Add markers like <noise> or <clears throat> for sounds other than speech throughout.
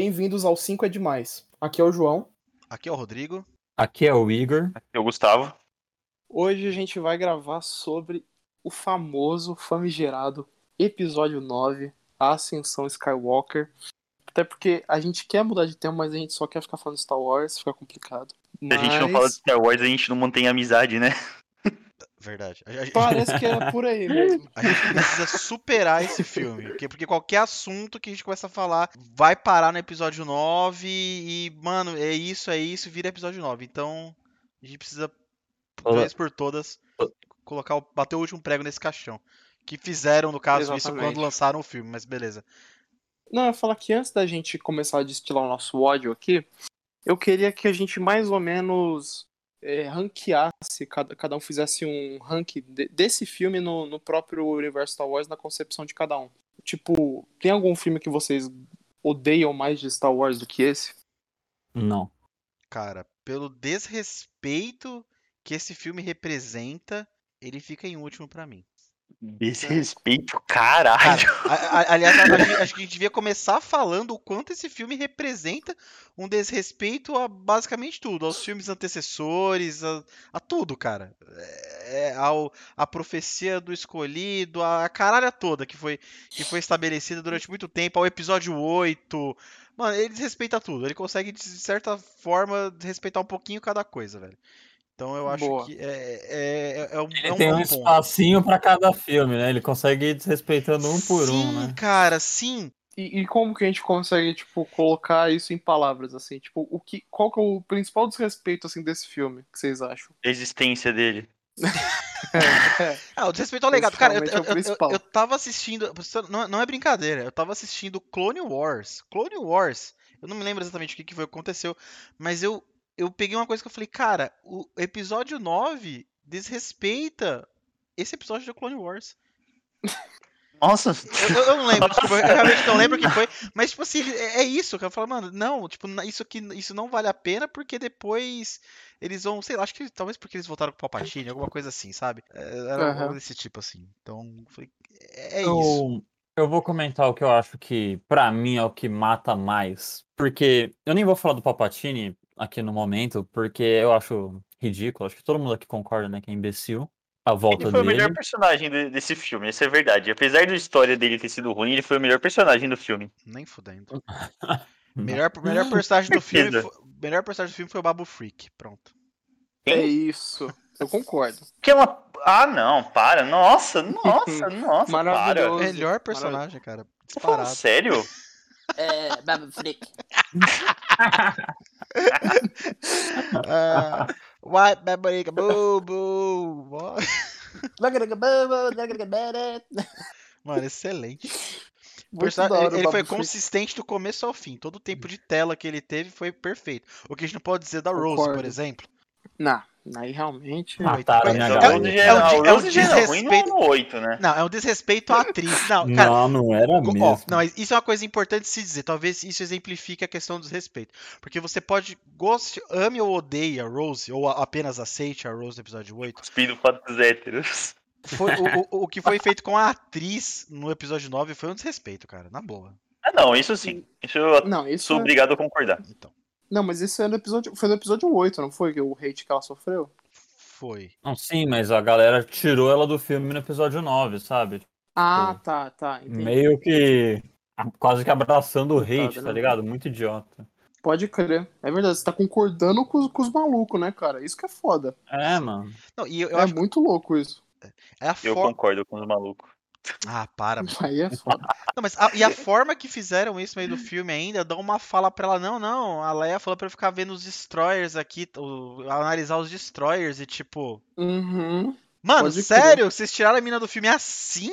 Bem-vindos ao 5 é Demais. Aqui é o João. Aqui é o Rodrigo. Aqui é o Igor. Aqui é o Gustavo. Hoje a gente vai gravar sobre o famoso, famigerado episódio 9, A Ascensão Skywalker. Até porque a gente quer mudar de tema, mas a gente só quer ficar falando de Star Wars, fica complicado. Se a gente não fala de Star Wars, a gente não mantém amizade, né? Verdade. A, a- Parece que é por aí mesmo. <laughs> a gente precisa superar esse filme. Porque, porque qualquer assunto que a gente começa a falar vai parar no episódio 9 e, mano, é isso, é isso, vira episódio 9. Então, a gente precisa, de uma vez por todas, colocar, o- bater o último prego nesse caixão. Que fizeram, no caso, isso Exatamente. quando lançaram o filme, mas beleza. Não, eu ia falar que antes da gente começar a destilar o nosso ódio aqui, eu queria que a gente mais ou menos é, ranqueasse, cada, cada um fizesse um ranking de- desse filme no, no próprio universo Star Wars, na concepção de cada um. Tipo, tem algum filme que vocês odeiam mais de Star Wars do que esse? Não. Cara, pelo desrespeito que esse filme representa, ele fica em último pra mim. Desrespeito, Cara, caralho. a- a- aliás, acho que a gente devia começar falando o quanto esse filme representa um desrespeito a basicamente tudo, aos filmes antecessores, a, a tudo, cara. É, ao, a profecia do escolhido, a, a caralha toda que foi, que foi estabelecida durante muito tempo, ao episódio 8. Mano, ele desrespeita tudo. Ele consegue, de certa forma, respeitar um pouquinho cada coisa, velho. Então eu acho Boa. que é, é, é um, Ele é um tem um espacinho pra cada filme, né? Ele consegue ir desrespeitando um por sim, um, né? cara, sim. E, e como que a gente consegue, tipo, colocar isso em palavras, assim? Tipo, o que, qual que é o principal desrespeito, assim, desse filme, que vocês acham? A existência dele. <laughs> É, é. Ah, o desrespeito ao legado. Cara, eu, é eu, eu, eu tava assistindo. Não, é- não é brincadeira, eu tava assistindo Clone Wars. Clone Wars. Eu não me lembro exatamente o que, que foi que aconteceu, mas eu, eu peguei uma coisa que eu falei, cara, o episódio 9 desrespeita esse episódio do Clone Wars. <laughs> Nossa, Eu, eu- eu não lembro, tipo, eu realmente não lembro o que foi, <laughs> mas tipo assim, é, é isso, que eu falo, mano, não, tipo, isso aqui, isso não vale a pena porque depois eles vão, sei lá, acho que talvez porque eles voltaram com o Palpatine, alguma coisa assim, sabe? É, Era Aham. algo desse tipo assim. Então, eu falei, é, é isso. Eu, eu vou comentar o que eu acho que, pra mim, é o que mata mais. Porque eu nem vou falar do Palpatine aqui no momento, porque eu acho ridículo. Acho que todo mundo aqui concorda, né? Que é imbecil. A volta ele foi o dele. melhor personagem de- desse filme, isso é verdade. Apesar da história dele ter sido ruim, ele foi o melhor personagem do filme. Nem fudendo. <laughs> Melhor, melhor personagem do filme, foi, melhor personagem do filme foi o Babu Freak. Pronto. É isso. Eu concordo. Que é uma. Ah, não, para. Nossa, nossa, <laughs> nossa. Para. Maravilhoso. Melhor personagem, cara. Disparado. sério? <laughs> É, Babu Freak. Ah, White Babarica, boo, boo. Mano, excelente. Hora ele ele foi consistente do começo ao fim. Todo o tempo de tela que ele teve foi perfeito. O que a gente não pode dizer da Rose, por Concordo. exemplo. Não, aí realmente. Mataram a minha É- Mas é- é um é um desrespeito. 8, né? Não, é um desrespeito à atriz. Não, cara, Não, não era Ó, mesmo. Ó, não, mas isso é uma coisa importante de se dizer. Talvez isso exemplifique a questão do desrespeito. Porque você pode goste, ame ou odeie a Rose, ou a- apenas aceite a Rose no episódio 8. Cuspido para os héteros. Foi, o, o- o que foi <laughs> feito com a atriz no episódio 9 foi um desrespeito, cara. Na boa. Ah, não, isso sim. Isso eu Não, isso sou é... obrigado a concordar. Então, Não, mas isso é no episódio. Foi no episódio 8, não foi? Que o hate que ela sofreu? foi. Não, sim, mas a galera tirou ela do filme no episódio 9, sabe? Ah, Pô. tá, tá. Entendi. Meio que. Quase que abraçando o hate, tá né? ligado? Muito idiota. Pode crer. É verdade, você tá concordando com, os- com os malucos, né, cara? Isso que é foda. É, mano. Não, e eu, eu é acho muito louco isso. é a Eu forma. concordo com os malucos. Ah, para, mano. Aí é foda. Não, mas a- e a forma que fizeram isso no meio do filme ainda, dão uma fala pra ela, não, não, a Leia falou pra eu ficar vendo os destroyers aqui, o- analisar os destroyers e tipo, Uhum. Mano, Pode sério? Vocês tiraram a mina do filme assim?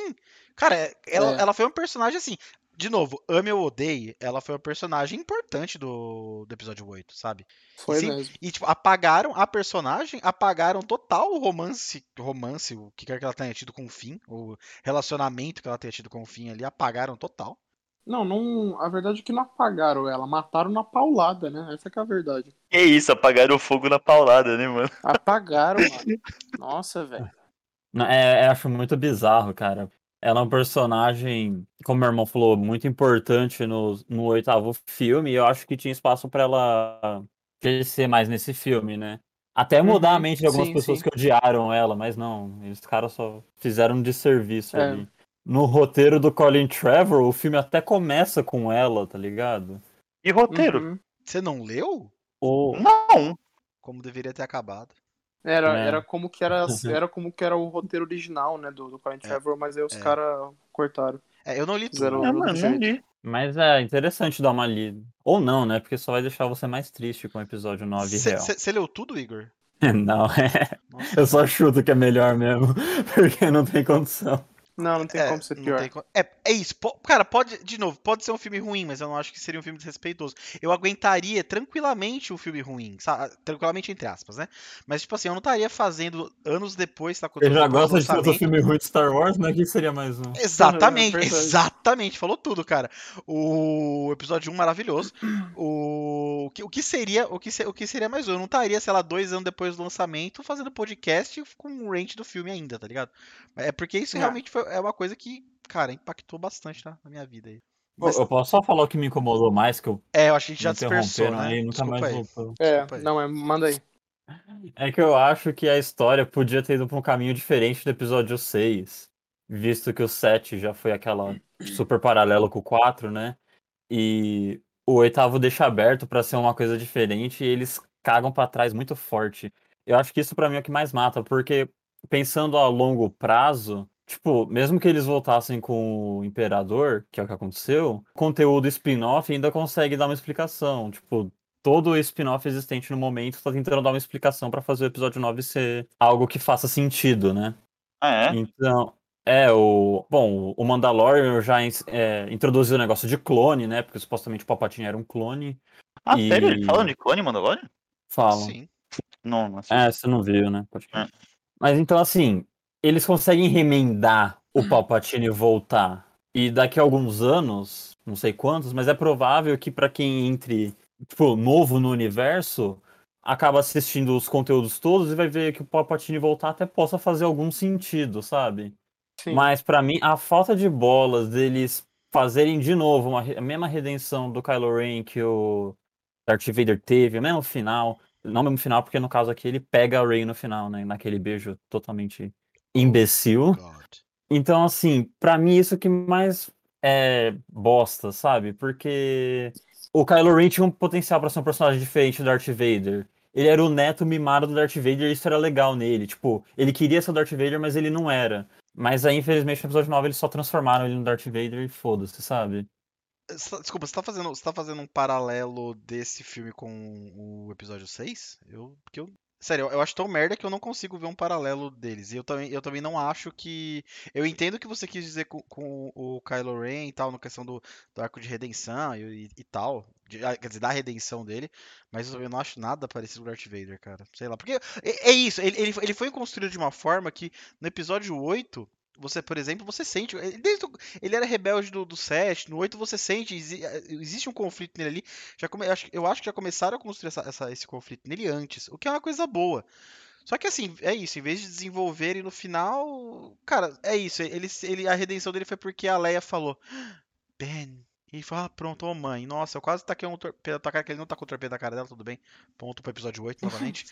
Cara, é- ela, É. ela foi um personagem assim. De novo, ame ou odeie, ela foi um personagem importante do, do episódio 8, sabe? Foi Sim. mesmo. E, tipo, apagaram a personagem, apagaram total o romance, romance, o que quer que ela tenha tido com o fim, o relacionamento que ela tenha tido com o fim ali, apagaram total. Não, não. A verdade é que não apagaram ela, mataram na paulada, né? Essa que é a verdade. Que isso, apagaram o fogo na paulada, né, mano? Apagaram, mano. Nossa, velho. Não, É, eu acho muito bizarro, cara. Ela é um personagem, como meu irmão falou, muito importante no, no oitavo filme, e eu acho que tinha espaço pra ela crescer mais nesse filme, né? Até mudar a Uhum, mente de algumas sim, pessoas sim. que odiaram ela, mas não, eles caras só fizeram um desserviço É. ali. No roteiro do Colin Trevor, o filme até começa com ela, tá ligado? E roteiro? Uhum. Você não leu? O... Não. Como deveria ter acabado. Era, É. era como que era, <laughs> era como que era o roteiro original, né, do, do Colin Trevor, mas aí os é. caras cortaram. É, eu não li tudo. Não, mano, não li. Mas é interessante dar uma lida. Ou não, né? Porque só vai deixar você mais triste com o episódio 9 real. Você leu tudo, Igor? <laughs> Não, é. Nossa. Eu só chuto que é melhor mesmo. <laughs> Porque não tem condição. Não, não tem É, como ser não pior. tem co- É, é isso. Po- Cara, pode, de novo, pode ser um filme ruim, mas eu não acho que seria um filme desrespeitoso. Eu aguentaria tranquilamente um filme ruim, sabe? Tranquilamente entre aspas, né? Mas, tipo assim, eu não estaria fazendo anos depois, tá? Eu já gosto de lançamento. filme ruim de Star Wars, mas aqui seria mais um. Exatamente, <laughs> É exatamente, falou tudo, cara. O episódio 1 maravilhoso. O, o, que, o que seria, o que, se- o que seria mais um? Eu não estaria, sei lá, dois anos depois do lançamento fazendo podcast com o range do filme ainda, tá ligado? É porque isso É. realmente foi, é uma coisa que, cara, impactou bastante na, na minha vida aí. Pô, Eu posso só falar o que me incomodou mais, que eu É, eu acho que a gente já dispersou, né? aí, nunca Desculpa mais aí. voltou. É, não, é, manda aí. É que eu acho que a história podia ter ido pra um caminho diferente do episódio 6. Visto que o 7 já foi aquela super paralelo com o 4, né? E o oitavo deixa aberto pra ser uma coisa diferente e eles cagam pra trás muito forte. Eu acho que isso pra mim é o que mais mata, porque pensando a longo prazo, tipo, mesmo que eles voltassem com o Imperador, que é o que aconteceu, conteúdo spin-off ainda consegue dar uma explicação. Tipo, todo o spin-off existente no momento tá tentando dar uma explicação pra fazer o episódio 9 ser algo que faça sentido, né? Ah, é? Então, é, o. Bom, o Mandalorian já é, introduziu o negócio de clone, né? Porque supostamente o Palpatine era um clone. Ah, E- sério? Ele falando de clone, Mandalorian? Falam. Sim. Não, não assisti. É, você não viu, né? É. Mas então, assim, eles conseguem remendar o Palpatine voltar. E daqui a alguns anos, não sei quantos, mas é provável que pra quem entre, tipo, novo no universo, acaba assistindo os conteúdos todos e vai ver que o Palpatine voltar até possa fazer algum sentido, sabe? Sim. Mas pra mim, a falta de bolas deles fazerem de novo uma a mesma redenção do Kylo Ren que o Darth Vader teve, o mesmo final. Não o mesmo final, porque no caso aqui ele pega a Rey no final, né? Naquele beijo totalmente imbecil. God. Então, assim, pra mim isso que mais é bosta, sabe? Porque o Kylo Ren tinha um potencial pra ser um personagem diferente do Darth Vader. Ele era o neto mimado do Darth Vader e isso era legal nele. Tipo, ele queria ser o Darth Vader, mas ele não era. Mas aí, infelizmente, no episódio 9 eles só transformaram ele no Darth Vader e foda-se, sabe? Você tá- Desculpa, você tá, fazendo, você tá fazendo um paralelo desse filme com o episódio 6? Eu, porque eu, sério, eu, acho tão merda que eu não consigo ver um paralelo deles. E eu também, eu também não acho que. Eu entendo o que você quis dizer com, com o Kylo Ren e tal, na questão do, do arco de redenção e, e tal. de- ah, quer dizer, da redenção dele. Mas eu não acho nada parecido com o Darth Vader, cara. Sei lá. Porque é, é isso, ele, ele, ele foi construído de uma forma que no episódio 8. Você, por exemplo, você sente. ele- Desde o- ele era rebelde do, do 7, no 8 você sente, eh, existe um conflito nele ali. Já come- eu, acho, que já começaram a construir essa- essa- esse conflito nele antes, o que é uma coisa boa. Só que assim, é isso, em vez de desenvolverem no final. Cara, é isso. Ele, ele, a redenção dele foi porque a Leia falou: Ben. E falou, ah, pronto, ô mãe. Nossa, eu quase taquei um torpedo na cara, que ele não tacou o torpedo na cara dela, tudo bem. Ponto pro episódio 8 novamente.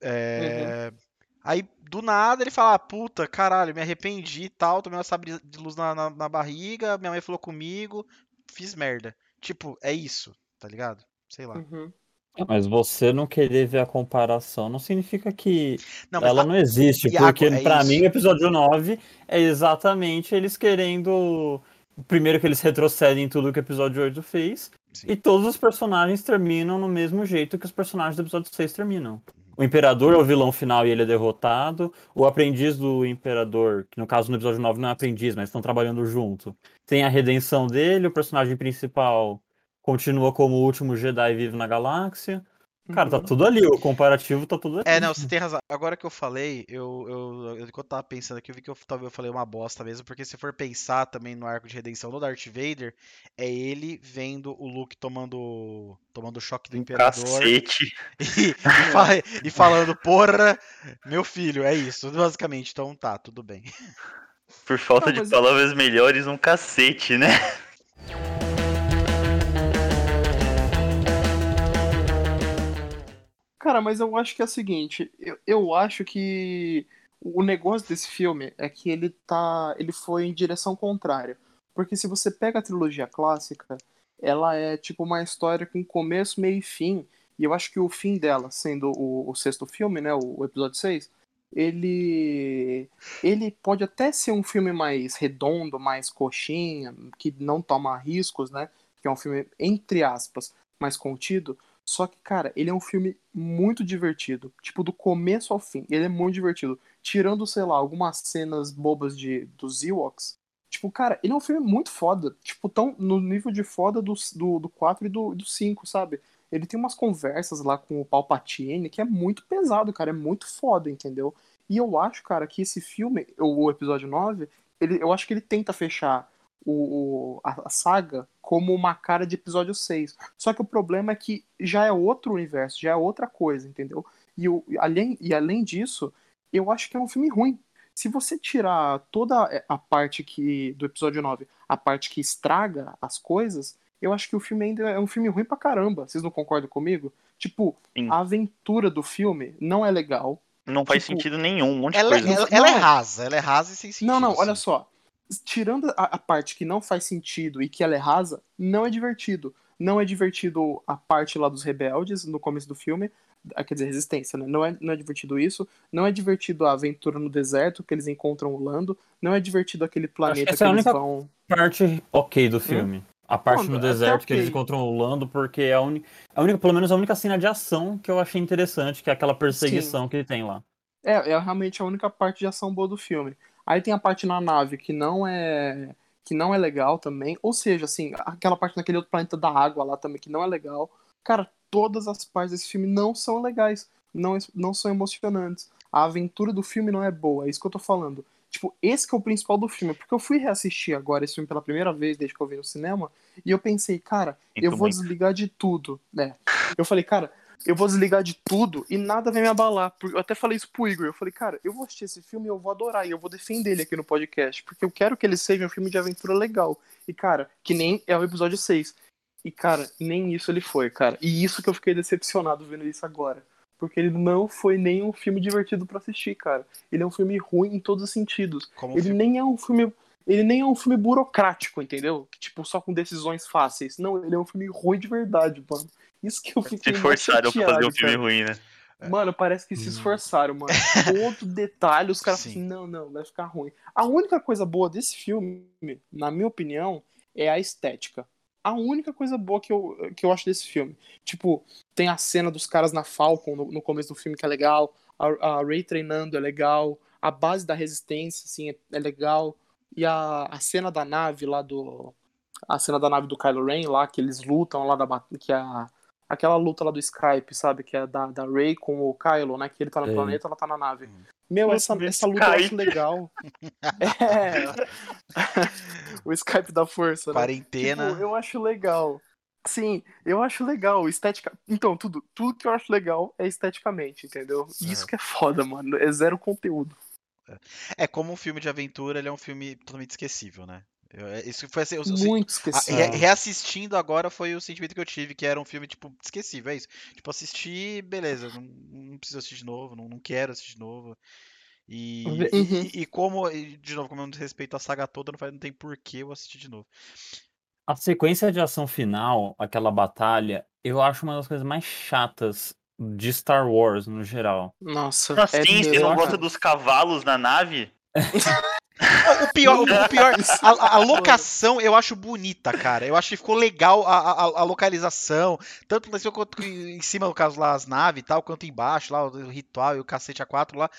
É, <laughs> Aí, do nada, ele fala, ah, puta, caralho, me arrependi e tal, tomei uma sabre de luz na, na, na barriga, minha mãe falou comigo, fiz merda. Tipo, é isso, tá ligado? Sei lá. Uhum. Mas você não querer ver a comparação não significa que Não, ela a- não existe, Iago, porque é pra isso. mim o episódio 9 é exatamente eles querendo. Primeiro que eles retrocedem em tudo que o episódio 8 fez, Sim. e todos os personagens terminam no mesmo jeito que os personagens do episódio 6 terminam. O Imperador é o vilão final e ele é derrotado. O aprendiz do Imperador, que no caso no episódio 9 não é aprendiz, mas estão trabalhando junto, tem a redenção dele, o personagem principal continua como o último Jedi vivo na galáxia. Cara, tá Uhum. tudo ali, o comparativo tá tudo ali. É, não, você tem razão. Agora que eu falei, eu, eu, eu, enquanto eu tava pensando aqui, eu vi que eu, talvez eu falei uma bosta mesmo, porque se for pensar também no arco de redenção do Darth Vader, é ele vendo o Luke tomando, tomando o choque do Imperador Cacete. <laughs> e, e fa- e falando, porra, meu filho, é isso, basicamente. Então tá, tudo bem. Por falta Não, de palavras melhores, um cacete, né? Cara, mas eu acho que é o seguinte, eu, eu acho que o negócio desse filme é que ele tá. ele foi em direção contrária. Porque se você pega a trilogia clássica, ela é tipo uma história com começo, meio e fim. E eu acho que o fim dela, sendo o, o sexto filme, né? O, o episódio 6, ele. Ele pode até ser um filme mais redondo, mais coxinha, que não toma riscos, né? Que é um filme, entre aspas, mais contido. Só que, cara, ele é um filme muito divertido. Tipo, do começo ao fim. Ele é muito divertido. Tirando, sei lá, algumas cenas bobas de, dos Ewoks. Tipo, cara, ele é um filme muito foda. Tipo, tão no nível de foda do, do, do 4 e do, do 5, sabe? Ele tem umas conversas lá com o Palpatine que é muito pesado, cara. É muito foda, entendeu? E eu acho, cara, que esse filme, o, episódio 9, ele, eu acho que ele tenta fechar o, o- a, saga como uma cara de episódio 6. Só que o problema é que já é outro universo, já é outra coisa, entendeu? E, o, além, e além disso, eu acho que é um filme ruim. Se você tirar toda a parte que do episódio 9, a parte que estraga as coisas, eu acho que o filme ainda é um filme ruim pra caramba. Vocês não concordam comigo? Tipo, Sim. a aventura do filme não é legal. Não faz Tipo, sentido nenhum, um monte de Ela, coisa. ela, ela é rasa, ela é rasa e sem sentido. Não, não, olha assim. só. Tirando a, a parte que não faz sentido e que ela é rasa, não é divertido. Não é divertido a parte lá dos rebeldes no começo do filme. ah, Quer dizer, resistência, né? Não é, não é divertido isso. Não é divertido a aventura no deserto, que eles encontram o Lando. Não é divertido aquele planeta que, essa é a eles vão. Parte ok do filme. A parte Não, no até deserto que eles encontram o Lando, porque é a única, a única, pelo menos a única cena de ação que eu achei interessante, que é aquela perseguição que tem lá. É, é realmente a única parte de ação boa do filme. Aí tem a parte na nave que não é que não é legal também. Ou seja, assim, aquela parte naquele outro planeta da água lá também que não é legal. Cara, todas as partes desse filme não são legais, não, não são emocionantes. A aventura do filme não é boa, é isso que eu tô falando. Tipo, esse que é o principal do filme, porque eu fui reassistir agora esse filme pela primeira vez desde que eu vi no cinema, e eu pensei, cara, eu Sinto vou muito. desligar de tudo, né? Eu falei, cara, eu vou desligar de tudo e nada vai me abalar. Eu até falei isso pro Igor. Eu falei, cara, eu vou assistir esse filme e eu vou adorar. E eu vou defender ele aqui no podcast. Porque eu quero que ele seja um filme de aventura legal. E, cara, que nem é o episódio 6. E, cara, nem isso ele foi, cara. E isso que eu fiquei decepcionado vendo isso agora. Porque ele não foi nem um filme divertido pra assistir, cara. Ele é um filme ruim em todos os sentidos. Como Ele filme- nem é um filme. Ele nem é um filme burocrático, entendeu? Tipo, só com decisões fáceis. Não, ele é um filme ruim de verdade, mano. Isso que eu fiquei Se mais esforçaram pra fazer um filme cara. ruim, né? Mano, parece que se Hum. esforçaram, mano. <laughs> Todo detalhe, os caras assim, não, não, vai ficar ruim. A única coisa boa desse filme, na minha opinião, é a estética. A única coisa boa que eu, que eu acho desse filme. Tipo, tem a cena dos caras na Falcon no, no começo do filme que é legal. A, a Ray treinando é legal. A base da resistência, assim, é, é legal. E a, a cena da nave lá do. A cena da nave do Kylo Ren lá, que eles lutam lá da. Que é a, aquela luta lá do Skype, sabe? Que é da, da Ray com o Kylo, né? Que ele tá no Sei. planeta, ela tá na nave. Hum. Meu, essa, essa luta eu acho Skype. legal. <laughs> É. <laughs> o Skype da força, né? Quarentena. Tipo, eu acho legal. Sim, eu acho legal. Estética. Então, tudo, tudo que eu acho legal é esteticamente, entendeu? Isso que é foda, mano. É zero conteúdo. É como um filme de aventura, ele é um filme totalmente esquecível, né? Eu- é- isso foi assim, eu- Muito a- esquecido. re- reassistindo agora foi o sentimento que eu tive, que era um filme, tipo, esquecível, é isso. Tipo, assisti, beleza, não, não preciso assistir de novo, não, não quero assistir de novo. E, Uhum. e, e como, de novo, como eu não respeito a saga toda, não, faz, não tem porquê eu assistir de novo. A sequência de ação final, aquela batalha, eu acho uma das coisas mais chatas de Star Wars no geral. Nossa. Assim, é você não gosta dos cavalos na nave? <laughs> O pior, o pior a, a- locação eu acho bonita, cara. Eu acho que ficou legal a, a, a localização, tanto em cima quanto em cima, no caso lá, as naves e tal, quanto embaixo, lá, o ritual e o cacete A4 lá.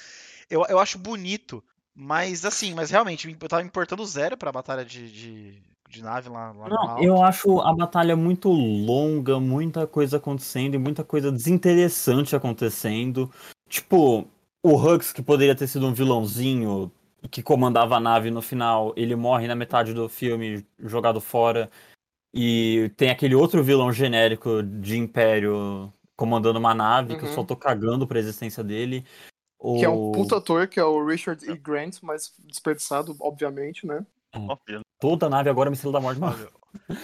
Eu, eu acho bonito, mas assim, mas realmente, eu tava importando zero pra batalha de, de, de nave lá, lá no Não, alto. eu acho a batalha muito longa, muita coisa acontecendo e muita coisa desinteressante acontecendo. Tipo, o Hux, que poderia ter sido um vilãozinho que comandava a nave no final, ele morre na metade do filme, jogado fora. E tem aquele outro vilão genérico de Império comandando uma nave, que eu só Uhum. tô cagando pra existência dele. Que é um O- puta ator, que é o Richard E. Grant, mas desperdiçado, obviamente, né? Óbvio. Toda nave agora é uma estrela da morte. Mano,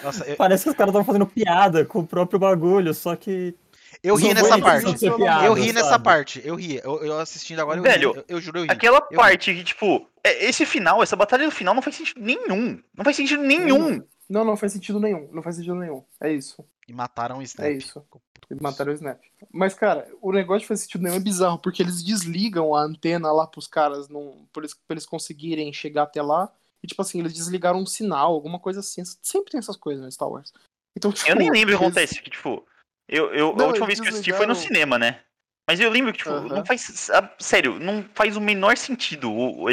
Nossa, eu, <laughs> parece que os caras estão fazendo piada com o próprio bagulho, só que. Eu ri nessa parte. Eu ri nessa parte. Eu ri. Eu, eu assistindo agora, eu Velho, ri. Eu, eu juro, eu ri. Aquela Eu- parte que, tipo, é- esse final, essa batalha no final não faz sentido nenhum. Não faz sentido nenhum. Não, não faz sentido nenhum. Não faz sentido nenhum. É isso. E mataram o Snap. É isso. Eles mataram o Snap. Mas, cara, o negócio de fazer sentido nenhum é bizarro, porque eles desligam a antena lá pros caras, não, pra, eles, pra eles conseguirem chegar até lá. E, tipo assim, eles desligaram um sinal, alguma coisa assim. Sempre tem essas coisas no Star Wars. Então, tipo, Eu nem lembro o que acontece, que, tipo, eu, eu, Não, a última vez que eu assisti foi no cinema, né? Mas eu lembro que, tipo, não faz. Sério, não faz o menor sentido o,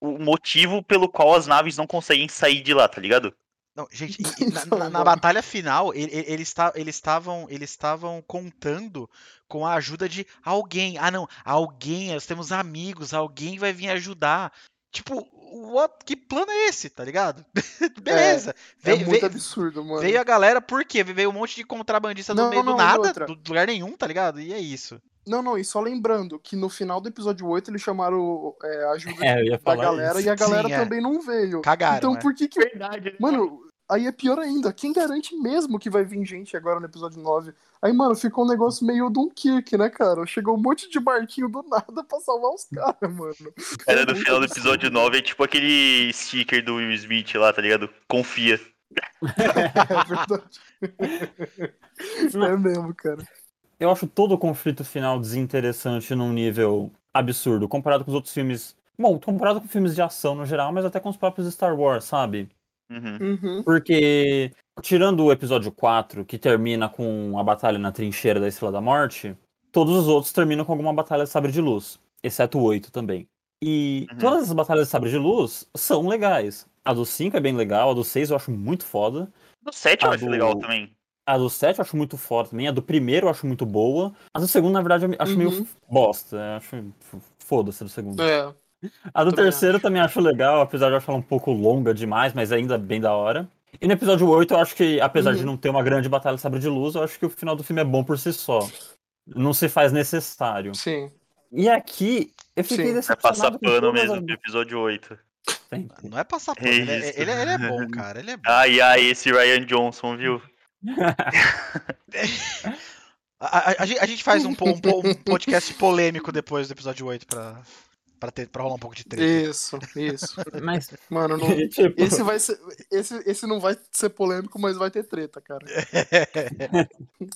o, motivo pelo qual as naves não conseguem sair de lá, tá ligado? Não, gente, <laughs> na, na- na batalha final, ele- ele- eles ta- eles estavam eles estavam contando com a ajuda de alguém. Ah, não, alguém, nós temos amigos, alguém vai vir ajudar. Tipo, what, que plano é esse, tá ligado? <laughs> Beleza. É veio, muito veio- absurdo, mano. veio a galera, por quê? Veio um monte de contrabandista no Não, meio do não, e nada, do lugar nenhum, tá ligado? E é isso. Não, não, e só lembrando que no final do episódio 8 eles chamaram é, a ajuda <laughs> É, da galera isso. e a galera Sim, é. também não veio. Cagaram, então né? por que que. Verdade. Mano, aí é pior ainda. Quem garante mesmo que vai vir gente agora no episódio 9? Aí, mano, ficou um negócio meio Dunkirk, né, cara? Chegou um monte de barquinho do nada pra salvar os caras, mano. Cara, É no final do episódio 9 é tipo aquele sticker do Will Smith lá, tá ligado? Confia. <laughs> É verdade. é mesmo, cara. Eu acho todo o conflito final desinteressante num nível absurdo, comparado com os outros filmes. Bom, comparado com filmes de ação no geral, mas até com os próprios Star Wars, sabe? Uhum. Uhum. Porque, tirando o episódio 4, que termina com a batalha na trincheira da Estrela da Morte, todos os outros terminam com alguma batalha de sabre de luz, exceto o 8 também. E Uhum. todas as batalhas de sabre de luz são legais. A do 5 é bem legal, a do 6 eu acho muito foda. Do 7 eu A acho do- legal também. A do 7 eu acho muito foda também. A do primeiro eu acho muito boa. A do segundo, na verdade, eu acho meio Uhum. bosta. Eu acho foda-se a do segundo. É. A do também terceiro também acho legal, apesar de eu achar ela um pouco longa demais, mas ainda bem da hora. E no episódio 8, eu acho que, apesar de Uhum. não ter uma grande batalha de sabre de luz, eu acho que o final do filme é bom por si só. Não se faz necessário. Sim. E aqui, eu fiquei Sim. Vai decepcionado passar com pano mesmo pro episódio 8. Sempre. Não é passar pano, ele, é- ele é- ele é bom, <laughs> cara. Ele é bom. Ai, ai, esse Ryan Johnson, viu? <laughs> A, a- a gente, a gente faz um, um um podcast polêmico depois do episódio 8 pra, pra, ter, pra rolar um pouco de treta. Isso, isso. <laughs> Mas, Mano, não... <laughs> tipo, esse vai ser. Esse, esse não vai ser polêmico, mas vai ter treta, cara. <laughs>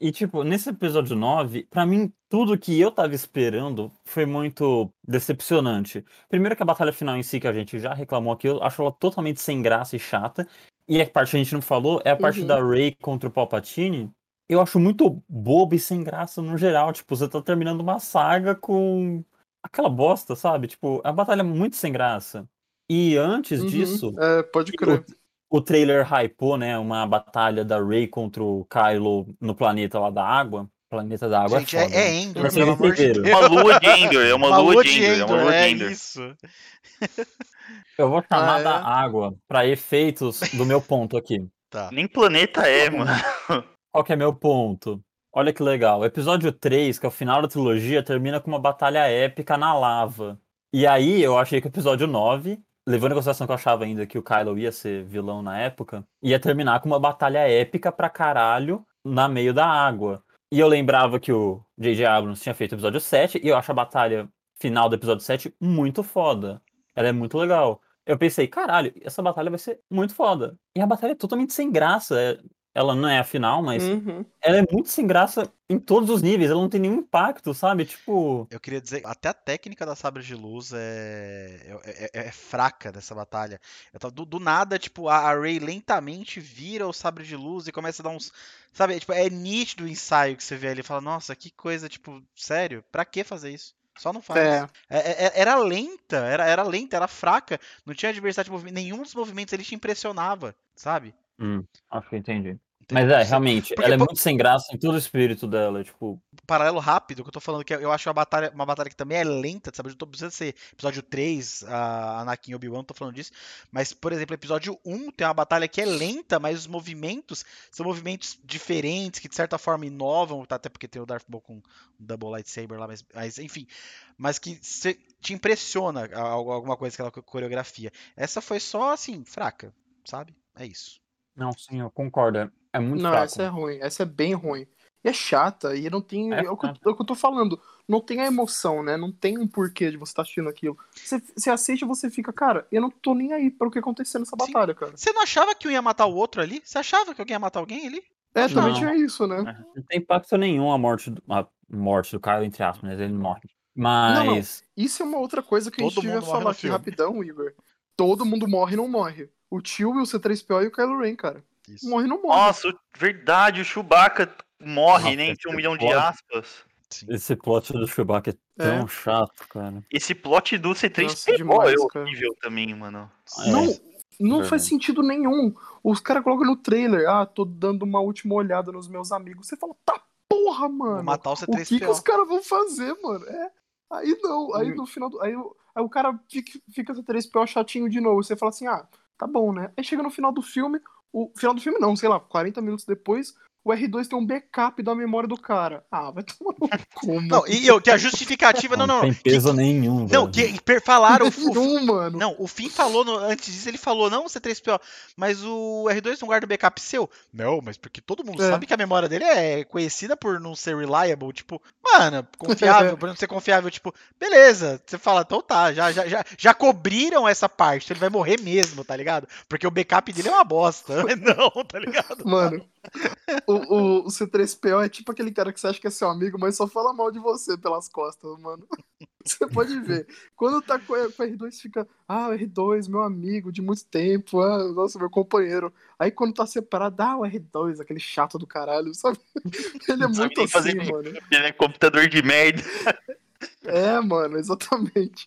E, tipo, nesse episódio 9, pra mim, tudo que eu tava esperando foi muito decepcionante. Primeiro que a batalha final em si, que a gente já reclamou aqui, eu acho ela totalmente sem graça e chata. E a parte que a gente não falou é a parte Uhum. da Rey contra o Palpatine. Eu acho muito bobo e sem graça no geral. Tipo, você tá terminando uma saga com aquela bosta, sabe? Tipo, a batalha é muito sem graça. E antes Uhum. disso, É, pode crer. o trailer hypou, né, uma batalha da Rey contra o Kylo no planeta lá da água. Planeta da água Gente, é é, foda. é né? Endor, Vocês pelo amor de. Deus. Uma lua de Endor, é uma, lua, de Endor, é uma lua de é Endor. isso. <laughs> Eu vou chamar Ah, é? da água pra efeitos do meu ponto aqui. Tá. Nem planeta é, mano. Qual que é meu ponto? Olha que legal. O episódio 3, que é o final da trilogia, termina com uma batalha épica na lava. E aí eu achei que o episódio 9, levando em consideração que eu achava ainda que o Kylo ia ser vilão na época, ia terminar com uma batalha épica pra caralho na meio da água. E eu lembrava que o J.J. Abrams tinha feito o episódio 7, e eu acho a batalha final do episódio 7 muito foda. Ela é muito legal. Eu pensei, caralho, essa batalha vai ser muito foda. E a batalha é totalmente sem graça. É- Ela não é a final, mas Uhum. ela é muito sem graça em todos os níveis. Ela não tem nenhum impacto, sabe? Tipo. Eu queria dizer, até a técnica da sabre de luz é, é, é- é fraca dessa batalha. Tava- do, do nada, tipo, a, a Rey lentamente vira o sabre de luz e começa a dar uns. Sabe, tipo, é nítido o ensaio que você vê ali. Fala, nossa, que coisa, tipo, sério? Pra que fazer isso? Só não faz. É. É- é- era lenta, era, era lenta, era fraca. Não tinha diversidade de movimento. Nenhum dos movimentos ele te impressionava, sabe? Hum, acho que entendi. Mas é, realmente, Porque, ela é pô- muito sem graça em todo o espírito dela. Tipo, paralelo rápido, que eu tô falando que eu acho uma batalha, uma batalha que também é lenta, sabe? Eu tô precisando ser episódio 3, a Anakin e Obi-Wan, tô falando disso. Mas, por exemplo, episódio 1 tem uma batalha que é lenta, mas os movimentos são movimentos diferentes, que de certa forma inovam, tá? até porque tem o Darth Maul com um Double Lightsaber lá, mas, mas enfim. Mas que cê- te impressiona alguma coisa, aquela coreografia. Essa foi só, assim, fraca, sabe? É isso. Não, sim, eu concordo. é- É muito Não, fraco. essa é ruim. Essa é bem ruim. E é chata, e não tem. É É, o, que, eu- é o que eu tô falando. Não tem a emoção, né? Não tem um porquê de você estar assistindo aquilo. Você, você assiste e você fica, cara, eu não tô nem aí para o que aconteceu nessa Sim. batalha, cara. Você não achava que um ia matar o outro ali? Você achava que alguém ia matar alguém ali? É, também Não. tinha isso, né? Não tem impacto nenhum a morte do, a morte do Kyle, entre aspas, mas ele morre. Mas. Isso é uma outra coisa que a Todo gente devia mundo morre falar aqui filme. rapidão, Igor. Todo mundo morre e não morre. O tio e o C3PO e o Kylo Ren, cara. Isso. Morre não morre. Nossa, verdade, o Chewbacca morre, Nossa, né? Entre um milhão de aspas. Esse plot do Chewbacca é tão chato, cara. Esse plot do C3 Nossa, PO demais, é cara. horrível também, mano. É, Não, não verdade. faz sentido nenhum. Os caras colocam no trailer, ah, tô dando uma última olhada nos meus amigos. Você fala, tá porra, Vou mano. matar o O que, que C3PO. os caras vão fazer, mano? É. Aí não, aí Hum. no final do. Aí, o- aí o cara fica, fica C3PO chatinho de novo. Você fala assim, ah, tá bom, né? Aí chega no final do filme, o final do filme não, sei lá, 40 minutos depois, o R2 tem um backup da memória do cara. Ah, vai tomar no <laughs> cu. Não, e eu, que a justificativa. Não, não, tem não. peso Que- nenhum, Não, velho. que falaram. o- o- <laughs> Nenhum, mano. Não, o Finn falou, no- antes disso, ele falou, não, C3PO, mas o R2 não guarda o backup seu? Não, mas porque todo mundo É. sabe que a memória dele é conhecida por não ser reliable, tipo, mano, confiável, <laughs> por não ser confiável, tipo, beleza, você fala, então tá, já, já, já, já cobriram essa parte, então ele vai morrer mesmo, tá ligado? Porque o backup dele é uma bosta. Não, tá ligado? Mano, <laughs> o, o, o C3PO é tipo aquele cara que você acha que é seu amigo, mas só fala mal de você pelas costas, mano. <laughs> Você pode ver. Quando tá com, com o R2, fica, ah, o R2, meu amigo de muito tempo, ah, nossa, meu companheiro. Aí quando tá separado, ah, o R2, aquele chato do caralho, sabe? <laughs> Ele é Não muito assim, fazer mano. Ele é computador de merda. É, mano, exatamente.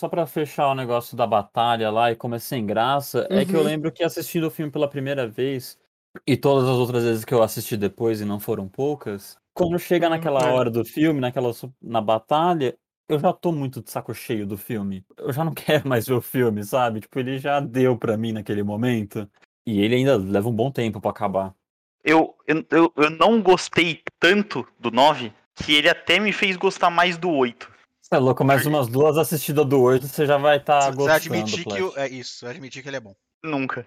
Só pra fechar o negócio da batalha lá e como é sem graça, é que eu Uhum. lembro que assistindo o filme pela primeira vez, e todas as outras vezes que eu assisti depois, e não foram poucas, quando chega naquela hora do filme, naquela na batalha, eu já tô muito de saco cheio do filme. Eu já não <laughs> quero mais ver o filme, sabe? Tipo, ele já deu pra mim naquele momento. E ele ainda leva um bom tempo pra acabar. Eu, eu, eu, eu não gostei tanto do 9 que ele até me fez gostar mais do 8. Você é louco, mais umas duas assistidas do 8, você já vai estar tá Você gostando. admitir que Plat. é isso, admitir que ele é bom. Nunca.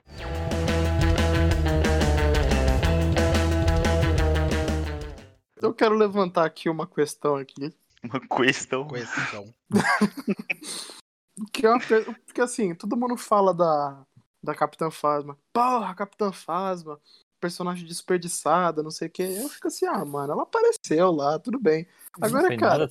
Eu quero levantar aqui uma questão aqui. Uma questão. Questão. Que é uma porque assim, todo mundo fala da, da Capitã Phasma. Porra, Capitã Phasma, personagem desperdiçada, não sei o que. Eu fico assim, ah, mano, ela apareceu lá, tudo bem. Agora, cara,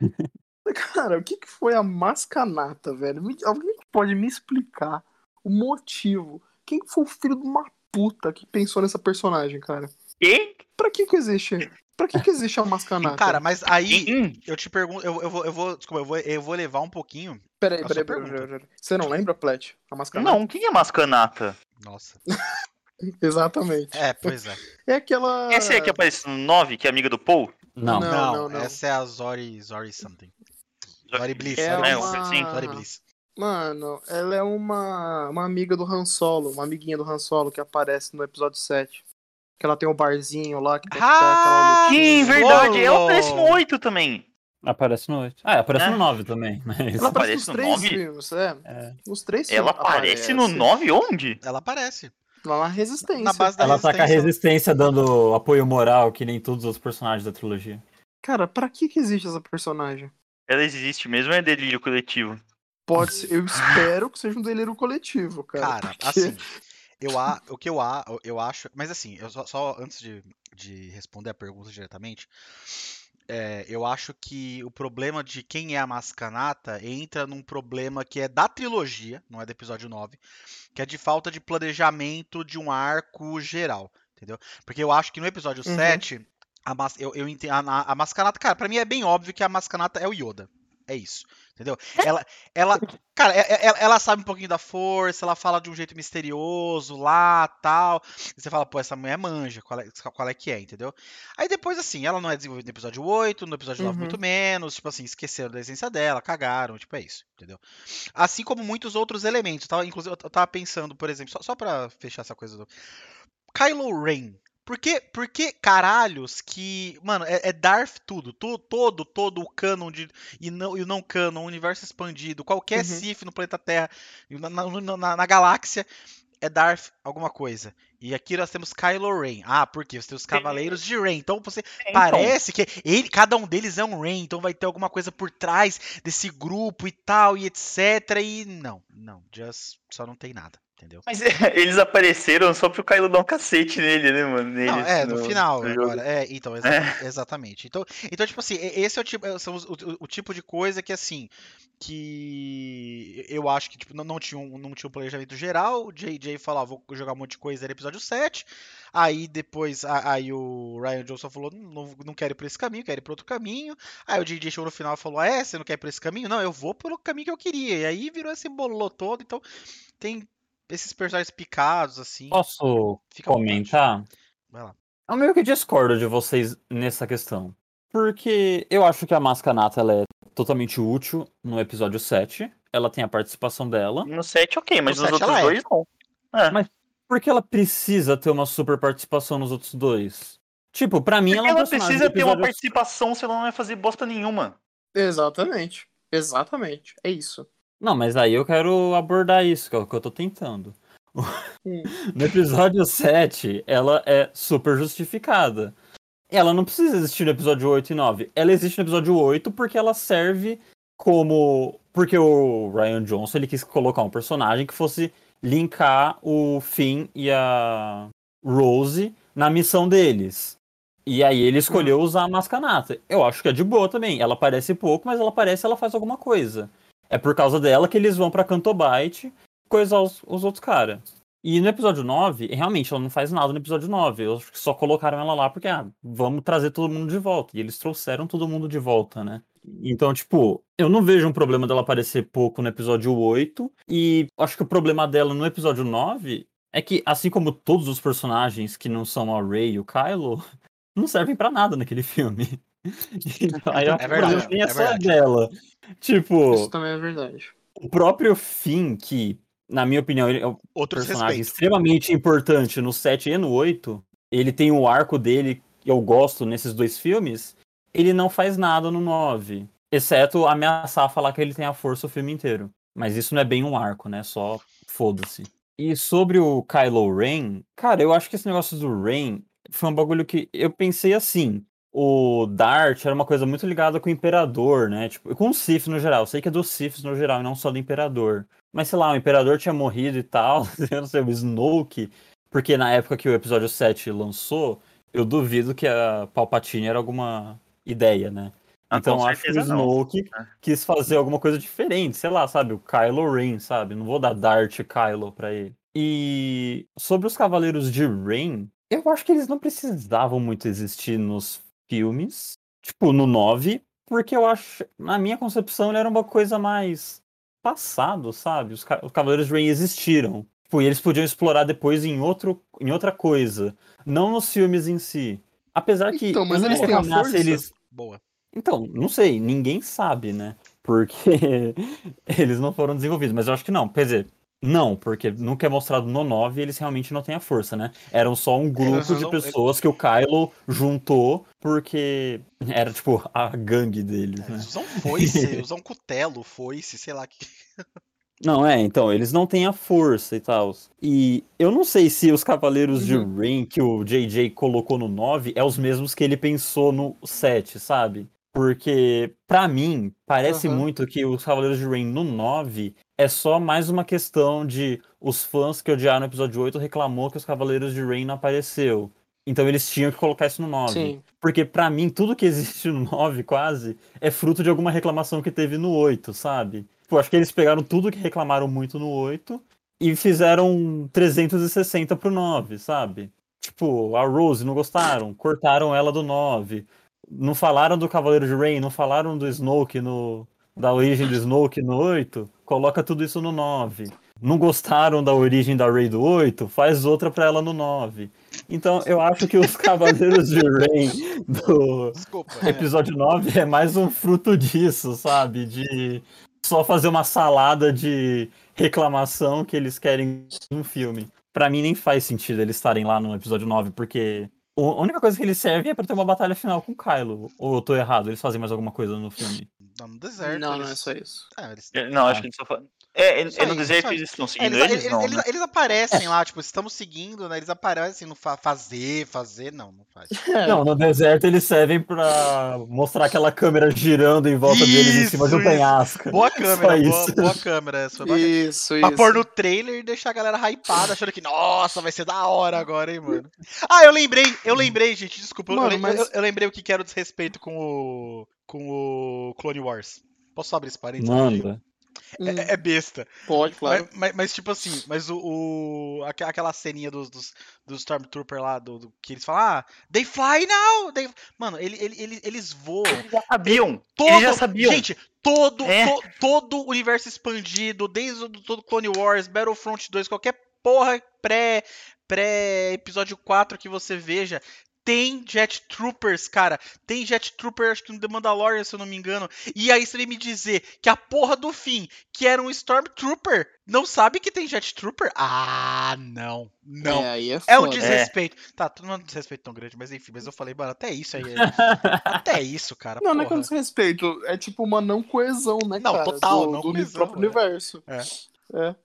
<laughs> cara, o que, que foi a mascanata, velho? Me- Alguém pode me explicar o motivo? Quem foi o filho de uma puta que pensou nessa personagem, cara? E? Pra que que existe? Pra que que existe a mascanata? Cara, mas aí Hum, eu te pergunto, eu, eu, vou, eu vou, desculpa, eu vou, eu vou levar um pouquinho. peraí, a peraí, peraí, peraí, peraí. Você não lembra, Plet? A mascanata? não, quem é Mascanata? Nossa. <laughs> Exatamente. É, pois é. É aquela. Essa é que aparece no 9, que é amiga do Paul? Não. Não. Não, não. essa é a Zori, Zori something. Zori Bliss. É É, uma... sim. Zori Bliss. Mano, ela é uma, uma amiga do Han Solo, uma amiguinha do Han Solo que aparece no episódio 7. Que ela tem um barzinho lá que Ah. Sim, verdade. Ela aparece no 8 também. Aparece no 8. Ah, aparece É. no 9 também. <laughs> Mas... Ela aparece aparece nos no três nove? filmes, é. É. Nos três Ela filmes. aparece no 9 onde? Ela aparece. Lá na Resistência. Na base da Ela tá com a resistência. resistência dando apoio moral, que nem todos os personagens da trilogia. Cara, pra que que existe essa personagem? Ela existe mesmo, é delírio coletivo. Pode ser, eu espero que seja um delírio coletivo, cara. Cara, porque- assim, eu a, o que eu, a, eu acho, mas assim, eu só, só antes de, de responder a pergunta diretamente, é, eu acho que o problema de quem é a Mascanata entra num problema que é da trilogia, não é do episódio 9, que é de falta de planejamento de um arco geral, entendeu? Porque eu acho que no episódio Uhum. 7, a, mas, eu, eu a, a Mascanata, cara, pra mim é bem óbvio que a Mascanata é o Yoda. É isso. Entendeu? Ela, ela, cara, é- é- ela, ela sabe um pouquinho da força, ela fala de um jeito misterioso lá, tal. E você fala, pô, essa mulher manja, qual é, qual é que é, entendeu? Aí depois, assim, ela não é desenvolvida no episódio 8, no episódio 9 Uhum. muito menos, tipo assim, esqueceram da essência dela, cagaram, tipo, é isso, entendeu? Assim como muitos outros elementos, tá? Inclusive, eu tava pensando, por exemplo, só, só pra fechar essa coisa do. Kylo Ren. Por que, por que caralhos que. Mano, é, é Darth tudo. Tu- todo, todo o canon de, e, não, e o não canon, o universo expandido, qualquer Uhum. Sith no planeta Terra, na, na, na- na galáxia, é Darth alguma coisa. E aqui nós temos Kylo Ren. Ah, por quê? Você tem os Cavaleiros de Ren. Então você Então, parece que ele, cada um deles é um Ren, então vai ter alguma coisa por trás desse grupo e tal, e etc. E não, não, just só não tem nada, entendeu? Mas <laughs> eles apareceram só pro Kylo dar um cacete nele, né, mano? Não, Neles é, no, final no agora. É, então, exa- <laughs> exatamente. Então, então, tipo assim, esse é o tipo, são os- o, o- o tipo de coisa que, assim, que eu acho que tipo, não, não tinha um, não tinha um planejamento geral. O JJ falou, ah, vou jogar um monte de coisa no episódio 7. Aí depois, aí o Ryan Johnson falou, não, não quero ir por esse caminho, quero ir por outro caminho. Aí o JJ chegou no final e falou, ah, é, você não quer ir por esse caminho? Não, eu vou pelo caminho que eu queria. E aí virou esse bololô todo. Então, tem esses personagens picados, assim. Posso comentar? Vai lá. Eu meio que discordo de vocês nessa questão. Porque eu acho que a Mascanata ela é totalmente útil no episódio 7. Ela tem a participação dela. No 7, ok, mas No nos 7 outros é. dois não. É. Mas Por que ela precisa ter uma super participação nos outros dois? Tipo, pra mim ela é ela precisa ter uma participação, senão ela não vai fazer bosta nenhuma. Exatamente. Exatamente. É isso. Não, mas aí eu quero abordar isso, que é o que eu tô tentando. <laughs> No episódio 7, ela é super justificada. Ela não precisa existir no episódio 8 e 9. Ela existe no episódio 8 porque ela serve como. Porque o Ryan Johnson ele quis colocar um personagem que fosse linkar o Finn e a Rose na missão deles. E aí ele escolheu usar a Mascanata. Eu acho que é de boa também. Ela aparece pouco, mas ela aparece ela faz alguma coisa. É por causa dela que eles vão pra Cantobite coisar os, os outros caras. E no episódio 9, realmente, ela não faz nada no episódio 9. Eu acho que só colocaram ela lá porque, ah, vamos trazer todo mundo de volta. E eles trouxeram todo mundo de volta, né? Então, tipo, eu não vejo um problema dela aparecer pouco no episódio 8. E acho que o problema dela no episódio 9 é que, assim como todos os personagens que não são a Rey e o Kylo, <laughs> não servem pra nada naquele filme. <laughs> Aí que o verdade, nem é, é só verdade. dela. Tipo, Isso também é verdade. o próprio Finn, que, na minha opinião, ele é um Outros personagem respeitos. extremamente importante no 7 e no 8, ele tem o arco dele que eu gosto nesses dois filmes, ele não faz nada no 9. Exceto ameaçar falar que ele tem a força o filme inteiro. Mas isso não é bem um arco, né? Só foda-se. E sobre o Kylo Ren, cara, eu acho que esse negócio do Ren foi um bagulho que eu pensei assim. O Dart era uma coisa muito ligada com o Imperador, né? Tipo, com o Sith no geral. Eu sei que é dos Siths no geral e não só do Imperador. Mas sei lá, o Imperador tinha morrido e tal. <laughs> Eu não sei, o Snoke. Porque na época que o episódio 7 lançou, eu duvido que a Palpatine era alguma ideia, né? Ah, então acho que o certeza não. Snoke É. quis fazer alguma coisa diferente, sei lá, sabe? O Kylo Ren, sabe? Não vou dar Dart Kylo pra ele. E sobre os Cavaleiros de Ren, eu acho que eles não precisavam muito existir nos filmes, tipo no 9, porque eu acho, na minha concepção, ele era uma coisa mais passado, sabe? Os, os Cavaleiros de Ren existiram. Tipo, e eles podiam explorar depois em, outro, em outra coisa, não nos filmes em si. Apesar que Então, mas eles têm a força? eles Boa. então, não sei, ninguém sabe, né? Porque <laughs> eles não foram desenvolvidos, mas eu acho que não. Quer dizer, não, porque nunca é mostrado no 9 e eles realmente não têm a força, né? Eram só um grupo Eles de pessoas que o Kylo juntou porque era tipo a gangue deles, É, né? eles usam foice, usam cutelo, foice, sei lá. Que... <laughs> Não, é, então, eles não têm a força e tal. E eu não sei se os Cavaleiros de Uhum. Rain que o JJ colocou no 9 é os mesmos que ele pensou no 7, sabe? Porque, pra mim, parece Aham. muito que os Cavaleiros de Rain no 9 é só mais uma questão de os fãs que odiaram o episódio 8 reclamou que os Cavaleiros de Rain não apareceu. Então eles tinham que colocar isso no 9. Sim. Porque pra mim, tudo que existe no 9, quase, é fruto de alguma reclamação que teve no 8, sabe? Tipo, acho que eles pegaram tudo que reclamaram muito no 8 e fizeram 360 pro 9, sabe? Tipo, a Rose não gostaram, cortaram ela do 9. Não falaram do Cavaleiro de Rain, não falaram do Snoke no, da origem do Snoke no 8, coloca tudo isso no 9. Não gostaram da origem da Rey do 8, faz outra pra ela no 9. Então eu acho que os Cavaleiros de Rey do Desculpa. é. episódio 9 é mais um fruto disso, sabe? De só fazer uma salada de reclamação que eles querem no filme. Pra mim nem faz sentido eles estarem lá no episódio 9, porque a única coisa que eles servem é pra ter uma batalha final com o Kylo. Ou eu tô errado, eles fazem mais alguma coisa no filme. Não, no deserto. não, eles... não é só isso. É, eles... Não, acho que eles só falam. É, é, Isso é no aí, deserto isso aí. eles estão É, seguindo eles, eles, eles- não, eles- né? eles aparecem lá, tipo, estamos seguindo, né? Eles aparecem no fa- fazer, fazer, não, não faz. <laughs> É, Não, no deserto eles servem pra mostrar aquela câmera girando em volta deles em cima de um Isso, isso. penhasco. Boa câmera, boa, isso. boa câmera. Essa foi bacana. Isso, Pra isso. pôr no trailer e deixar a galera hypada, achando que, nossa, vai ser da hora agora, hein, mano. Ah, eu lembrei, eu lembrei, gente, desculpa. eu- Mano, eu, mas- eu- eu lembrei o que que era o desrespeito com o. com o Clone Wars. Posso abrir esse parênteses? Manda. Hum, É, é besta. Pode, claro. Mas, mas- mas, tipo assim, mas o. o- aque- aquela ceninha dos, dos, dos Stormtrooper lá, do, do- que eles falam, ah, they fly now! They... Mano, ele, ele, ele- eles voam. Eles já sabiam. Todo, Eles já sabiam. Gente, todo, É. to- todo o universo expandido, desde o do todo Clone Wars, Battlefront 2, qualquer porra pré, pré episódio 4 que você veja, tem Jet Troopers, cara. Tem Jet Trooper, acho que no The Mandalorian, se eu não me engano. E aí você vem me dizer que a porra do fim, que era um Stormtrooper, não sabe que tem Jet Trooper? Ah, não. Não. É, aí é É um desrespeito. Tá, não é um desrespeito tão grande, mas enfim, mas eu falei, mano, até isso aí. é- <laughs> Até isso, cara. Não, não é que eu porra. desrespeito. É tipo uma não coesão, né, Não, cara? total, do, não do coesão, próprio é. universo. É. É.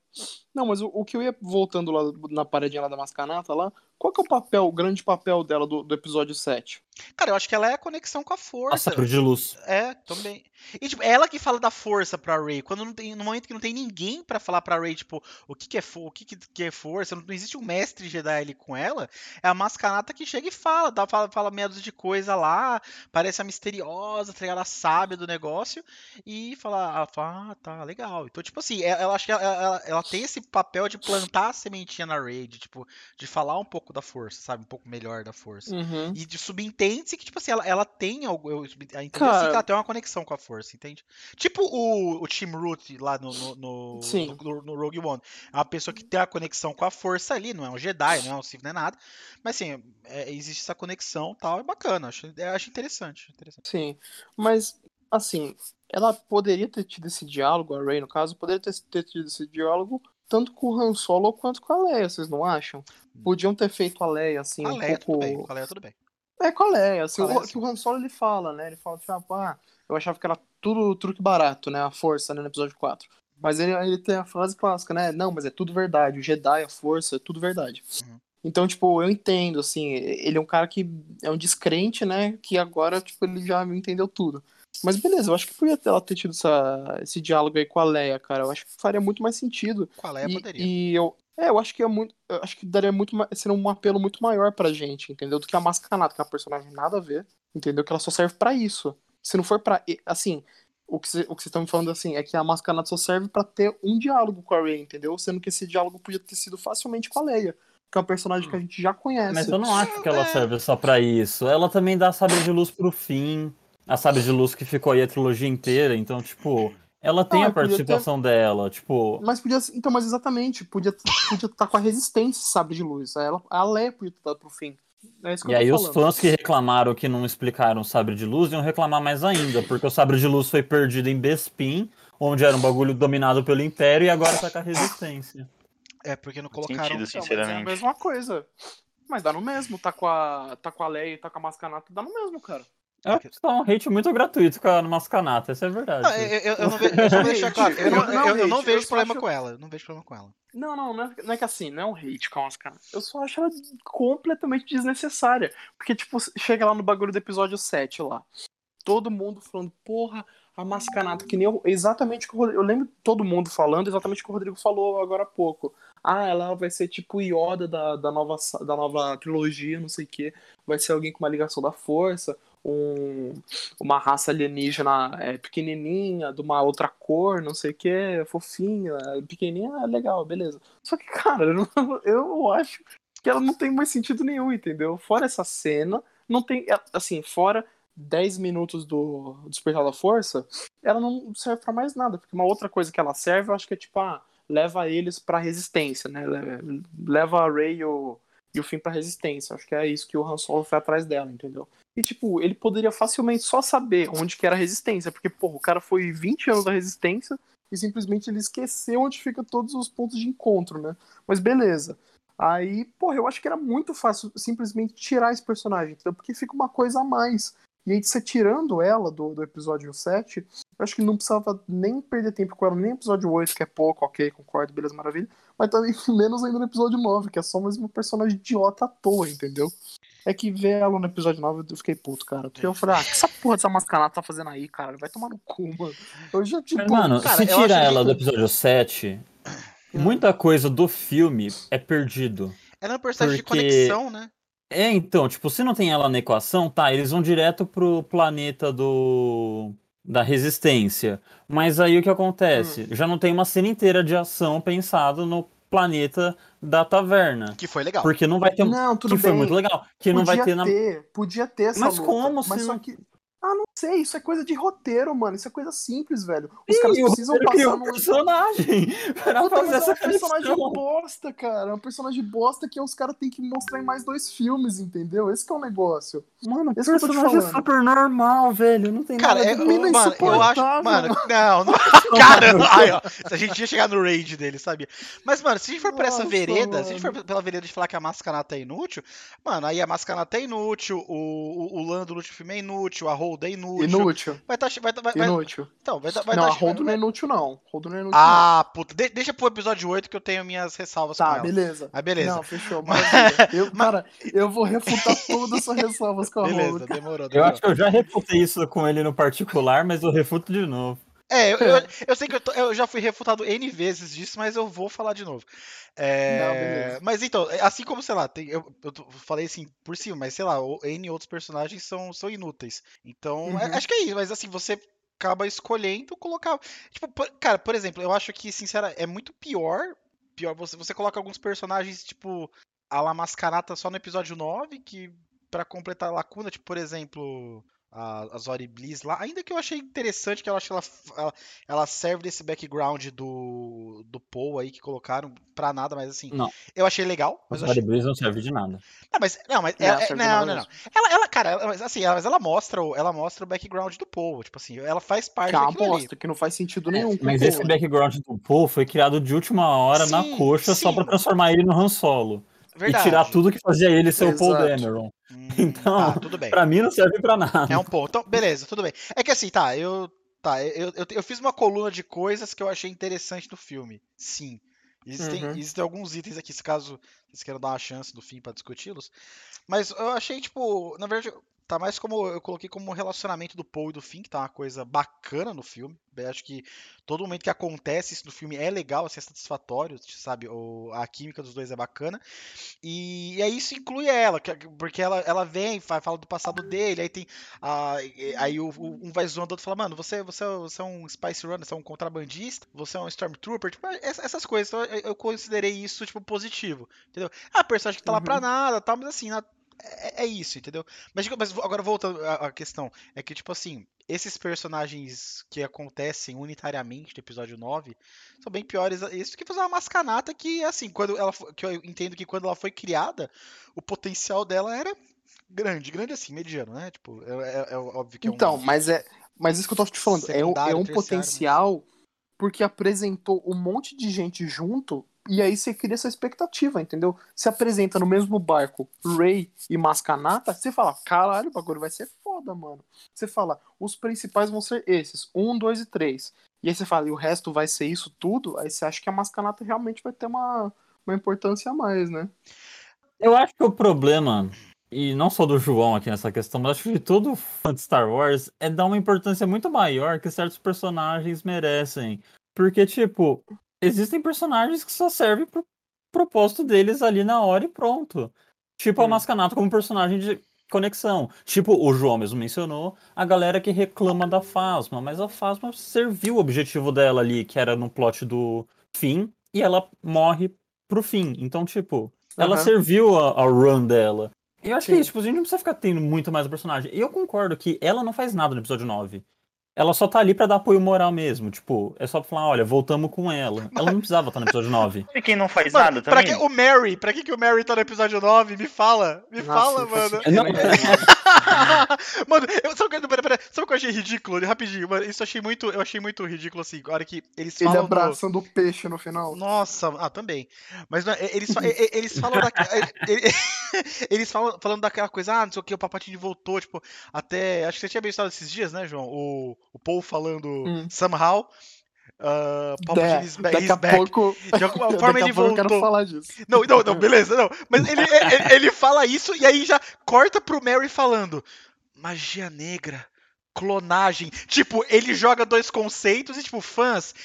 Não, mas o, o que eu ia voltando lá na paredinha lá da Mascanata lá, qual que é o papel, o grande papel dela do, do episódio 7? Cara, eu acho que ela é a conexão com a A força. sabre de luz. É, também. E, tipo, ela que fala da força pra Ray. Quando não tem, no momento que não tem ninguém pra falar pra Ray, tipo, o que, que é o que, que, que é força, não, não existe um mestre Jedi ali com ela, é a Mascanata que chega e fala, dá, fala, fala meia dúzia de coisa lá, parece a misteriosa, tá ligado? A sábia do negócio, e fala, ela fala, ah, tá, legal. Então, tipo assim, ela, ela acho que ela, ela, ela tem esse papel de plantar a sementinha na Ray, de, tipo, de falar um pouco da força, sabe? Um pouco melhor da força. Uhum. E de subentende-se que, tipo assim, ela, ela tem algo. Eu, a entender assim que ela tem uma conexão com a força, entende? Tipo o, o Team Root lá no, no, no, no- no Rogue One. É uma pessoa que tem a conexão com a força ali, não é um Jedi, não é um Sith, não é nada. Mas assim, é- existe essa conexão tal, é bacana. Acho, eu acho interessante. interessante. Sim. Mas, assim, ela poderia ter tido esse diálogo, a Rey, no caso, poderia ter tido esse diálogo tanto com o Han Solo quanto com a Leia, vocês não acham? Podiam ter feito a Leia, assim, a um Leia, pouco... tudo bem. Com a Leia, tudo bem. É, com a Leia, assim, Leia, o, que o Han Solo ele fala, né? Ele fala, tipo, ah, eu achava que era tudo truque barato, né? A força, né, no episódio 4. Mas ele, ele tem a frase clássica, né? Não, mas é tudo verdade. O Jedi, a força, é tudo verdade. Uhum. Então, tipo, eu entendo, assim, ele é um cara que é um descrente, né? Que agora, tipo, ele já entendeu tudo. Mas beleza, eu acho que podia ter- ela ter tido essa, esse diálogo aí com a Leia, cara. Eu acho que faria muito mais sentido. Com a Leia E, poderia. e eu, é, eu acho que é muito, eu acho que daria muito, seria um apelo muito maior pra gente, entendeu? Do que a Mascanata, que é uma personagem nada a ver, entendeu? Que ela só serve pra isso. Se não for pra, e- assim, o que cê- o que vocês estão me falando assim é que a Mascanata só serve pra ter um diálogo com a Rey, entendeu? Sendo que esse diálogo podia ter sido facilmente com a Leia, que é uma personagem que a gente já conhece. Mas eu não acho que ela É. serve só pra isso. Ela também dá a sabre de luz pro fim. A sabre de luz que ficou aí a trilogia inteira. Então, tipo, ela tem Ah, a podia ter- participação dela. Tipo, Mas podia, então, mas exatamente, podia podia estar com a resistência, sabe, de luz. A, ela, a Leia podia ter dado pro fim. É isso que E aí os falando. fãs que reclamaram que não explicaram o sabre de luz iam reclamar mais ainda, porque o sabre de luz foi perdido em Bespin, onde era um bagulho dominado pelo Império, e agora tá com a resistência. É, porque não colocaram. sentido, mas sinceramente. É a mesma coisa. Mas dá no mesmo, tá com a, tá com a Leia e tá com a Mascanata, dá no mesmo, cara. É só um hate muito gratuito com a Mascanata, essa é verdade. Não, eu, eu- eu não vejo, eu deixar <laughs> claro, eu não, Eu não eu- eu não hate, vejo eu problema acho- com ela. eu Não vejo problema com ela. Não, não, não é, não é que assim, não é um hate com a Mascanata. Eu só acho ela completamente desnecessária. Porque, tipo, chega lá no bagulho do episódio 7 lá. Todo mundo falando, porra, a Mascanata, que nem eu, exatamente o que o Rodrigo, eu lembro todo mundo falando exatamente o que o Rodrigo falou agora há pouco. Ah, ela vai ser tipo o Yoda da, da, nova, da nova trilogia, não sei o quê. Vai ser alguém com uma ligação da força, um, uma raça alienígena é, pequenininha, de uma outra cor, não sei o quê, fofinha, pequenininha, é legal, beleza. Só que, cara, eu, <laughs> eu acho que ela não tem mais sentido nenhum, entendeu? Fora essa cena, não tem, assim, fora 10 minutos do Despertar da Força, ela não serve pra mais nada. Porque uma outra coisa que ela serve, eu acho que é tipo, ah, leva eles pra resistência, né? Le- Leva a Rey e o, e o Finn pra resistência. Acho que é isso que o Han Solo foi atrás dela, entendeu? E, tipo, ele poderia facilmente só saber onde que era a resistência. Porque, porra, o cara foi 20 anos da resistência e simplesmente ele esqueceu onde fica todos os pontos de encontro, né? Mas beleza. Aí, porra, eu acho que era muito fácil simplesmente tirar esse personagem, entendeu? Porque fica uma coisa a mais. E aí, você tirando ela do, do episódio 7, eu acho que não precisava nem perder tempo com ela, nem no episódio 8, que é pouco, ok, concordo, beleza, maravilha. Mas também <laughs> menos ainda no episódio 9, que é só mais uma personagem idiota à toa, entendeu? É que ver ela no episódio 9 eu fiquei puto, cara. Porque eu falei, ah, que essa porra dessa mascarada tá fazendo aí, cara? Vai tomar no cu, mano. Eu já, tipo. Mas, mano, cara, se tira que- ela do episódio 7, muita coisa do filme é perdido. Ela é um personagem de Porque- conexão, né? É, então, tipo, se não tem ela na equação, tá, eles vão direto pro planeta do da resistência. Mas aí o que acontece? Já não tem uma cena inteira de ação pensado no planeta da taverna. Que foi legal. Porque não vai ter Não, tudo que foi bem. muito legal, que não vai Podia ter na ter, podia ter essa Mas luta, como mas se só não- que ah, não sei, isso é coisa de roteiro, mano. Isso é coisa simples, velho. Os Ih, caras precisam passar um no personagem <laughs> pra Puta, fazer mas é essa um personagem bosta, cara. É um personagem bosta que os caras têm que mostrar em mais dois filmes, entendeu? Esse que é o negócio. Mano, Esse personagem é super normal, velho. Não tem Cara, nada é, de Mina mano, eu acho. Mano, não, não. <laughs> Cara, ai, ó, se a gente ia chegar no raid dele, sabia? Mas, mano, se a gente for por essa vereda, se a gente for mano. pela vereda de falar que a mascanata é inútil, mano, aí a mascanata é inútil, o, o, o Lando no último filme é inútil, a Holda é inútil. Inútil. Vai tá, vai, tá- vai, vai, Inútil. então, vai, tá- vai não, tá- a Holdo não é inútil, não. Holdo não é inútil, Ah, puta. de- deixa pro episódio 8 que eu tenho minhas ressalvas não. com Tá, beleza. Ah, beleza. Não, fechou. <laughs> Maravilha. Eu, cara, eu vou refutar todas as suas ressalvas com a <laughs> Beleza, Holdo. demorou, Eu demorou. acho que eu já refutei isso com ele no particular, mas eu refuto de novo. É, eu, eu, eu sei que eu, tô- eu já fui refutado N vezes disso, mas eu vou falar de novo. É, Não, mas então, assim como, sei lá, tem- eu, falei assim por cima, mas sei lá, N outros personagens são, são inúteis. Então, Uhum. é- acho que é isso, mas assim, você acaba escolhendo colocar. Tipo, por- cara, por exemplo, eu acho que, sincera, é muito pior. Pior, você, você coloca alguns personagens, tipo, a La Mascarata só no episódio 9, que pra completar a lacuna, tipo, por exemplo, a, a Zori Bliss lá, ainda que eu achei interessante que eu acho que ela, ela, ela serve desse background do, do Paul aí que colocaram pra nada, mas assim, Não. eu achei legal. Mas eu o achei... Breeze não serve de nada. Não, mas, não, mas Não, ela- de não, não, não. Ela, ela, cara, ela, assim, ela, mas ela mostra, o, ela mostra o background do Paul, tipo assim, ela faz parte é ali. bosta, que não faz sentido nenhum. com Mas esse Paul. background do Paul foi criado de última hora na Sim, coxa só sim. pra transformar ele no Han Solo. Verdade. E tirar tudo que fazia ele ser o Paul. Dameron. Hum, <laughs> Então, tá, tudo bem. Pra mim não serve pra nada. É um ponto. Então, beleza, tudo bem. É que assim, tá, eu. Tá, eu, eu, eu fiz uma coluna de coisas que eu achei interessante no filme. Sim. Existem, Uhum. existem alguns itens aqui, se caso vocês queiram dar uma chance no fim pra discuti-los. Mas eu achei, tipo, na verdade, tá mais como. Eu coloquei como relacionamento do Paul e do Finn, que tá uma coisa bacana no filme. Eu acho que todo momento que acontece isso no filme é legal, assim, é satisfatório, sabe? O, a química dos dois é bacana. E, e aí isso inclui ela, que- porque ela, ela vem, fa- fala do passado dele, aí tem. a- aí o, o- um vai zoando o outro e fala, mano, você, você, é- você é um Spice Runner, você é um contrabandista, você é um Stormtrooper, tipo, ess- essas coisas. Então eu, eu considerei isso, tipo, positivo. Entendeu? Ah, personagem que tá lá pra Uhum. nada, tal, mas assim, na- é, é isso, entendeu? Mas, mas agora voltando à, questão, é que, tipo assim, esses personagens que acontecem unitariamente no episódio 9 são bem piores isso do que fazer uma mascanata que, assim, quando ela que eu entendo que quando ela foi criada, o potencial dela era grande, grande assim, mediano, né? Tipo, é, é- é óbvio que é um... Então, mas é. Mas isso que eu tô te falando, é, um- é um terciário, potencial porque apresentou um monte de gente junto e aí você cria essa expectativa, entendeu? Se apresenta no mesmo barco Ray e Mascanata, você fala, caralho, o bagulho vai ser foda, mano. Você fala, os principais vão ser esses, um, dois e três. E aí você fala, e o resto vai ser isso tudo? Aí você acha que a Mascanata realmente vai ter uma, uma importância a mais, né? Eu acho que o problema, e não só do João aqui nessa questão, mas acho que de todo fã de Star Wars, é dar uma importância muito maior que certos personagens merecem. Porque, tipo, existem personagens que só servem pro propósito deles ali na hora e pronto. Tipo a Hum. Mascanata como personagem de conexão. Tipo, o João mesmo mencionou, a galera que reclama da Fasma, mas a Fasma serviu o objetivo dela ali, que era no plot do fim, e ela morre pro fim. Então, tipo, ela Aham. serviu a, a run dela. Eu acho Sim. que é isso, tipo, a gente não precisa ficar tendo muito mais personagem. E eu concordo que ela não faz nada no episódio 9. Ela só tá ali pra dar apoio moral mesmo. Tipo, é só pra falar, olha, voltamos com ela. Ela não precisava estar no episódio 9. <laughs> Sabe quem não faz Mano, nada pra também? que o Mary? Pra que, que o Mary tá no episódio 9? Me fala. Me Nossa, fala, mano. Não. <laughs> <laughs> mano, eu, sabe, pera, pera, sabe o que eu achei ridículo? Rapidinho, mano. Isso eu achei muito, eu achei muito ridículo assim. A hora que eles Ele falam. do- abraçando o peixe no final. Nossa, ah, também. Mas não, eles, <laughs> eles falam da, <laughs> eles falam falando daquela coisa, ah, não sei o que, o Papatini voltou, tipo, até. Acho que você tinha mencionado esses dias, né, João? O, o Paul falando Hum. somehow. Uh, É, Palpatine is back. daqui a back. pouco. De alguma <laughs> forma ele pouco eu quero voltou. falar disso. Não, não, não, beleza, não. Mas ele, ele, ele fala isso e aí já corta pro Mary falando: magia negra, clonagem. Tipo, ele joga dois conceitos e, tipo, fãs.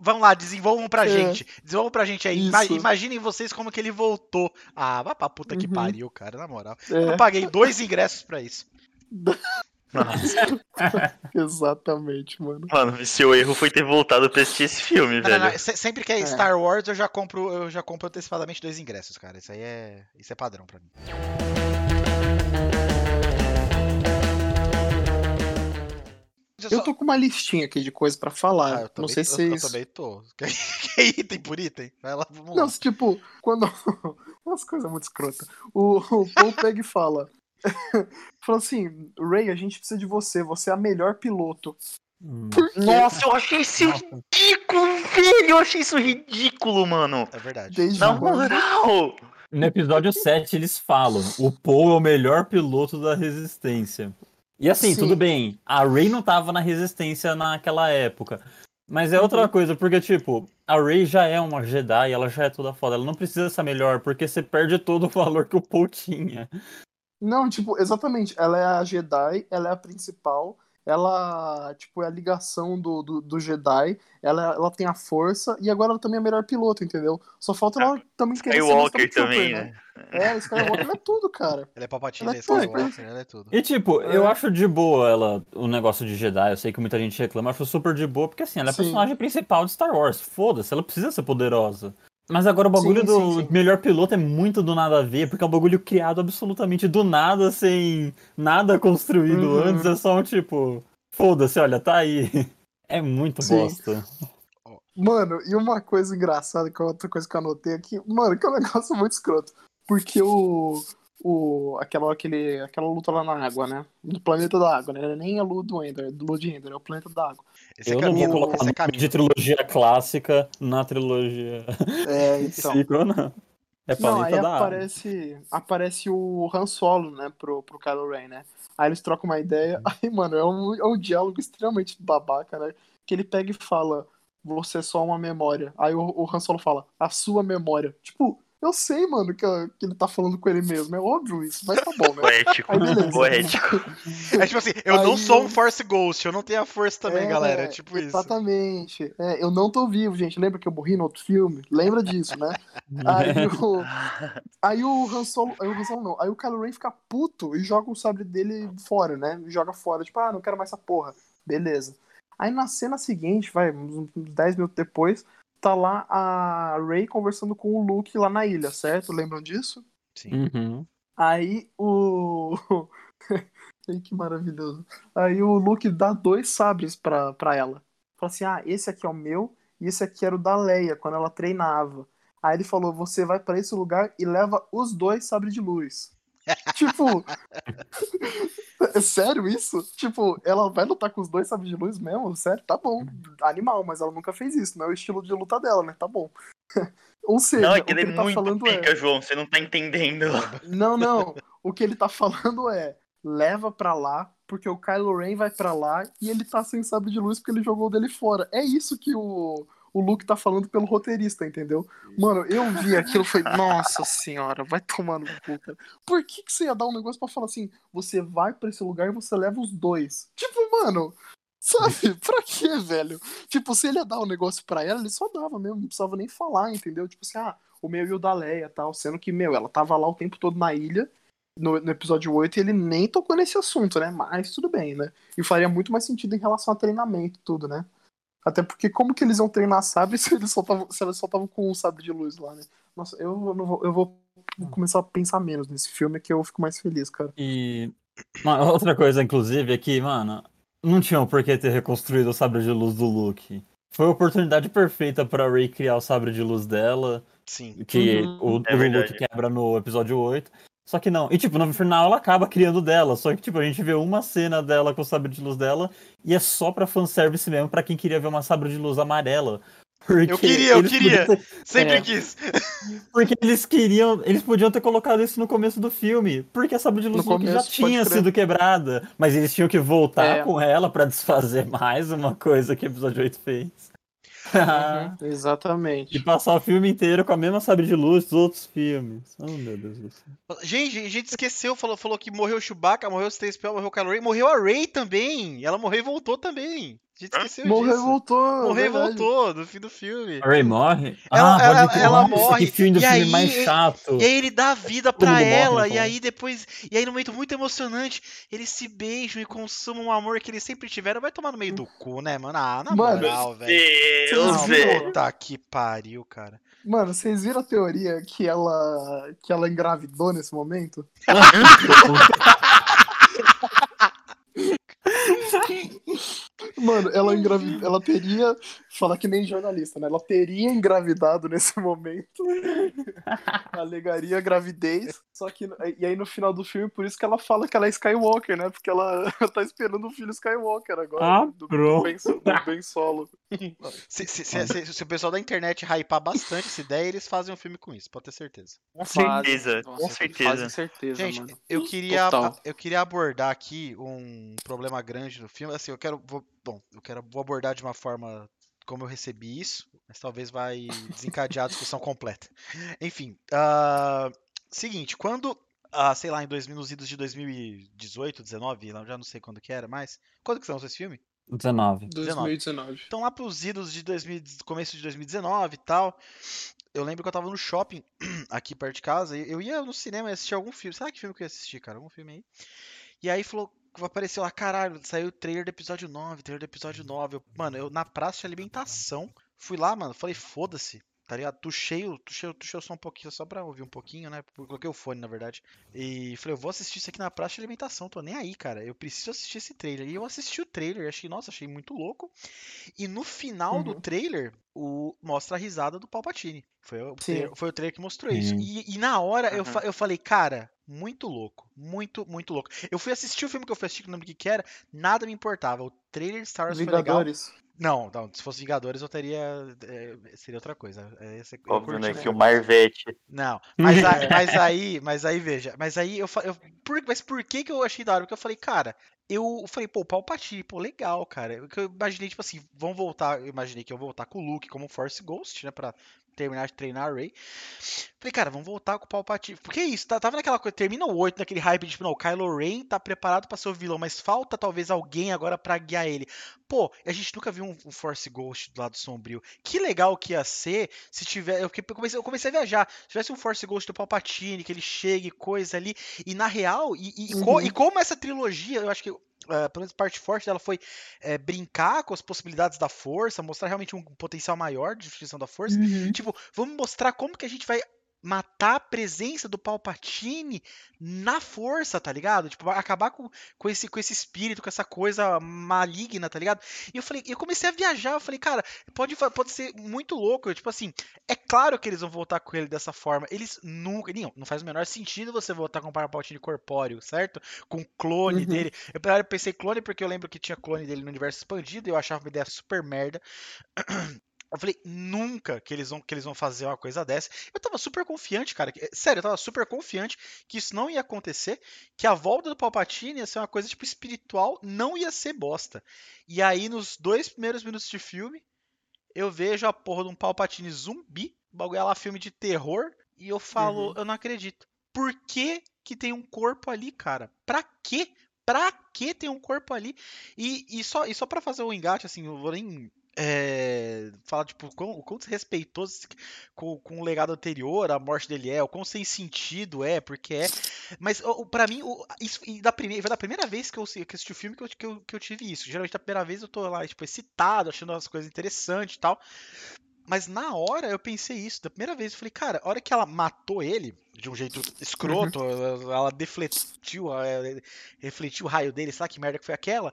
Vão lá, desenvolvam pra É. gente. Desenvolvam pra gente aí. Isso. imaginem vocês como que ele voltou. Ah, vá pra puta que Uhum. pariu, cara, na moral. É, Eu paguei dois ingressos pra isso. <laughs> Nossa, <laughs> exatamente, mano. mano, seu erro foi ter voltado pra assistir esse filme, Não, não, velho. não, se- sempre que é, É. Star Wars, eu já compro, eu já compro antecipadamente dois ingressos, cara. Isso aí é, isso é padrão pra mim. Eu tô com uma listinha aqui de coisas pra falar. Ah, eu não sei se eu, vocês. também tô. <laughs> Que item por item? Vai lá, vamos lá. Não, tipo, quando. <laughs> Umas coisas muito escrotas. O, o Paul pega e fala. <laughs> fala assim, Ray, a gente precisa de você, você é a melhor piloto. Hum. Nossa, eu achei isso Nossa. ridículo, velho. Eu achei isso ridículo, mano. É verdade. Desde Na moral. No episódio 7, eles falam: o Paul é o melhor piloto da resistência. E assim, Sim. tudo bem, a Rey não tava na resistência naquela época. Mas é Uhum. outra coisa, porque, tipo, a Rey já é uma Jedi, ela já é toda foda. Ela não precisa ser melhor, porque você perde todo o valor que o Paul tinha. Não, tipo, exatamente. Ela é a Jedi, ela é a principal. Ela, tipo, é a ligação do, do, do Jedi. Ela, ela tem a força e agora ela também é a melhor piloto, entendeu? Só falta ela também querer ser Skywalker também, Stormtrooper, né? É, Skywalker é tudo, cara. Ele é Palpatine, Ela ele é é tudo, Skywalker, ela é tudo. E, tipo, É. eu acho de boa ela, o negócio de Jedi. Eu sei que muita gente reclama, eu acho super de boa, porque assim, ela é a Sim. personagem principal de Star Wars. Foda-se, ela precisa ser poderosa. Mas agora o bagulho Sim, do sim, sim. melhor piloto é muito do nada a ver, porque é um bagulho criado absolutamente do nada, sem nada construído Uhum. antes. É só um tipo, foda-se, olha, tá aí. <laughs> É muito bosta. Mano, e uma coisa engraçada, que é outra coisa que eu anotei aqui, mano, que é um <laughs> negócio muito escroto. Porque o. o aquela, hora que ele, aquela luta lá na água, né? Do planeta da água, né? Não é nem a lua do Ender, do Lua de Ender, é o planeta da água. Esse é eu não caminho, vou colocar esse caminho. de trilogia clássica na trilogia. É, então. <laughs> Ficou, não. É Não, aí da água. aparece, aparece o Han Solo, né, pro, pro Kylo Ren, né? Aí eles trocam uma ideia. Aí, mano, é um, é um diálogo extremamente babaca, né? Que ele pega e fala, você é só uma memória. Aí o, o Han Solo fala, a sua memória. Tipo, eu sei, mano, que, que ele tá falando com ele mesmo. É óbvio isso, mas tá bom, né? Poético, Aí poético. <laughs> É tipo assim, eu não Aí sou um Force Ghost, eu não tenho a força também, É, galera. É tipo isso. Exatamente. É, eu não tô vivo, gente. Lembra que eu morri no outro filme? Lembra disso, né? <laughs> Aí o, aí o Han Solo, aí o Han Solo não, aí o Kylo Ren fica puto e joga o sabre dele fora, né? Joga fora, tipo, ah, não quero mais essa porra. Beleza. Aí na cena seguinte, vai, uns 10 minutos depois, tá lá a Rey conversando com o Luke lá na ilha, certo? Lembram disso? Sim. Uhum. Aí o. <laughs> Ai, que maravilhoso. Aí o Luke dá dois sabres pra, pra ela. Fala assim: ah, esse aqui é o meu e esse aqui era o da Leia, quando ela treinava. Aí ele falou: você vai pra esse lugar e leva os dois sabres de luz. Tipo. é sério isso? Tipo, ela vai lutar com os dois sabres de luz mesmo? Sério? Tá bom. Animal, mas ela nunca fez isso. Não é o estilo de luta dela, né? Tá bom. <laughs> Ou seja, Não, é o que que ele ele é tá muito falando é. pica, João. Você não tá entendendo. <laughs> Não, não. O que ele tá falando é: leva pra lá, porque o Kylo Ren vai pra lá e ele tá sem sabre de luz porque ele jogou dele fora. É isso que o, o Luke tá falando pelo roteirista, entendeu? Mano, eu vi aquilo e falei: nossa senhora, vai tomar no cu, cara. Por que, que você ia dar um negócio pra falar assim: você vai pra esse lugar e você leva os dois? Tipo, mano. Sabe? <laughs> Pra quê, velho? Tipo, se ele ia dar um negócio pra ela, ele só dava mesmo, não precisava nem falar, entendeu? Tipo assim, ah, o meu e o da Leia tal. Sendo que, meu, ela tava lá o tempo todo na ilha, no, no episódio 8, e ele nem tocou nesse assunto, né? Mas tudo bem, né? E faria muito mais sentido em relação a treinamento e tudo, né? Até porque como que eles iam treinar sabre <laughs> se eles só estavam se eles só estavam com um sabre de luz lá, né? Nossa, eu não vou, eu vou começar a pensar menos nesse filme que eu fico mais feliz, cara. E uma outra coisa, inclusive, é que, mano, não tinham por que ter reconstruído o sabre de luz do Luke. Foi a oportunidade perfeita pra Rey criar o sabre de luz dela, Sim. que Uhum. o, É o. Luke quebra no episódio 8. Só que não. E, tipo, no final ela acaba criando dela. Só que, tipo, a gente vê uma cena dela com o sabre de luz dela e é só pra fanservice mesmo, pra quem queria ver uma sabre de luz amarela. <laughs> Porque Eu queria, eu queria. ter- Sempre É. quis. <laughs> porque eles queriam. Eles podiam ter colocado isso no começo do filme. Porque a sabre de luz já começo, pode tinha sido quebrada. Mas eles tinham que voltar É. com ela pra desfazer <laughs> mais uma coisa que o episódio 8 fez. Uhum, <laughs> exatamente. E passar o filme inteiro com a mesma sabre de luz dos outros filmes. Oh, meu Deus do céu. Gente, a gente esqueceu, falou, falou que morreu o Chewbacca, morreu o C-3PO, morreu o Kylo Ren, morreu a Rey também. Ela morreu e voltou também. A gente esqueceu Morreu e disso. voltou. Morreu e verdade. voltou no fim do filme. A Ray morre? Ela- ah, ela- ela Nossa, morre, Que fim do e filme aí- mais chato. E aí ele dá vida Todo pra mundo morre, ela, e então. aí depois. E aí, no momento muito emocionante, eles se beijam e consumam o amor que eles sempre tiveram. Vai tomar no meio do cu, né, mano? Ah, na Mano, moral, velho. Deus, velho. Puta que pariu, cara. Mano, vocês viram a teoria que ela que ela engravidou nesse momento? <laughs> Mano, ela engravid... ela teria, fala que nem jornalista, né? Ela teria engravidado nesse momento. <laughs> Alegaria gravidez, só que e aí no final do filme por isso que ela fala que ela é Skywalker, né? Porque ela <laughs> tá esperando o filho Skywalker agora, Ah, do, do, pronto. ben, do Ben Solo. Se, se- se- se- se o pessoal da internet hypar bastante essa ideia, eles fazem um filme com isso, pode ter certeza. Com certeza, Nossa, com certeza. Fazem certeza, Gente, mano. eu queria, Total. eu queria abordar aqui um problema grande no filme. Assim, eu quero, vou- bom, eu quero vou abordar de uma forma como eu recebi isso, mas talvez vai desencadear a discussão completa. Enfim, ah, seguinte, quando, ah, sei lá, em 2000, nos idos de 2018, 19, eu já não sei quando que era, mas quando que são esse filme? 19. 2019. Então lá pros idos de 2000, começo de 2019 e tal, eu lembro que eu tava no shopping <clears throat> aqui perto de casa, e eu ia no cinema e assistir algum filme. Será que filme que eu ia assistir, cara? Algum filme aí. E aí falou, apareceu lá, caralho, saiu o trailer do episódio 9, trailer do episódio 9. Eu- mano, eu na praça de alimentação, fui lá, mano, falei, foda-se. Tá ligado? Tuchei, tuchei, tuchei som um pouquinho, só pra ouvir um pouquinho, né? Coloquei o fone, na verdade. E falei, eu vou assistir isso aqui na praça de alimentação, tô nem aí, cara. Eu preciso assistir esse trailer. E eu assisti o trailer, achei, nossa, achei muito louco. E no final do Uhum. trailer, o, mostra a risada do Palpatine. Foi o, Sim. tra- foi o trailer que mostrou isso. E, e na hora eu, Uhum. fa- eu falei, cara, muito louco. Muito, muito louco. Eu fui assistir o filme que eu fui assistir, que não lembro o que que era, nada me importava. O trailer de Star Wars foi legal. Vingadores. Não, não, se fosse Vingadores eu teria. é, seria outra coisa. É, esse- eu Óbvio, né? o Que o. Marvete. Não, mas, a- <laughs> mas aí, mas aí veja, mas aí eu, por, mas por que que eu achei da hora? Porque eu falei, cara, eu falei, pô, Palpatine, pô, legal, cara. Eu imaginei tipo assim, vão voltar, eu imaginei que eu voltar com o Luke como Force Ghost, né, para terminar de treinar a Rey. Falei, cara, vamos voltar com o Palpatine. Porque é isso, tá- tava naquela coisa, termina o 8, naquele hype de tipo, não, o Kylo Ren tá preparado pra ser o vilão, mas falta talvez alguém agora pra guiar ele. Pô, a gente nunca viu um, um Force Ghost do lado sombrio. Que legal que ia ser se tiver. Eu, comecei, eu comecei a viajar. Se tivesse um Force Ghost do Palpatine, que ele chegue, coisa ali. E na real, e, e- e co- Uhum. e como essa trilogia, eu acho que. Eh, pelo menos parte forte dela foi eh, brincar com as possibilidades da força, mostrar realmente um potencial maior de utilização da força. Tipo, vamos mostrar como que a gente vai matar a presença do Palpatine na força, tá ligado? Tipo, acabar com, com, esse, com esse espírito, com essa coisa maligna, tá ligado? E eu falei, eu comecei a viajar, eu falei, cara, pode, pode ser muito louco. Tipo assim, é claro que eles vão voltar com ele dessa forma. Eles nunca. Não, não faz o menor sentido você voltar com o Palpatine corpóreo, certo? Com o clone Uhum. dele. Eu primeiro pensei clone porque eu lembro que tinha clone dele no universo expandido e eu achava uma ideia super merda. <clears throat> Eu falei, nunca que eles vão que eles vão fazer uma coisa dessa. Eu tava super confiante, cara. que- Sério, eu tava super confiante que isso não ia acontecer, que a volta do Palpatine ia ser uma coisa tipo espiritual, não ia ser bosta. E aí nos dois primeiros minutos de filme, eu vejo a porra de um Palpatine zumbi, bagulho é lá filme de terror, e eu falo, Uhum. eu não acredito. Por que que tem um corpo ali, cara? Pra quê? Pra que tem um corpo ali? E, e só, e só pra fazer o engate, assim, eu vou nem é, falar, tipo, o quão, o quão desrespeitoso com, com o legado anterior, a morte dele é, o quão sem sentido é, porque é. Mas pra mim, o- isso, e da primeira, foi da primeira vez que eu, que assisti o filme que eu, que, eu, que eu tive isso. Geralmente, da primeira vez eu tô lá, tipo, excitado, achando as coisas interessantes e tal. Mas na hora eu pensei isso. Da primeira vez eu falei, cara, a hora que ela matou ele, de um jeito escroto, ela, ela defletiu, ela refletiu o raio dele, sabe que merda que foi aquela?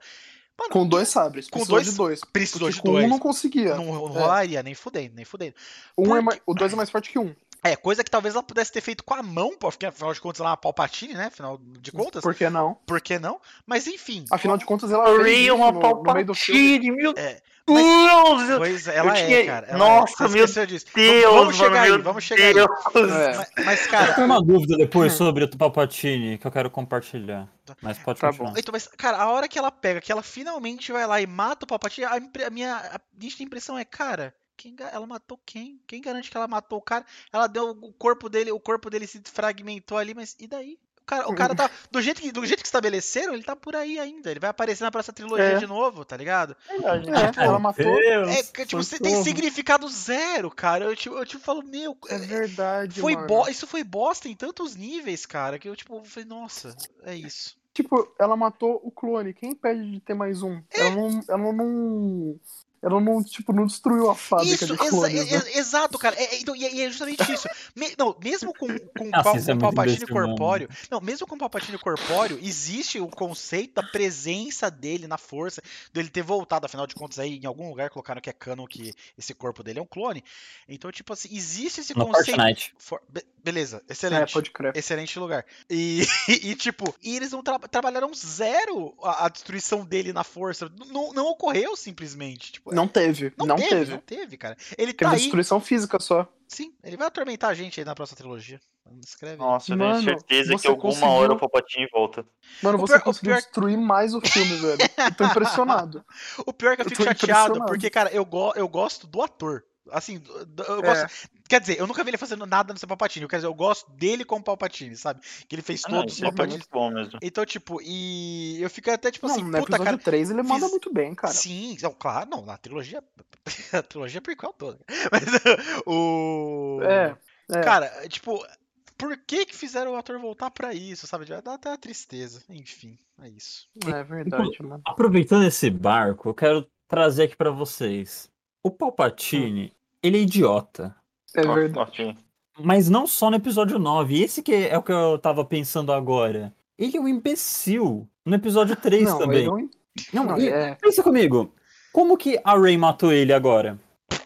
Mano, Com dois sabres. Com precisou dois- de dois. precisou de com dois. um não conseguia. Não É. rolaria, nem fudendo, nem fudendo. Um é Porque- mais- o dois é mais forte que um. É, coisa que talvez ela pudesse ter feito com a mão, porque afinal de contas ela é uma Palpatine, né? Afinal de contas, Por que não? por que não? Mas enfim. Afinal de contas, ela A fez é isso uma no, no meio do filme. Palpatine, meu É, Deus! eu- Pois é, ela é, tinha- cara. ela Nossa, é. Meu esqueceu disso. Deus, vamos chegar mano, aí, vamos chegar aí. Deus. É. Mas, mas, Eu cara, tenho uma dúvida depois sobre o Palpatine que eu quero compartilhar. Mas pode Tá continuar. Então, mas, cara, a hora que ela pega, que ela finalmente vai lá e mata o Palpatine, a, impre- a minha a nítida impressão é, cara, quem, ela matou quem? Quem garante que ela matou o cara? Ela deu o corpo dele, o corpo dele se fragmentou ali, mas e daí? O cara, o cara tá. <laughs> Do jeito, que, do jeito que estabeleceram, ele tá por aí ainda. Ele vai aparecer na próxima trilogia É. de novo, tá ligado? É, ela matou. Deus, É, tipo, você tem significado zero, cara. Eu tipo, eu, tipo falo, meu. É verdade, Foi bo... Isso foi bosta em tantos níveis, cara, que eu, tipo, falei, nossa, é isso. Tipo, ela matou o clone. Quem impede de ter mais um? É. Ela não. Ela não. Ela não, tipo, não destruiu a fábrica Isso, de exa- clones, né? e- exato, cara. É, é, então, e é, e é justamente isso. Me- não, mesmo com, com, Ah, pal- isso é com muito Palpatine corpóreo. Não, mesmo com Palpatine corpóreo, existe o conceito da presença dele na força, dele ter voltado. Afinal de contas, aí em algum lugar colocaram que é canon que esse corpo dele é um clone. Então, tipo assim, existe esse No conceito. For- be- beleza, É, excelente. pode crer. Excelente lugar. E, <laughs> e, tipo, e eles não tra- trabalharam zero a, a destruição dele na força. N- Não, não ocorreu simplesmente. Tipo, Não teve. Não, teve, teve. não teve, cara. Ele Teve tá aí. destruição física só. Sim, ele vai atormentar a gente aí na próxima trilogia. Escreve. aí. Nossa, eu Mano, tenho certeza que alguma conseguiu- hora o Palpatine volta. Mano, O você pior- conseguiu pior- destruir mais o filme, velho. Eu tô impressionado. <laughs> O pior é que eu Eu fico chateado, porque, cara, eu, go eu gosto do ator. Assim, eu É. gosto. Quer dizer, eu nunca vi ele fazendo nada no seu Palpatine. Quer dizer, eu gosto dele como Palpatine, sabe? Que ele fez Ah, todos os isso é bom mesmo. Então, tipo, e eu fico até tipo Não, assim, no puta, cara. 3 ele manda fiz- muito bem, cara. Sim, não, claro, não, na trilogia. <laughs> a trilogia prequel toda. <laughs> Mas o. É, é. Cara, tipo, por que que fizeram o ator voltar pra isso, sabe? Dá até uma tristeza. Enfim, é isso. É verdade, mano. Aproveitando esse barco, eu quero trazer aqui pra vocês. O Palpatine, ele é idiota. É verdade. Mas não só no episódio 9. Esse que é o que eu tava pensando agora. Ele é um imbecil. No episódio 3 Não, também. ele não... Não, não, e- é... pensa comigo. Como que a Rey matou ele agora?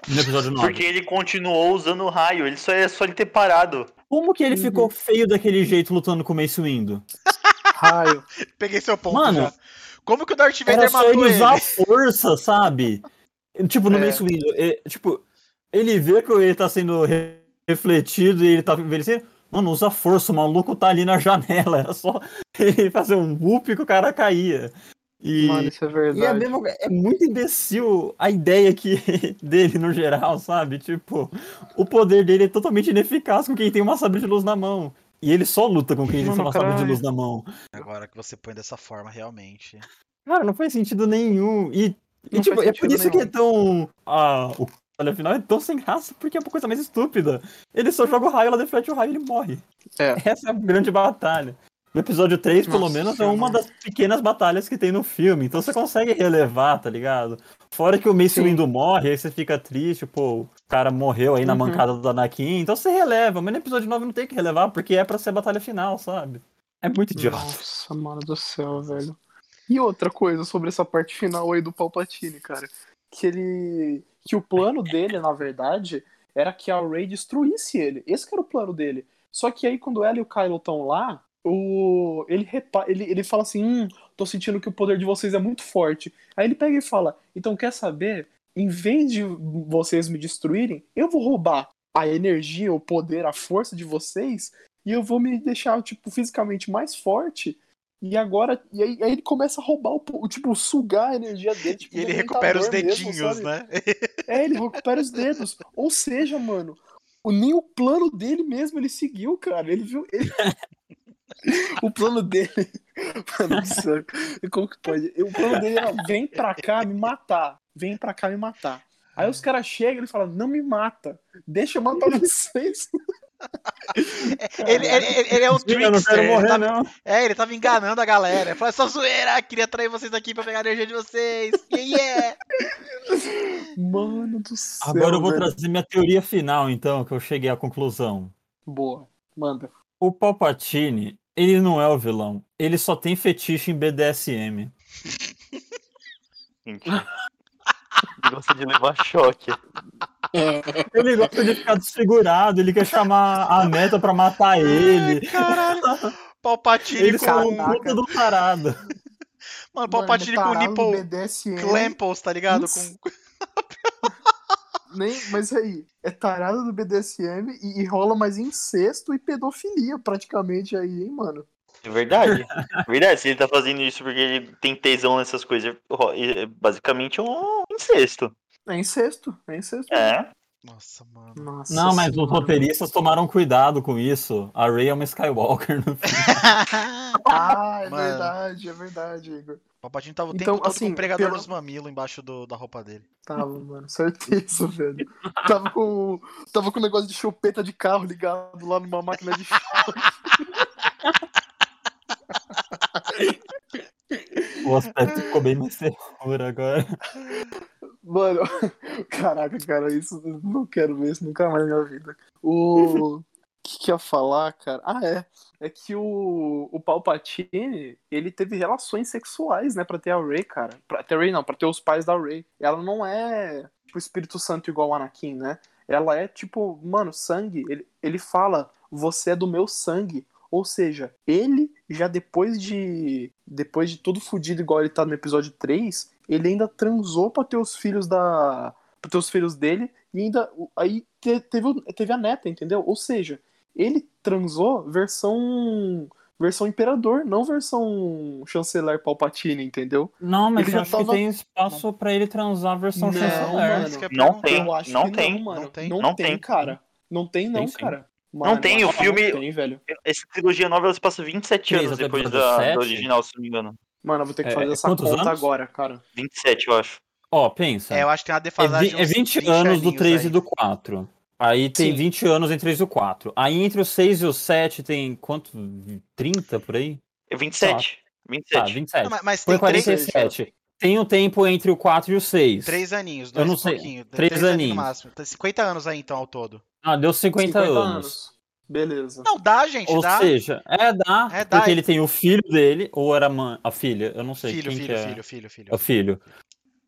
No episódio 9. Porque ele continuou usando o raio, ele só é só ele ter parado. Como que ele Uhum. ficou feio daquele jeito lutando com o Mace Windu? raio. <laughs> Peguei seu ponto Mano, já. Como que o Darth Era Vader só ele ele? usar a força, sabe? Tipo, no É. Mace Windu. é, tipo, ele vê que ele tá sendo re- refletido e ele tá envelhecendo. Mano, usa força, o maluco tá ali na janela. <laughs> Era só ele fazer um whoop que o cara caía. E, Mano, isso é e é, verdade. mesmo, é muito imbecil a ideia que, <laughs> dele no geral, sabe? Tipo, o poder dele é totalmente ineficaz com quem tem uma sabre de luz na mão. E ele só luta com quem tem Mano, uma sabre de caralho. luz na mão. Agora que você põe dessa forma, realmente. Cara, não faz sentido nenhum. E, e tipo, é por isso que é nenhum. tão. Ah, o olha final é tão sem graça, porque é uma coisa mais estúpida. Ele só joga o raio, ela deflete o raio e ele morre. É. <laughs> Essa é a grande batalha. No episódio 3, pelo Nossa menos, é uma das pequenas batalhas que tem no filme. Então você consegue relevar, tá ligado? Fora que o Mace. Windu morre, aí você fica triste, pô, o cara morreu aí na Uhum. mancada do Anakin. Então você releva, mas no episódio 9 não tem que relevar, porque é pra ser a batalha final, sabe? É muito idiota. Nossa, mano do céu, velho. E outra coisa sobre essa parte final aí do Palpatine, cara. Que ele. Que o plano dele, na verdade, era que a Rey destruísse ele. Esse era o plano dele. Só que aí, quando ela e o Kylo estão lá, o... ele, repa... ele, ele fala assim: hum, tô sentindo que o poder de vocês é muito forte. Aí ele pega e fala: então quer saber? Em vez de vocês me destruírem, eu vou roubar a energia, o poder, a força de vocês e eu vou me deixar, tipo, fisicamente mais forte. E agora, e aí, aí ele começa a roubar o, po- o, tipo, sugar a energia dele. Tipo, E ele recupera os mesmo, dedinhos, sabe? né? <laughs> É, ele recupera os dedos. Ou seja, mano, o, nem o plano dele mesmo ele seguiu, cara. Ele viu. ele- <laughs> o plano dele. <laughs> Mano, céu, como que pode? O plano dele era: vem pra cá me matar. Vem pra cá me matar. Aí os caras chegam e ele fala: não me mata. Deixa eu matar vocês. Ele, ele, ele- ele é um Eu não trickster. quero ele morrer, tava- não. É, ele tava enganando a galera. Ele falou, essa zoeira, queria atrair vocês aqui pra pegar a energia de vocês. Yeah, yeah. Mano do céu. Agora eu vou velho. trazer minha teoria final, então, que eu cheguei à conclusão. Boa. Manda. O Palpatine, ele não é o vilão. Ele só tem fetiche em BDSM. <laughs> Ele gosta de levar choque. <laughs> Ele gosta de ficar desfigurado, ele quer chamar a neta pra matar ele. Caralho. <laughs> Palpatine Ele com. é um Caraca. puta do tarado. Mano, Palpatine Mano, com nipple BDSM. clamples, tá ligado? Isso. Com... <laughs> Nem, mas aí, é tarado do BDSM e, e rola mais incesto e pedofilia praticamente aí, hein, mano? É verdade. É verdade. Se ele tá fazendo isso porque ele tem tesão nessas coisas, é basicamente um incesto. É incesto, é incesto. É. Nossa, mano. Nossa Não, mas os senhora. roteiristas tomaram cuidado com isso. A Rey é uma Skywalker no filme. <laughs> Ah, é Mano. verdade, é verdade, Igor. Palpatine tava o Então, tempo todo assim, com um pregador pelo- nos mamilos embaixo do- da roupa dele. Tava, mano, certeza, velho. Tava com, tava com um negócio de chupeta de carro ligado lá numa máquina de choque. <laughs> O aspecto ficou bem mais seguro agora. <laughs> Mano, <laughs> caraca, cara, isso não quero ver isso nunca mais na minha vida. O que que ia falar, cara? Ah, é. É que o, o Palpatine, ele teve relações sexuais, né, pra ter a Rey, cara. Pra ter a Rey não, pra ter os pais da Rey. Ela não é, tipo, Espírito Santo igual o Anakin, né? Ela é, tipo, mano, sangue. Ele, ele fala, você é do meu sangue. Ou seja, ele já depois de depois de tudo fudido igual ele tá no episódio 3, ele ainda transou pra ter os filhos da pra ter os filhos dele e ainda aí te- teve, teve a neta, entendeu? Ou seja, ele transou versão versão imperador, não versão chanceler Palpatine, entendeu? Não, mas Ele eu já acho tava- que tem espaço pra ele transar versão Não, chanceler. mano. Não tem, Eu acho não que tem, não, mano. não tem. Não, Não tem, tem. cara. Não tem não, Tem cara. Mano, Não tem, o não filme- tem, velho. Essa trilogia nova ela se passa 27 Três anos depois da, da original, se não me engano. Mano, eu vou ter que É, fazer é essa conta anos? agora, cara. 27, eu acho. Ó, pensa. É, eu acho que tem uma É, defasagem. vi- de é uns 20, anos do aninhos 3 aí. e do 4. Aí tem Sim. 20 anos entre 3 e o 4. Aí entre o 6 e o 7 tem quanto? 30 por aí? É 27. Tá, 27. 27. Não, mas, mas Foi tem três, 47. Tem o tempo entre o 4 e o 6. três aninhos, Eu dois não e sei. pouquinho. Três aninhos aninhos. no máximo. Tem 50 anos aí, então, ao todo. Ah, deu 50, anos. Beleza. Não, dá, gente, Ou dá. seja, é, dá. É, dá. Porque ele tem o filho dele, ou era a, mãe, a filha, eu não sei filho, quem filho, que é. filho, filho, filho. É o filho.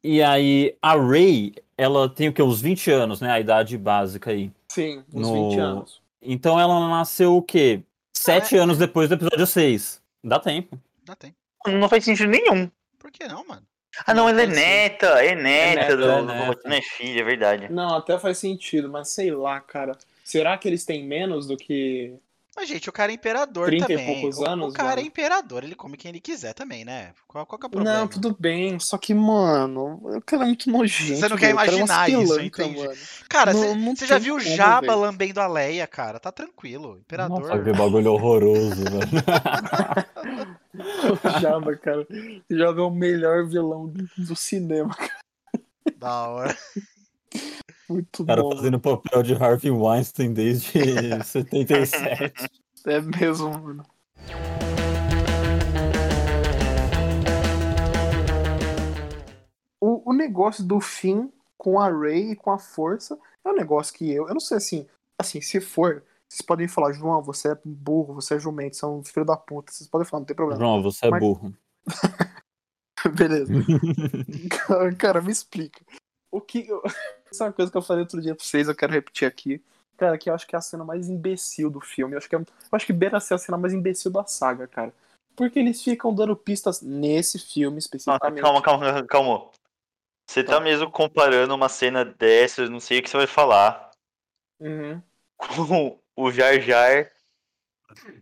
E aí, a Ray, ela tem o quê? Uns 20 anos, né? A idade básica aí. Sim, uns No- 20 anos. Então ela nasceu o quê? Sete é. anos depois do episódio 6. Dá tempo. Dá tempo. Não faz sentido nenhum. Por que não, mano? Ah, não, ela é faz neta, é neta, neta, do, é neta. É filha, é verdade. Não, até faz sentido, mas sei lá, cara. Será que eles têm menos do que. Mas, gente, o cara é imperador 30 e também. poucos O- o, anos, cara é mano. imperador, ele come quem ele quiser também, né? Qual, qual que é o problema? Não, tudo bem, só que, mano, o cara é muito nojento. Você não quer velho, o cara é imaginar isso, pilanca, entendi. mano. Cara, Não- você já viu o Jabba velho. lambendo a Leia, cara? Tá tranquilo. Imperador. Nossa, que bagulho horroroso, velho. <laughs> <laughs> O Jabba, cara. O Jabba é o melhor vilão do, cinema. Da hora. Muito O cara bom. fazendo papel de Harvey Weinstein desde <laughs> 77. É mesmo, mano. O, o negócio do fim com a Ray e com a força é um negócio que eu. Eu não sei assim. Assim, se for, vocês podem falar, João, você é burro, você é jumento, você é um filho da puta. Vocês podem falar, não tem problema. João, você é Mas- burro. <laughs> Beleza. <laughs> Cara, me explica. O que. eu- <laughs> Isso é uma coisa que eu falei outro dia pra vocês, eu quero repetir aqui. Cara, que eu acho que é a cena mais imbecil do filme. Eu acho que, é... eu acho que beira ser a cena mais imbecil da saga, cara. Porque eles ficam dando pistas nesse filme Ah, especificamente. calma, calma, calma. Você tá Tá. mesmo comparando uma cena dessas, não sei o que você vai falar, Uhum. com o Jar Jar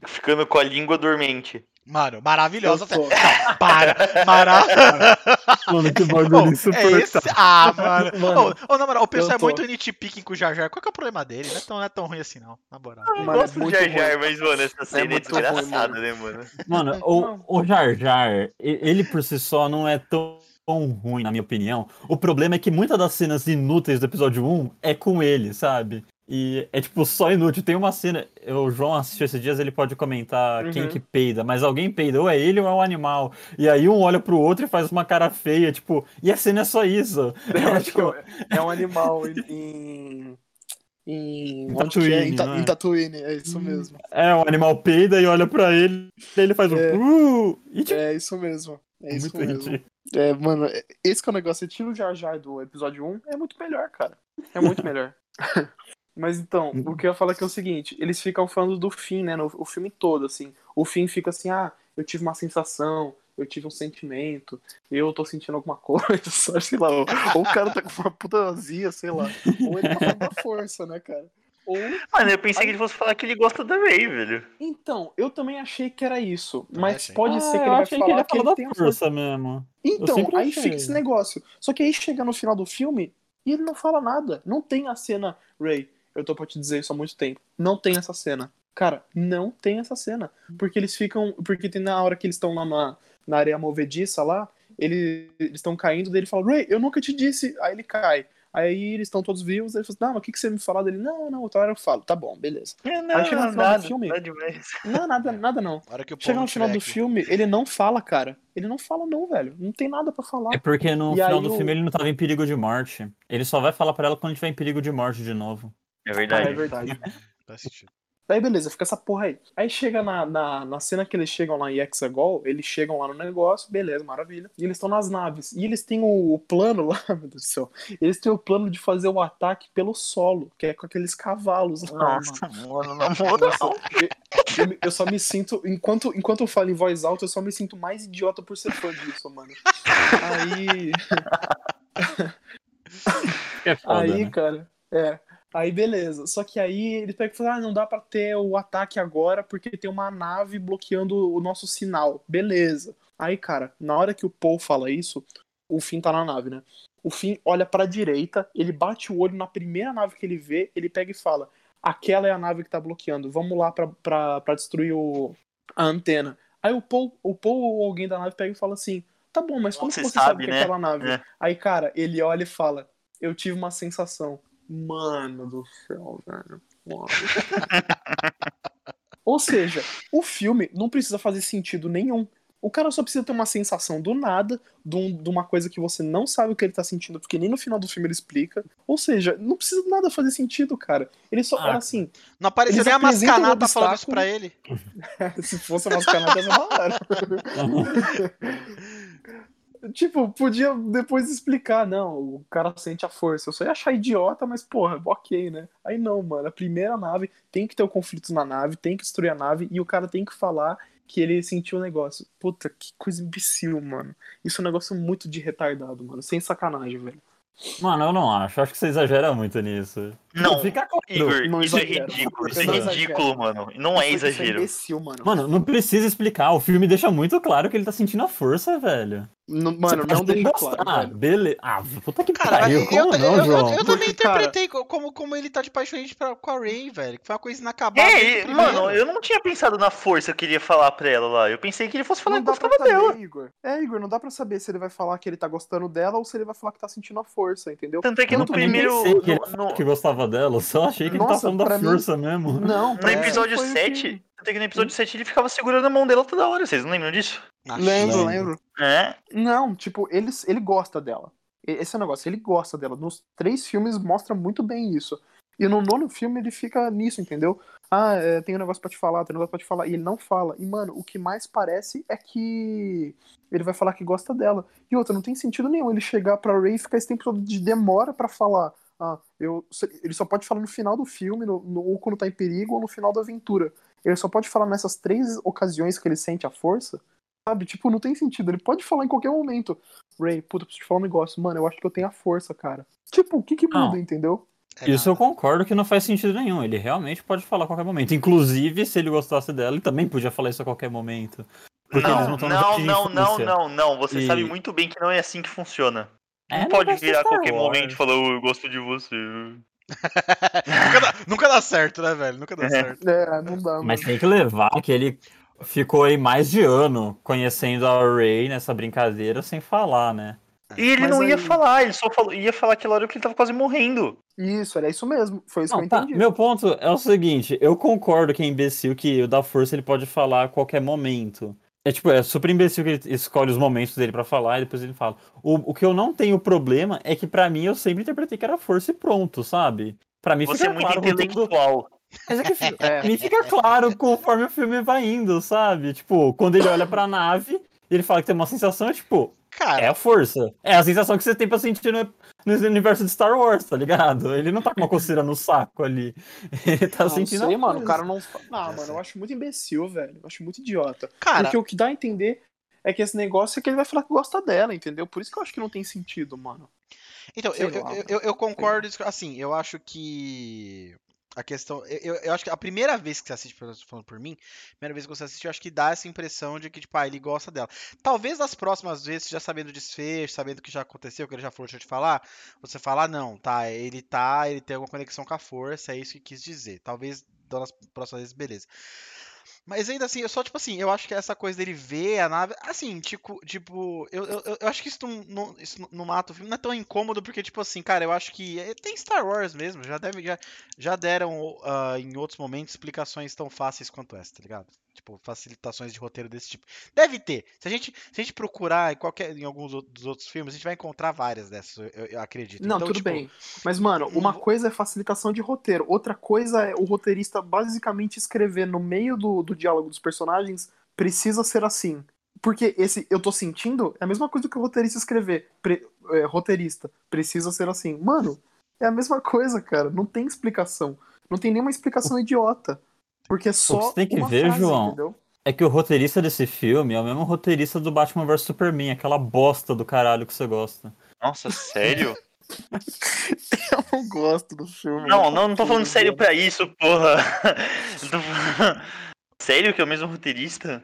ficando com a língua dormente. Mano, maravilhosa. Tô- Para! Maravilhosa! Mano, que bagulho é insuportável. esse... Ah, mano. Mano, Ô, ô, na moral, o pessoal é tô- muito nitpicking com o Jar Jar. Qual que é o problema dele? Não é tão, não é tão ruim assim, não. Na moral. Eu Mano, é gosto do Jar ruim. Jar, mas, mano, essa cena é, ruim, desgraçada, né, mano? Mano, o, o Jar Jar, ele por si só não é tão tão ruim, na minha opinião. O problema é que muitas das cenas inúteis do episódio 1 é com ele, sabe? E é tipo só inútil. Tem uma cena, o João assistiu esses dias, ele pode comentar quem Uhum. que peida, mas alguém peida, ou é ele ou é o animal. E aí um olha pro outro e faz uma cara feia, tipo, e a cena é só isso. É, <laughs> É, tipo, é um animal em. Em. Em é? Tatooine, Em, Ta- não é? em Tatooine, é isso mesmo. é, o animal peida e olha pra ele, e ele faz um É. uh, e tipo, É isso mesmo. É isso muito mesmo. ridículo. É, mano, é- esse que é o negócio. Tira o Jar Jar do episódio 1, é muito melhor, cara. É muito melhor. <laughs> Mas então, o que eu ia falar que é o seguinte: eles ficam falando do fim, né? No, o filme todo, assim. O fim fica assim, ah, eu tive uma sensação, eu tive um sentimento, eu tô sentindo alguma <laughs> coisa, só, sei lá. Ou, ou o cara tá com uma puta azia, sei lá. Ou ele tá falando da força, né, cara? Ou. Mano, eu pensei que ele fosse falar que ele gosta da Ray, velho. Então, eu também achei que era isso. Também Mas achei. pode Ah, ser que ele vai achei falar que ele falar tem da a força. mesmo. Então, aí achei. fica esse negócio. Só que aí chega no final do filme e ele não fala nada. Não tem a cena, Ray, eu tô pra te dizer isso há muito tempo. Não tem essa cena. Cara, não tem essa cena. Porque eles ficam. Porque tem na hora que eles estão lá na, na areia movediça lá, ele- eles estão caindo, daí ele fala, Ray, eu nunca te disse. Aí ele cai. Aí eles estão todos vivos, aí ele fala, não, mas o que, que você me falou dele? Não, não, outra hora eu falo. Tá bom, beleza. É, não, Aí chega no final do nada, filme. nada demais. Não, nada, nada não. Chega no final do aqui. filme, ele não fala, cara. Ele não fala, não, velho. Não tem nada pra falar. É porque no E final do o- filme ele não tava em perigo de morte. Ele só vai falar pra ela quando ele tiver em perigo de morte de novo. É Ah, é verdade. verdade. Faz sentido. Daí beleza, fica essa porra aí. Aí chega na, na, na cena que eles chegam lá em Hexagol, eles chegam lá no negócio, beleza, maravilha. E eles estão nas naves. E eles têm o, o plano lá, <laughs> meu Deus do céu. Eles têm o plano de fazer o ataque pelo solo, que é com aqueles cavalos lá. Nossa, mano. na Nossa, moral. eu, eu só me sinto. Enquanto, enquanto eu falo em voz alta, eu só me sinto mais idiota por ser fã disso, mano. Aí. É foda, Aí, né? cara, é. Aí, beleza. Só que aí ele pega e fala: ah, não dá pra ter o ataque agora porque tem uma nave bloqueando o nosso sinal. Beleza. Aí, cara, na hora que o Paul fala isso, o Finn tá na nave, né? O Finn olha pra direita, ele bate o olho na primeira nave que ele vê, ele pega e fala: aquela é a nave que tá bloqueando, vamos lá pra, pra, pra destruir o, a antena. Aí o Paul, o Paul ou alguém da nave pega e fala assim: tá bom, mas como Você que você sabe, sabe, que é né? aquela nave? É. Aí, cara, ele olha e fala: eu tive uma sensação. Mano do céu, velho. Mano. <laughs> Ou seja, o filme não precisa fazer sentido nenhum. O cara só precisa ter uma sensação do nada, de, um- de uma coisa que você não sabe o que ele tá sentindo, porque nem no final do filme ele explica. Ou seja, não precisa nada fazer sentido, cara. Ele só Ah, assim. Não apareceu nem a Mascanata falando isso pra ele. <laughs> se fosse umas canadas, era da hora. <laughs> Tipo, podia depois explicar, não, o cara sente a força. Eu só ia achar idiota, mas porra, ok, né? Aí não, mano, a primeira nave tem que ter o conflito na nave, tem que destruir a nave e o cara tem que falar que ele sentiu o negócio. Puta, que coisa imbecil, mano. Isso é um negócio muito de retardado, mano. Sem sacanagem, velho. Mano, eu não acho. Acho que você exagera muito nisso. Não, Fica. Igor, Não isso é exagero. ridículo. Isso é não ridículo, mano. Não é Isso é exagero. imbecil, mano. Mano, não precisa explicar. O filme deixa muito claro que ele tá sentindo a força, velho. Você mano, não deixa gostar. claro, velho. Beleza. Ah, puta que Cara, pariu. eu, Como eu, não, eu- João? eu também cara- interpretei co- como, como ele tá de paixonite pra, com a Ray, velho. Que foi uma coisa inacabada. É, e- mano, eu não tinha pensado na força que eu queria falar pra ela lá. Eu pensei que ele fosse falar Não que gostava saber, dela. Igor. É, Igor, não dá pra saber se ele vai falar que ele tá gostando dela ou se ele vai falar que tá sentindo a força, entendeu? Tanto é que Eu no primeiro. que ele no- no- que gostava dela, só achei que ele tá Nossa, falando da mim- força mesmo. Não, No episódio foi o 7, que- tanto é que no episódio 7 ele ficava segurando a mão dela toda hora, vocês não lembram disso? Lembro, lembro. É. Não, tipo, ele, ele gosta dela. Esse é o negócio, ele gosta dela. Nos três filmes mostra muito bem isso. E no nono filme ele fica nisso, entendeu? Ah, é, tem um negócio pra te falar, tem um negócio pra te falar. E ele não fala. E, mano, o que mais parece é que ele vai falar que gosta dela. E outra, não tem sentido nenhum ele chegar pra Ray e ficar esse tempo todo de demora pra falar. Ah, eu. Ele só pode falar no final do filme, no, no- ou quando tá em perigo, ou no final da aventura. Ele só pode falar nessas três ocasiões que ele sente a força. Sabe? Tipo, não tem sentido. Ele pode falar em qualquer momento. Ray, puta, preciso te falar um negócio. Mano, eu acho que eu tenho a força, cara. Tipo, o que que Não. muda, entendeu? É Isso eu concordo que não faz sentido nenhum. Ele realmente pode falar a qualquer momento. Inclusive, se ele gostasse dela, ele também podia falar isso a qualquer momento. Porque eles não Não, estão não, não, não, não, não. Você E- sabe muito bem que não é assim que funciona. É, Não não pode virar a Star qualquer Wars. momento e falar, "Oh, eu gosto de você. <laughs> nunca, dá, nunca dá certo, né, velho? Nunca dá É. certo. É, não dá, Mas mano. tem que levar que ele ficou aí mais de ano conhecendo a Ray nessa brincadeira sem falar, né? E ele Mas não ia aí- falar, ele só falou, ia falar aquela hora que ele tava quase morrendo. Isso, era isso mesmo. Foi isso Não, que eu tá, entendi. Meu ponto é o seguinte, eu concordo que é imbecil que o da força ele pode falar a qualquer momento. É tipo, é super imbecil que ele escolhe os momentos dele pra falar e depois ele fala. O, o que eu não tenho problema é que pra mim eu sempre interpretei que era força e pronto, sabe? Pra mim Você fica é muito claro intelectual. Mas é que <laughs> É. me fica claro conforme o filme vai indo, sabe? Tipo, quando ele olha pra nave, ele fala que tem uma sensação, é tipo, Cara, é a força. É a sensação que você tem pra sentir no, no universo de Star Wars, tá ligado? Ele não tá com uma coceira no saco ali. <laughs> Ele tá Não sentindo. sei, a mano. O cara não. Ah, É, mano, sei. eu acho muito imbecil, velho. Eu acho muito idiota. cara, Porque o que dá a entender é que esse negócio é que ele vai falar que gosta dela, entendeu? Por isso que eu acho que não tem sentido, mano. Então, Sei eu, lá, eu, eu- eu concordo, assim, eu acho que a questão, eu, eu- acho que a primeira vez que você assiste, falando por mim, primeira vez que você assiste, eu acho que dá essa impressão de que, tipo, ah, ele gosta dela. Talvez das próximas vezes, já sabendo o desfecho, sabendo o que já aconteceu, que ele já falou, deixa eu te falar, você falar, não, tá, ele tá, ele tem alguma conexão com a força, é isso que quis dizer. Talvez das próximas vezes, beleza. Mas ainda assim, eu só, tipo assim, eu acho que essa coisa dele ver a nave. Assim, tipo, tipo, eu, eu, eu- acho que isso não, isso não- mata o filme, não é tão incômodo, porque, tipo assim, cara, eu acho que. é- Tem Star Wars mesmo, já, deve, já, já deram ah, em outros momentos explicações tão fáceis quanto essa, tá ligado? Tipo, facilitações de roteiro desse tipo. Deve ter. Se a gente, se a gente procurar em, qualquer, em alguns dos outros filmes, a gente vai encontrar várias dessas, eu, eu- acredito. Não, Então, tudo tipo, bem. Mas, mano, uma coisa é facilitação de roteiro, outra coisa é o roteirista basicamente escrever no meio do, do diálogo dos personagens precisa ser assim. Porque esse eu tô sentindo é a mesma coisa que o roteirista escrever. Pre- é, roteirista, precisa ser assim. Mano, é a mesma coisa, cara. Não tem explicação. Não tem nenhuma explicação idiota. Porque é só. você tem que uma ver, frase, João, entendeu? É que o roteirista desse filme é o mesmo roteirista do Batman vs Superman, aquela bosta do caralho que você gosta. Nossa, sério? <laughs> Eu não gosto do filme. Não, não, não tô falando sério pra isso, porra. <laughs> Falando- Sério que é o mesmo roteirista?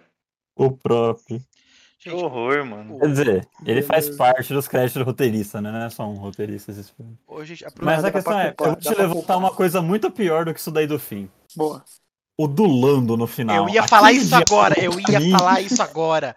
O próprio. Que horror, mano. Quer dizer, ele faz parte dos créditos do roteirista, né? Não é só um roteirista esse filme. ô, gente, apro- Mas a questão é, culpar, eu vou te levantar culpar. uma coisa muito pior do que isso daí do fim. Boa. O do Lando no final. eu ia falar Aquele isso agora, eu ia mim- falar isso agora.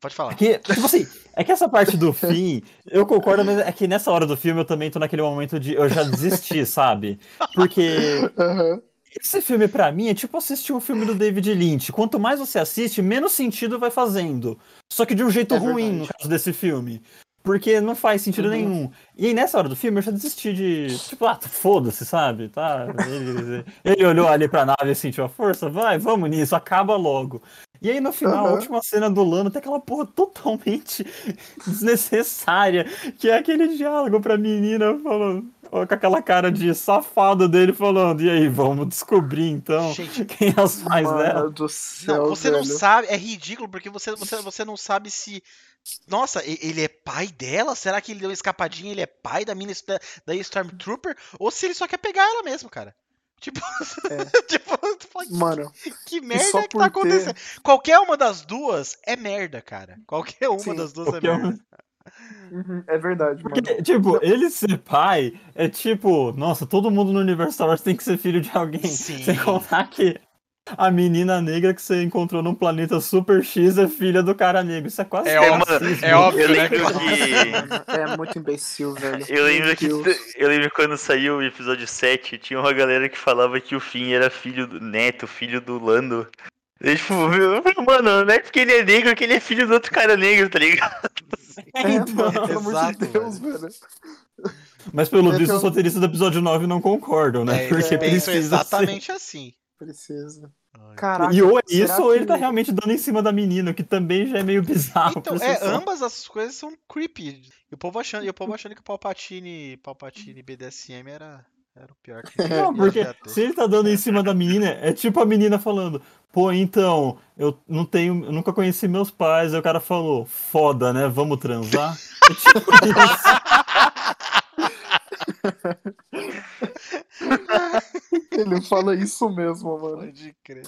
Pode falar. Que, tipo assim, é que essa parte do fim, eu concordo, mas é que nessa hora do filme eu também tô naquele momento de eu já desisti, sabe? Porque Aham. esse filme pra mim é tipo assistir um filme do David Lynch. Quanto mais você assiste, menos sentido vai fazendo. Só que de um jeito É ruim verdade. no caso desse filme. Porque não faz sentido Uhum. nenhum. E aí nessa hora do filme eu já desisti de. Tipo, ah, foda-se, sabe? Tá. Ele, ele olhou ali pra nave e sentiu a força, vai, vamos nisso, acaba logo. E aí no final, a Aham. última cena do Lano tem aquela porra totalmente <laughs> desnecessária, que é aquele diálogo pra menina falando. Com aquela cara de safado dele falando, e aí, vamos descobrir então Gente, quem é os pais dela. do céu, Não, você não velho. sabe, é ridículo porque você, você, você não sabe se. Nossa, ele é pai dela? Será que ele deu uma escapadinha? Ele é pai da mina da, da Stormtrooper? Ou se ele só quer pegar ela mesmo, cara? Tipo, <laughs> tipo, tu fala, Mano, que merda só que tá ter- acontecendo? Qualquer uma das duas é merda, cara. Qualquer uma Sim, das duas é uma. merda. uhum, é verdade, mano. Porque, tipo, ele ser pai é tipo, nossa, todo mundo no universo Star Wars tem que ser filho de alguém. Sim. Sem contar que <laughs> a menina negra que você encontrou num planeta Super X é filha do cara negro. Isso é quase É óbvio- é óbvio, Eu né, lembro cara? que. É muito imbecil, velho. Eu lembro Meu que Deus. eu lembro quando saiu o episódio 7, tinha uma galera que falava que o Finn era filho do neto, filho do Lando. E, tipo, <laughs> mano, não é porque ele é negro que ele é filho do outro cara negro, tá ligado? É, Então, mano, pelo amor de Deus, velho. Mas pelo É visto, eu- os roteiristas do episódio 9 não concordam, né? É, Porque eles pensam precisa exatamente assim. Precisa. Ai. Caraca. E ou é isso, ou ele que- tá realmente dando em cima da menina, o que também já é meio bizarro. Então, é, só. ambas as coisas são creepy. E o povo achando, e o povo achando que o Palpatine, Palpatine BDSM era, era o pior que <laughs> Não, porque se ele tá dando em cima da menina, é tipo a menina falando, pô, então, eu não tenho, eu nunca conheci meus pais, aí o cara falou, foda, né? Vamos transar? É tipo isso. <laughs> <laughs> Ele fala isso mesmo, mano. Pode crer.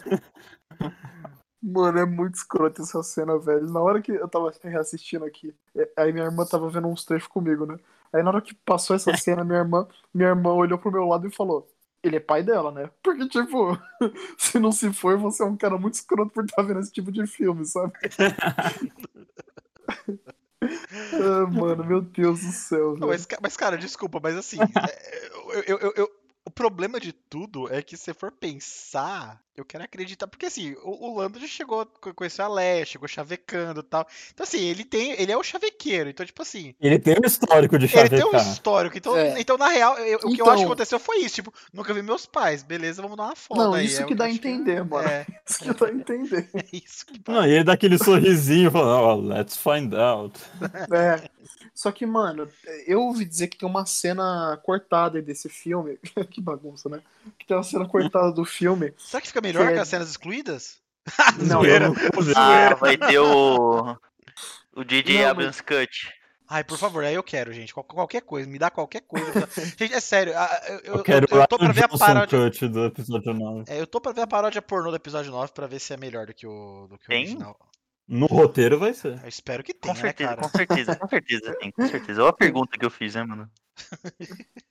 Mano, é muito escroto essa cena, velho. Na hora que eu tava reassistindo aqui, é, aí minha irmã tava vendo uns trechos comigo, né? Aí na hora que passou essa cena, minha irmã, minha irmã olhou pro meu lado e falou: Ele é pai dela, né? Porque, tipo, <laughs> se não se for, você é um cara muito escroto por estar vendo esse tipo de filme, sabe? <laughs> Ah, mano, meu Deus do céu. Não, mas, mas, cara, desculpa, mas assim, <laughs> é, eu- eu- eu- o problema de tudo é que se for pensar, eu quero acreditar, porque assim, o, o Lando já chegou, co- conheceu a Leia, chegou chavecando e tal. Então assim, ele tem, ele é o chavequeiro, então tipo assim, Ele tem um histórico de ele tem um chavecar. histórico, então, É. então na real, eu- o que eu Então- acho que aconteceu foi isso, tipo, nunca vi meus pais, beleza, vamos dar uma foto Não, aí, isso é que dá a que- entender, mano. É, <laughs> Isso que dá a entender. <laughs> é isso que Não, e ele dá aquele sorrisinho falando, oh, let's find out. <laughs> É. Só que, mano, eu ouvi dizer que tem uma cena cortada desse filme. que bagunça, né? Que tem uma cena cortada do filme. Será que fica melhor Que com as cenas excluídas? <laughs> Não, Zoeira. não- Ah, vai ter o. O DJ Não, Abrams Cut. Ai, por favor, aí eu quero, gente. Qual- qualquer coisa, me dá qualquer coisa. gente, é sério, eu, eu, Eu quero eu, eu tô pra ver a paródia. Cut do episódio 9. É, eu tô pra ver a paródia pornô do episódio 9 pra ver se é melhor do que o, do que o Tem? original. No roteiro vai ser. Eu espero que Com tenha, né, certeza, cara? com certeza, com certeza tem, com certeza. Olha a <laughs> pergunta que eu fiz, né, mano? <laughs>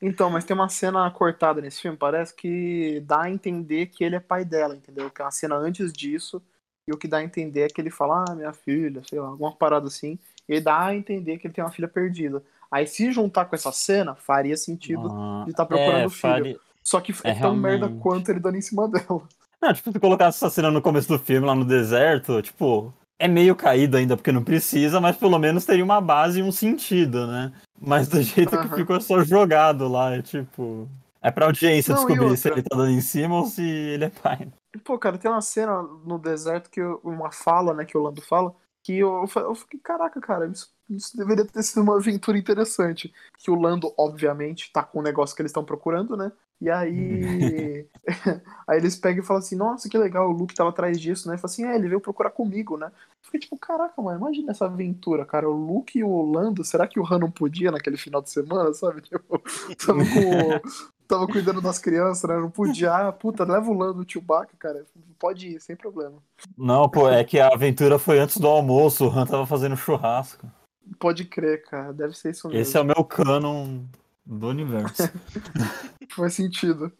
Então, mas tem uma cena cortada nesse filme, parece que dá a entender que ele é pai dela, entendeu? Que é uma cena antes disso, e o que dá a entender é que ele fala, ah, minha filha, sei lá, alguma parada assim, e dá a entender que ele tem uma filha perdida. Aí se juntar com essa cena, faria sentido Ah, de tá procurando é, o filho. Só que é, É, tão merda realmente. quanto ele dando em cima <laughs> dela. Não, tipo, se colocasse essa cena no começo do filme, lá no deserto, tipo, é meio caído ainda porque não precisa, mas pelo menos teria uma base e um sentido, né? Mas do <laughs> jeito que Aham. ficou só jogado lá, é tipo. É pra audiência Não, descobrir se ele tá dando em cima ou se ele é pai. Pô, cara, tem uma cena no deserto que eu- uma fala, né, que o Lando fala, que eu, eu fiquei, caraca, cara, isso, isso deveria ter sido uma aventura interessante. Que o Lando, obviamente, tá com o negócio que eles estão procurando, né? E aí. <laughs> aí eles pegam e falam assim, nossa, que legal, o Luke tava atrás disso, né? Fala assim, é, ele veio procurar comigo, né? Fiquei tipo, caraca, mano, imagina essa aventura, cara. O Luke e o Lando, será que o Han não podia naquele final de semana, sabe? <laughs> Tipo, tava com. Tava cuidando das crianças, né? Não podia. Ah, puta, leva o Lando, o Chewbacca, cara. Pode ir, sem problema. Não, pô, é que a aventura foi antes do almoço, o Han tava fazendo churrasco. Pode crer, cara. Deve ser isso mesmo. Esse é o meu canon do universo. <laughs> Faz sentido.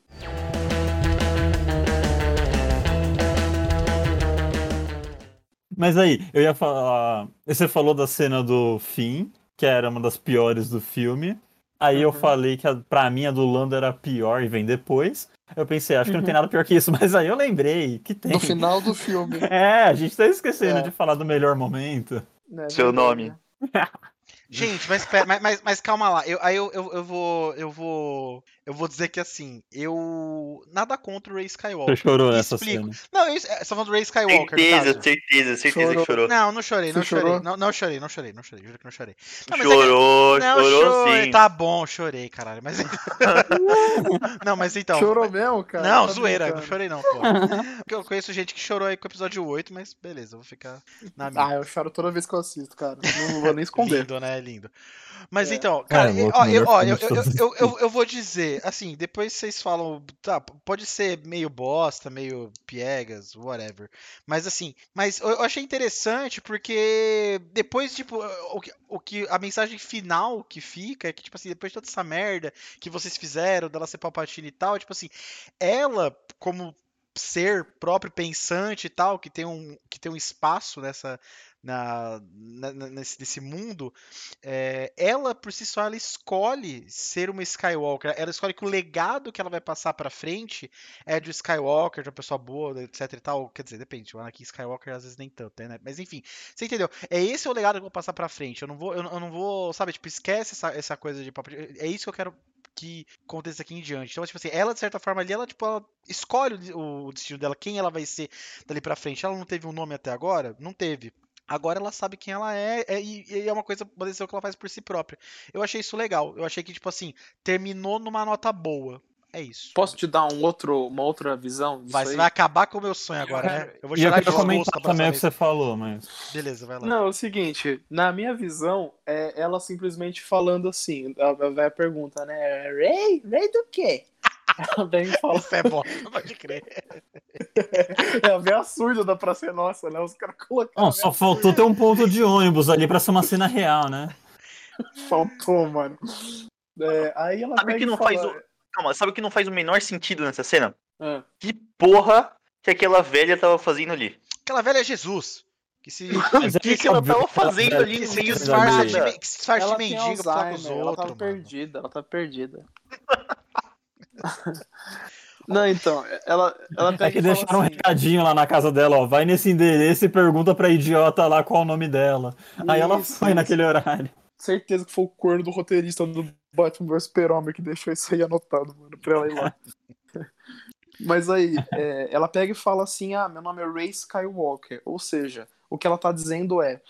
Mas aí, eu ia falar. Você falou da cena do fim, que era uma das piores do filme. Aí eu Uhum. falei que a, pra mim a do Lando era pior e vem depois. Eu pensei, acho que não tem Uhum. nada pior que isso, <laughs> mas aí eu lembrei que tem. No final do filme. <laughs> É, a gente tá esquecendo É. de falar do melhor momento. né, Seu nome. Gente, mas, mas, mas, mas calma lá. Eu, aí eu, eu, eu vou. Eu vou. Eu vou dizer que assim, eu. Nada contra o Ray Skywalker. Você chorou nessa explico. cena. Não, isso, é, você tá falando do Ray Skywalker, Certeza, caso? certeza, certeza Chorou. que chorou. Não, não chorei, não chorei. Não, não chorei, não chorei, não chorei, juro que não chorei. Não, é que- Chorou, Não, chorou chorei. sim. Tá bom, chorei, caralho. Mas. <laughs> <laughs> não, mas então. Chorou mesmo, cara? Não, Tá zoeira, não chorei não, pô. <laughs> Porque eu conheço gente que chorou aí com o episódio 8, mas beleza, eu vou ficar na minha. Ah, eu choro toda vez que eu assisto, cara. Não vou nem esconder. Lindo, né? Lindo. Mas É. então, cara, É, ó, eu, ó, eu, eu, eu, eu, eu vou dizer, assim, depois vocês falam, tá, pode ser meio bosta, meio piegas, whatever. Mas assim, mas eu achei interessante porque depois, tipo, o que, o que a mensagem final que fica é que, tipo assim, depois de toda essa merda que vocês fizeram, dela ser Palpatine e tal, tipo assim, ela, como ser próprio pensante e tal, que tem um, que tem um espaço nessa. Na, na- nesse, nesse mundo, é, ela por si só ela escolhe ser uma Skywalker. Ela escolhe que o legado que ela vai passar pra frente é de Skywalker, de uma pessoa boa, etc e tal. Quer dizer, depende. O Anakin Skywalker às vezes nem tanto, né? Mas enfim, você entendeu? É esse o legado que eu vou passar pra frente. Eu não vou, eu, eu não vou, sabe? Tipo, esquece essa, essa coisa de papo. É isso que eu quero que aconteça aqui em diante. Então, tipo assim, ela de certa forma ali, ela tipo, ela escolhe o destino dela, quem ela vai ser dali pra frente. Ela não teve um nome até agora? Não teve. Agora ela sabe quem ela é, é e, e é uma coisa, uma decisão que ela faz por si própria. Eu achei isso legal. Eu achei que, tipo assim, terminou numa nota boa. É isso. Posso te dar um outro, uma outra visão? Vai, aí? você vai acabar com o meu sonho agora, né? Eu vou E eu quero comentar também o que você falou, mas. Beleza, vai lá. Não, é o seguinte, na minha visão, é ela simplesmente falando assim, a a pergunta, né? Rei? Rei do quê? <laughs> Ela vem e fala, Isso é bom, pode crer. é a velha surda da Praça é Nossa, né? Os caras colocaram. Não, só faltou ter um ponto de ônibus ali pra ser uma cena real, né? Faltou, mano. É, aí ela Sabe que não fala, faz o- Calma, sabe o que não faz o menor sentido nessa cena? Ah, Que porra que aquela velha tava fazendo ali? Aquela velha é Jesus. Que se, Mas O é que, que ela tava que fazendo ali que no se meio do disfarça de, que se disfarça de mendiga pra com os ela tava mano. perdida, ela tava perdida. <laughs> Não, então, ela, ela É pega que e fala deixaram um assim, recadinho lá na casa dela, ó. Vai nesse endereço e pergunta pra idiota lá qual o nome dela. Aí ela Isso, foi isso. naquele horário. certeza que foi o corno do roteirista do Batman vs Super-Homem que deixou isso aí anotado, mano, pra ela ir lá. <laughs> Mas aí, é, ela pega e fala assim: Ah, meu nome é Ray Skywalker. Ou seja, o que ela tá dizendo é: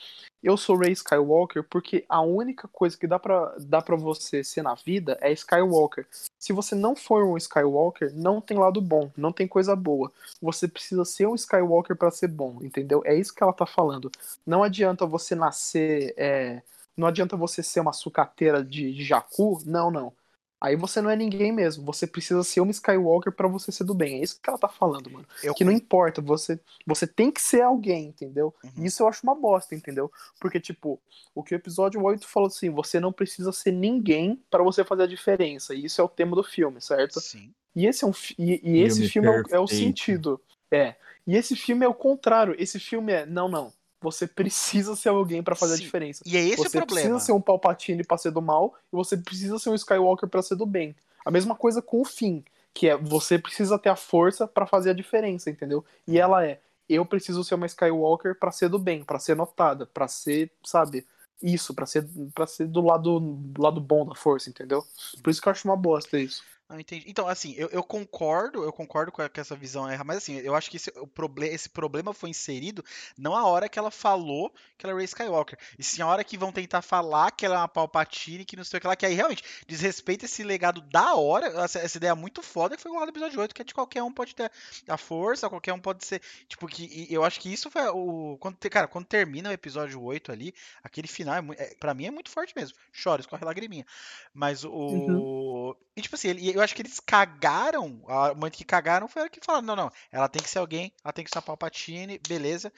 Eu sou Ray Skywalker porque a única coisa que dá pra, dá pra você ser na vida é Skywalker. Se você não for um Skywalker, não tem lado bom, não tem coisa boa. Você precisa ser um Skywalker pra ser bom, entendeu? É isso que ela tá falando. Não adianta você nascer. é, não adianta você ser uma sucateira de, de Jakku, não, não. Aí você não é ninguém mesmo. Você precisa ser uma Skywalker pra você ser do bem. É isso que ela tá falando, mano. Eu- Que não importa, você, você tem que ser alguém, entendeu? Uhum. E isso eu acho uma bosta, entendeu? Porque, tipo, o que o episódio 8 falou assim, você não precisa ser ninguém pra você fazer a diferença. E isso é o tema do filme, certo? Sim. E esse é um fi- e, e esse Filme filme é o, é o sentido. É. E esse filme é o contrário. Esse filme é, não, não. Você precisa ser alguém pra fazer Sim. a diferença. E é esse você o problema. precisa ser um Palpatine pra ser do mal e você precisa ser um Skywalker pra ser do bem. A mesma coisa com o fim, que é você precisa ter a força pra fazer a diferença, entendeu? E ela é, eu preciso ser uma Skywalker pra ser do bem, pra ser notada, pra ser, sabe, isso, pra ser para ser do lado do lado bom da força, entendeu? Por isso que eu acho uma bosta isso. Não, entendi. Então, assim, eu, eu concordo, eu concordo com, a- com essa visão errada, mas assim, eu acho que esse, o proble esse problema foi inserido não a hora que ela falou que ela é Rey Skywalker, e sim a hora que vão tentar falar que ela é uma Palpatine, que não sei o que lá, que aí realmente desrespeita esse legado da hora, essa, essa ideia muito foda que foi lá no episódio 8, que é de qualquer um pode ter a força, qualquer um pode ser, tipo, que eu acho que isso foi o, quando, cara, quando termina o episódio 8 ali, aquele final, é, é, pra mim é muito forte mesmo, chora, escorre lagriminha, mas o... E tipo assim, ele- eu acho que eles cagaram. A momento que cagaram foi a hora que falaram: não, não, ela tem que ser alguém, ela tem que ser a Palpatine, beleza.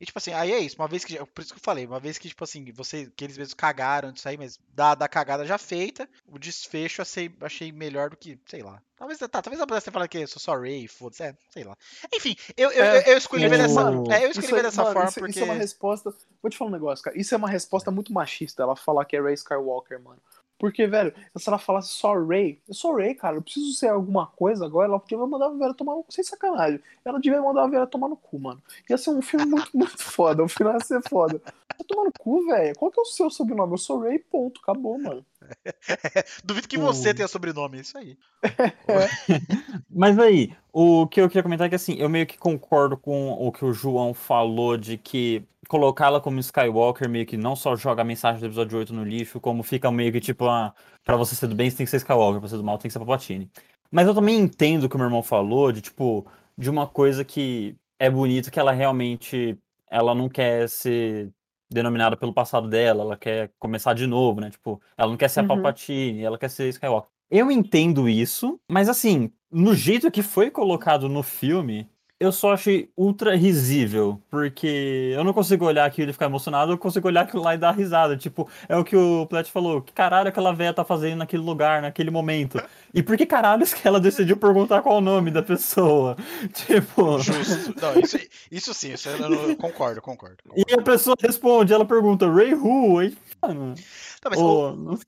E tipo assim, aí é isso. Uma vez que. Por isso que eu falei, uma vez que, tipo assim, você, que eles mesmos cagaram disso aí, mas da, da cagada já feita, o desfecho eu achei, achei melhor do que, sei lá. Talvez, tá, talvez ela pudesse ter falado que eu sou só Ray, foda-se, é, sei lá. Enfim, eu, eu, É, eu, escolhi ver dessa. É, eu escolhi Isso ver dessa forma isso, porque. isso é uma resposta. Vou te falar um negócio, cara. Isso é uma resposta muito machista, ela falar que é Ray Skywalker, mano. Porque, velho, se ela falasse só Ray, eu sou Ray, cara, eu preciso ser alguma coisa agora, ela podia mandar a Vera tomar no cu, sem sacanagem. Ela devia mandar a Vera tomar no cu, mano. Ia ser um filme muito, <laughs> muito foda, o final ia ser foda. Vai tomar no cu, velho. Qual que é o seu sobrenome? Eu sou Ray, ponto. Acabou, mano. <laughs> Duvido que você O- tenha sobrenome, é isso aí. <laughs> Mas aí, o que eu queria comentar é que assim, eu meio que concordo com o que o João falou de que colocá-la como Skywalker meio que não só joga a mensagem do episódio 8 no lixo, como fica meio que tipo, ah, pra você ser do bem você tem que ser Skywalker, pra ser do mal tem que ser Palpatine. Mas eu também entendo o que o meu irmão falou de tipo, de uma coisa que é bonito que ela realmente, ela não quer ser denominada pelo passado dela, ela quer começar de novo, né? Tipo, ela não quer ser a Uhum. Palpatine, ela quer ser Skywalker. Eu entendo isso, mas assim, no jeito que foi colocado no filme, eu só achei ultra risível, porque eu não consigo olhar aquilo e ficar emocionado, eu consigo olhar aquilo lá e dar risada. Tipo, é o que o Plet falou, que caralho aquela véia tá fazendo naquele lugar, naquele momento? E por que caralho <laughs> que ela decidiu perguntar qual o nome da pessoa? <laughs> Tipo, Justo. Não, isso, isso sim, isso eu, não- eu concordo, concordo. e concordo. a pessoa responde, ela pergunta, Ray Who? Aí, mano, Tá, mas,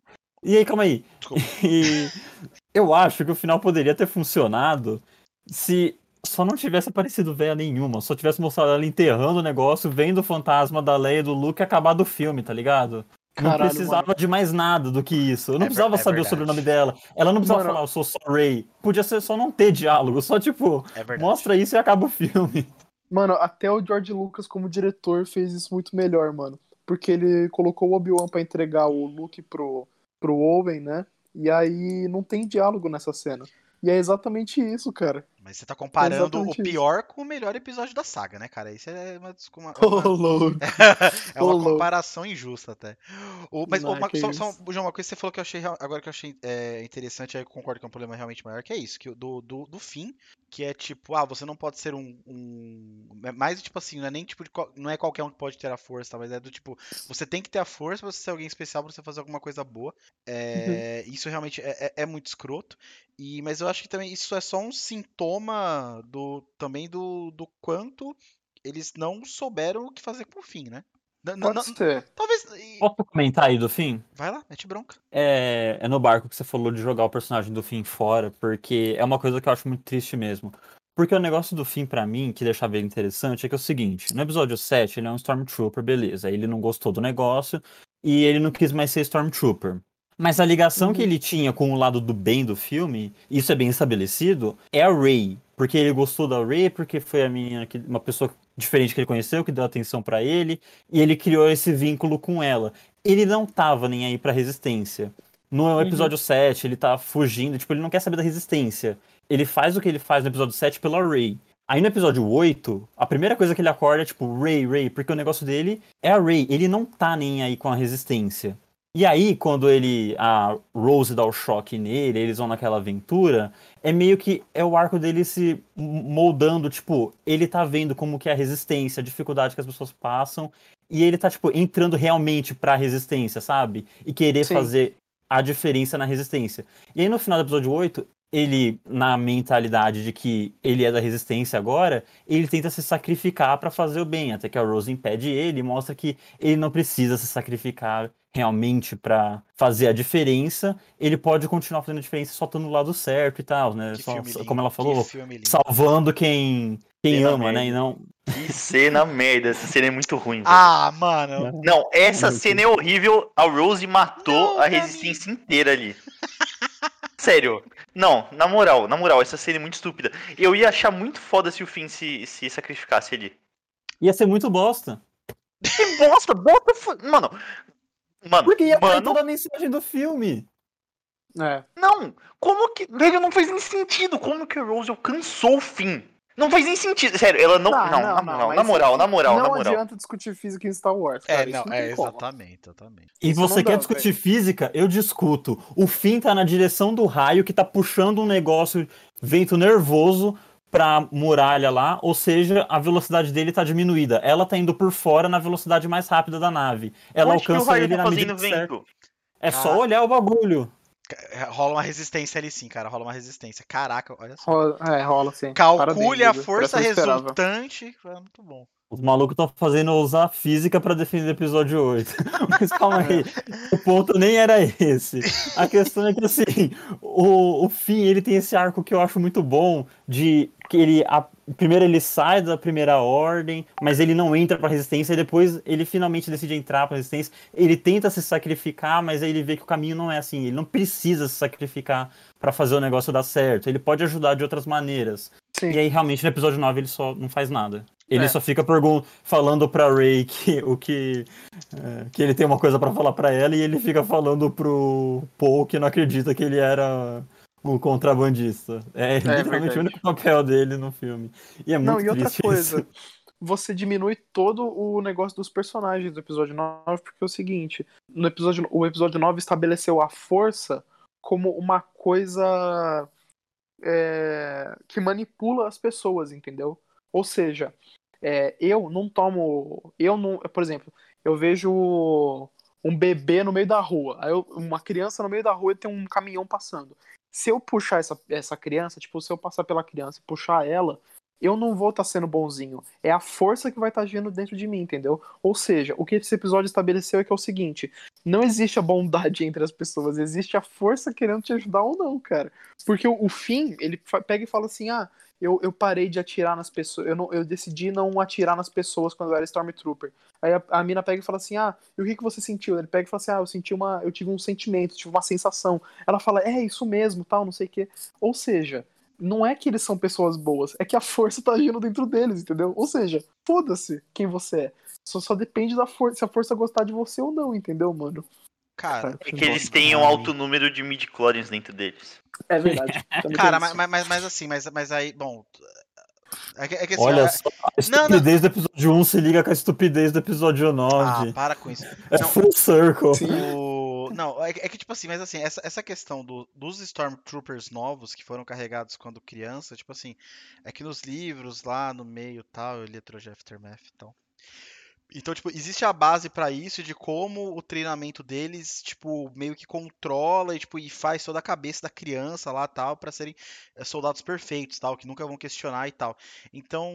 E aí, calma aí. Desculpa. <laughs> E eu acho que o final poderia ter funcionado se só não tivesse aparecido véia nenhuma, só tivesse mostrado ela enterrando o negócio, vendo o fantasma da Leia e do Luke e acabar do filme, tá ligado? não Caralho, precisava de mais nada do que isso. Eu não É precisava é saber verdade. o sobrenome dela. Ela não precisava Mano- falar, eu sou só Ray. Podia ser só não ter diálogo, só tipo, é mostra isso e acaba o filme. Mano, até o George Lucas, como diretor, fez isso muito melhor, mano. Porque ele colocou o Obi-Wan pra entregar o Luke pro, pro Owen, né? E aí não tem diálogo nessa cena. E é exatamente isso, cara. Mas você tá comparando o exatamente isso. pior com o melhor episódio da saga, né, cara? Isso é uma, uma- uma- louco. <laughs> é uma louco. comparação injusta até. O- mas Não, uma, que só, só, isso. João, uma coisa que você falou que eu achei agora que eu achei é, interessante, aí eu concordo que é um problema realmente maior, que é isso, que do, do, do fim, que é tipo, ah, você não pode ser um, um é mais tipo assim, não é nem tipo de não é qualquer um que pode ter a força, tá? mas é do tipo, você tem que ter a força pra você ser alguém especial pra você fazer alguma coisa boa. É, Isso realmente é, é- é muito escroto. E, mas eu acho que também isso é só um sintoma do também do, do quanto eles não souberam o que fazer com o fim, né? Pode não- ser. talvez. Posso comentar aí do fim? Vai lá, mete bronca. É, é no barco que você falou de jogar o personagem do Finn fora, porque é uma coisa que eu acho muito triste mesmo. Porque o negócio do Finn, pra mim, que deixava ele interessante, é que é o seguinte: no episódio 7, ele é um Stormtrooper, beleza. Ele não gostou do negócio e ele não quis mais ser Stormtrooper. Mas a ligação que ele tinha com o lado do bem do filme, isso é bem estabelecido, é a Rey. Porque ele gostou da Rey, porque foi a menina que, uma pessoa diferente que ele conheceu, que deu atenção pra ele, e ele criou esse vínculo com ela. Ele não tava nem aí pra resistência. No episódio 7, ele tá fugindo, tipo, ele não quer saber da resistência. Ele faz o que ele faz no episódio 7 pela Rey. Aí no episódio 8, a primeira coisa que ele acorda é tipo, Rey, Rey, porque o negócio dele é a Rey. Ele não tá nem aí com a resistência. E aí, quando ele. A Rose dá o choque nele, eles vão naquela aventura, é meio que é o arco dele se moldando, tipo, ele tá vendo como que é a resistência, a dificuldade que as pessoas passam, e ele tá, tipo, entrando realmente pra resistência, sabe? E querer Sim. fazer a diferença na resistência. E aí no final do episódio 8, ele, na mentalidade de que ele é da resistência agora, ele tenta se sacrificar pra fazer o bem, até que a Rose impede ele e mostra que ele não precisa se sacrificar realmente pra fazer a diferença, ele pode continuar fazendo a diferença só estando no lado certo e tal, né? Que Só- como ela que falou, lindo. salvando quem, quem ama, né? E não. Que cena merda. Essa cena é muito ruim. velho. Ah, mano. Não, essa cena é horrível. A Rose matou Não, a resistência inteira ali. Sério. Não, na moral, na moral, essa cena é muito estúpida. Eu ia achar muito foda se o Finn se, se sacrificasse ali. Ia ser muito bosta. Que bosta, bota. Mano. Mano, Porque ia mano, toda a mensagem do filme. É. não. Como que. Velho, não faz nem sentido. Como que a Rose alcançou o fim? Não faz nem sentido. Sério, ela não. Tá, Não, não, na, não, moral, mas na moral, na moral, não na moral. adianta discutir física em Star Wars. É, Cara, não, isso não é exatamente, exatamente. E Isso você não quer dá, discutir física? Eu discuto. O Finn tá na direção do raio que tá puxando um negócio, vento nervoso, pra muralha lá, ou seja, a velocidade dele tá diminuída. Ela tá indo por fora na velocidade mais rápida da nave. Ela Onde que o alcança raio ele tá na medida fazendo certa. vento? É Cara. só olhar o bagulho. É, Rola uma resistência ali sim, cara. Rola uma resistência. Caraca, olha só. Rola, é, rola sim. Calcule Parabéns, a força resultante. É muito bom. Os malucos estão fazendo usar física pra defender o episódio 8. <laughs> Mas calma aí, o ponto nem era esse. A questão é que assim, o, o Finn, ele tem esse arco que eu acho muito bom de que ele a- primeiro ele sai da primeira ordem, mas ele não entra pra resistência e depois ele finalmente decide entrar pra resistência. Ele tenta se sacrificar, mas aí ele vê que o caminho não é assim, ele não precisa se sacrificar pra fazer o negócio dar certo. Ele pode ajudar de outras maneiras. Sim. E aí, realmente, no episódio 9, ele só não faz nada. Ele É. só fica falando pra Ray que, o que, é, que ele tem uma coisa pra falar pra ela e ele fica falando pro Paul que não acredita que ele era o contrabandista. É, literalmente verdade. o único papel dele no filme. E é muito Não, e outra coisa, isso. você diminui todo o negócio dos personagens do episódio 9, porque é o seguinte, no episódio, o episódio 9 estabeleceu a força como uma coisa é, que manipula as pessoas, entendeu? Ou seja, é, eu não tomo. Eu não. Por exemplo, eu vejo um bebê no meio da rua, aí eu- uma criança no meio da rua e tem um caminhão passando. Se eu puxar essa, essa criança, tipo, se eu passar pela criança e puxar ela, eu não vou estar sendo bonzinho. É a força que vai estar agindo dentro de mim, entendeu? Ou seja, o que esse episódio estabeleceu é que é o seguinte: não existe a bondade entre as pessoas, existe a força querendo te ajudar ou não, cara. Porque o, o fim, ele pega e fala assim: ah, eu, eu parei de atirar nas pessoas, eu, não, eu decidi não atirar nas pessoas quando eu era Stormtrooper. Aí a, a mina pega e fala assim: ah, e o que, que você sentiu? Ele pega e fala assim: ah, eu senti uma. Eu tive um sentimento, tive uma sensação. Ela fala, é isso mesmo, tal, não sei o quê. Ou seja, não é que eles são pessoas boas, é que a força tá agindo dentro deles, entendeu? Ou seja, foda-se quem você é. Só, só depende da força, se a força gostar de você ou não, entendeu, mano? Cara, É que eles têm um alto número de midi-chlorians dentro deles. É verdade. <laughs> Cara, mas, mas, mas, assim, mas, mas aí, bom. É que, é que assim, Olha só, a Não, não. estupidez do episódio 1 se liga com a estupidez do episódio Ah, 9. para com isso. é não. full circle. O- Não, é, que- é que tipo assim, mas assim, essa, essa questão do- dos Stormtroopers novos que foram carregados quando criança, tipo assim, é que nos livros lá no meio tal, eu li a trilogia Aftermath e tal. Então, tipo, existe a base pra isso de como o treinamento deles, tipo, meio que controla e, tipo, e faz toda a cabeça da criança lá tal pra serem eh, soldados perfeitos, tal, que nunca vão questionar e tal. Então,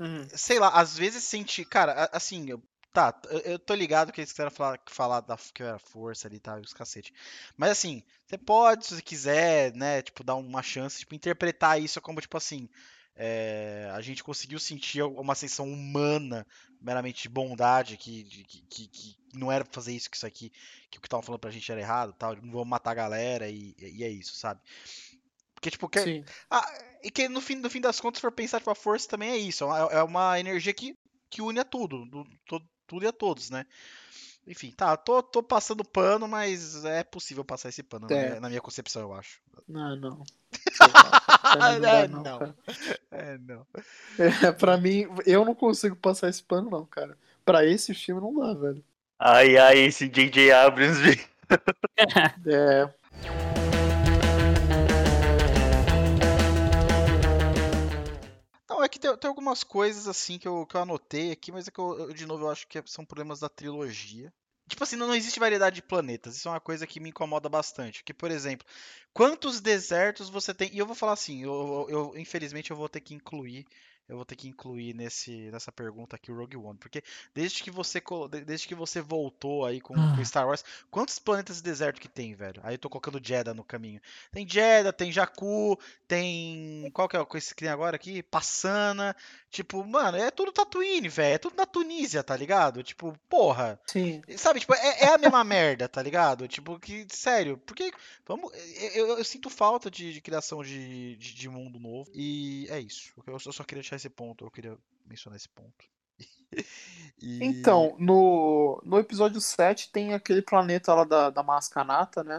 Uhum. sei lá, às vezes senti. Cara, assim, tá, eu, tô ligado que eles quiseram falar, falar da que era força ali tal, e os cacete. Mas assim, você pode, se você quiser, né, tipo, dar uma chance, tipo, interpretar isso como, tipo assim. É, a gente conseguiu sentir uma sensação humana, meramente de bondade, que, que, que, que não era pra fazer isso, que isso aqui, que o que estavam falando pra gente era errado, tal, não vamos matar a galera, e, e é isso, sabe? Porque, tipo, que, ah, e que no fim, no fim das contas, se for pensar, tipo, a força também é isso. É uma, é energia que, que une a tudo. do- to- tudo e a todos, né? Enfim, tá, tô, tô passando pano, mas é possível passar esse pano, na, É. minha, na minha concepção, eu acho. Não, não. Não É, <laughs> não, não. É, não. É, pra mim, eu não consigo passar esse pano, não, cara. Pra esse filme não dá, velho. Ai, ai, esse J.J. Abrams. velho. <laughs> É, Não, é que tem, tem algumas coisas assim que eu, que eu anotei aqui, mas é que eu, eu, de novo eu acho que são problemas da trilogia. Tipo assim, não, existe variedade de planetas. Isso é uma coisa que me incomoda bastante. Que, por exemplo, quantos desertos você tem? E eu vou falar assim, eu- eu- infelizmente eu vou ter que incluir, eu vou ter que incluir nesse, nessa pergunta aqui o Rogue One, porque desde que você desde que você voltou aí com, com Star Wars, quantos planetas de deserto que tem, velho? Aí eu tô colocando Jeddah no caminho. Tem Jeddah, tem Jakku, tem qual que é o que tem agora aqui? Passana. Tipo, mano, é tudo Tatooine, velho. É tudo na Tunísia, tá ligado? Tipo, porra. sim. Sabe, tipo, é, é a mesma <laughs> merda, tá ligado? Tipo, que, sério, porque, vamos, eu, eu- eu sinto falta de, de criação de, de, de mundo novo, e é isso. Eu só, eu só queria deixar esse ponto, eu queria mencionar esse ponto. <laughs> E- Então, no, no episódio 7 tem aquele planeta lá da, da Mascanata, né?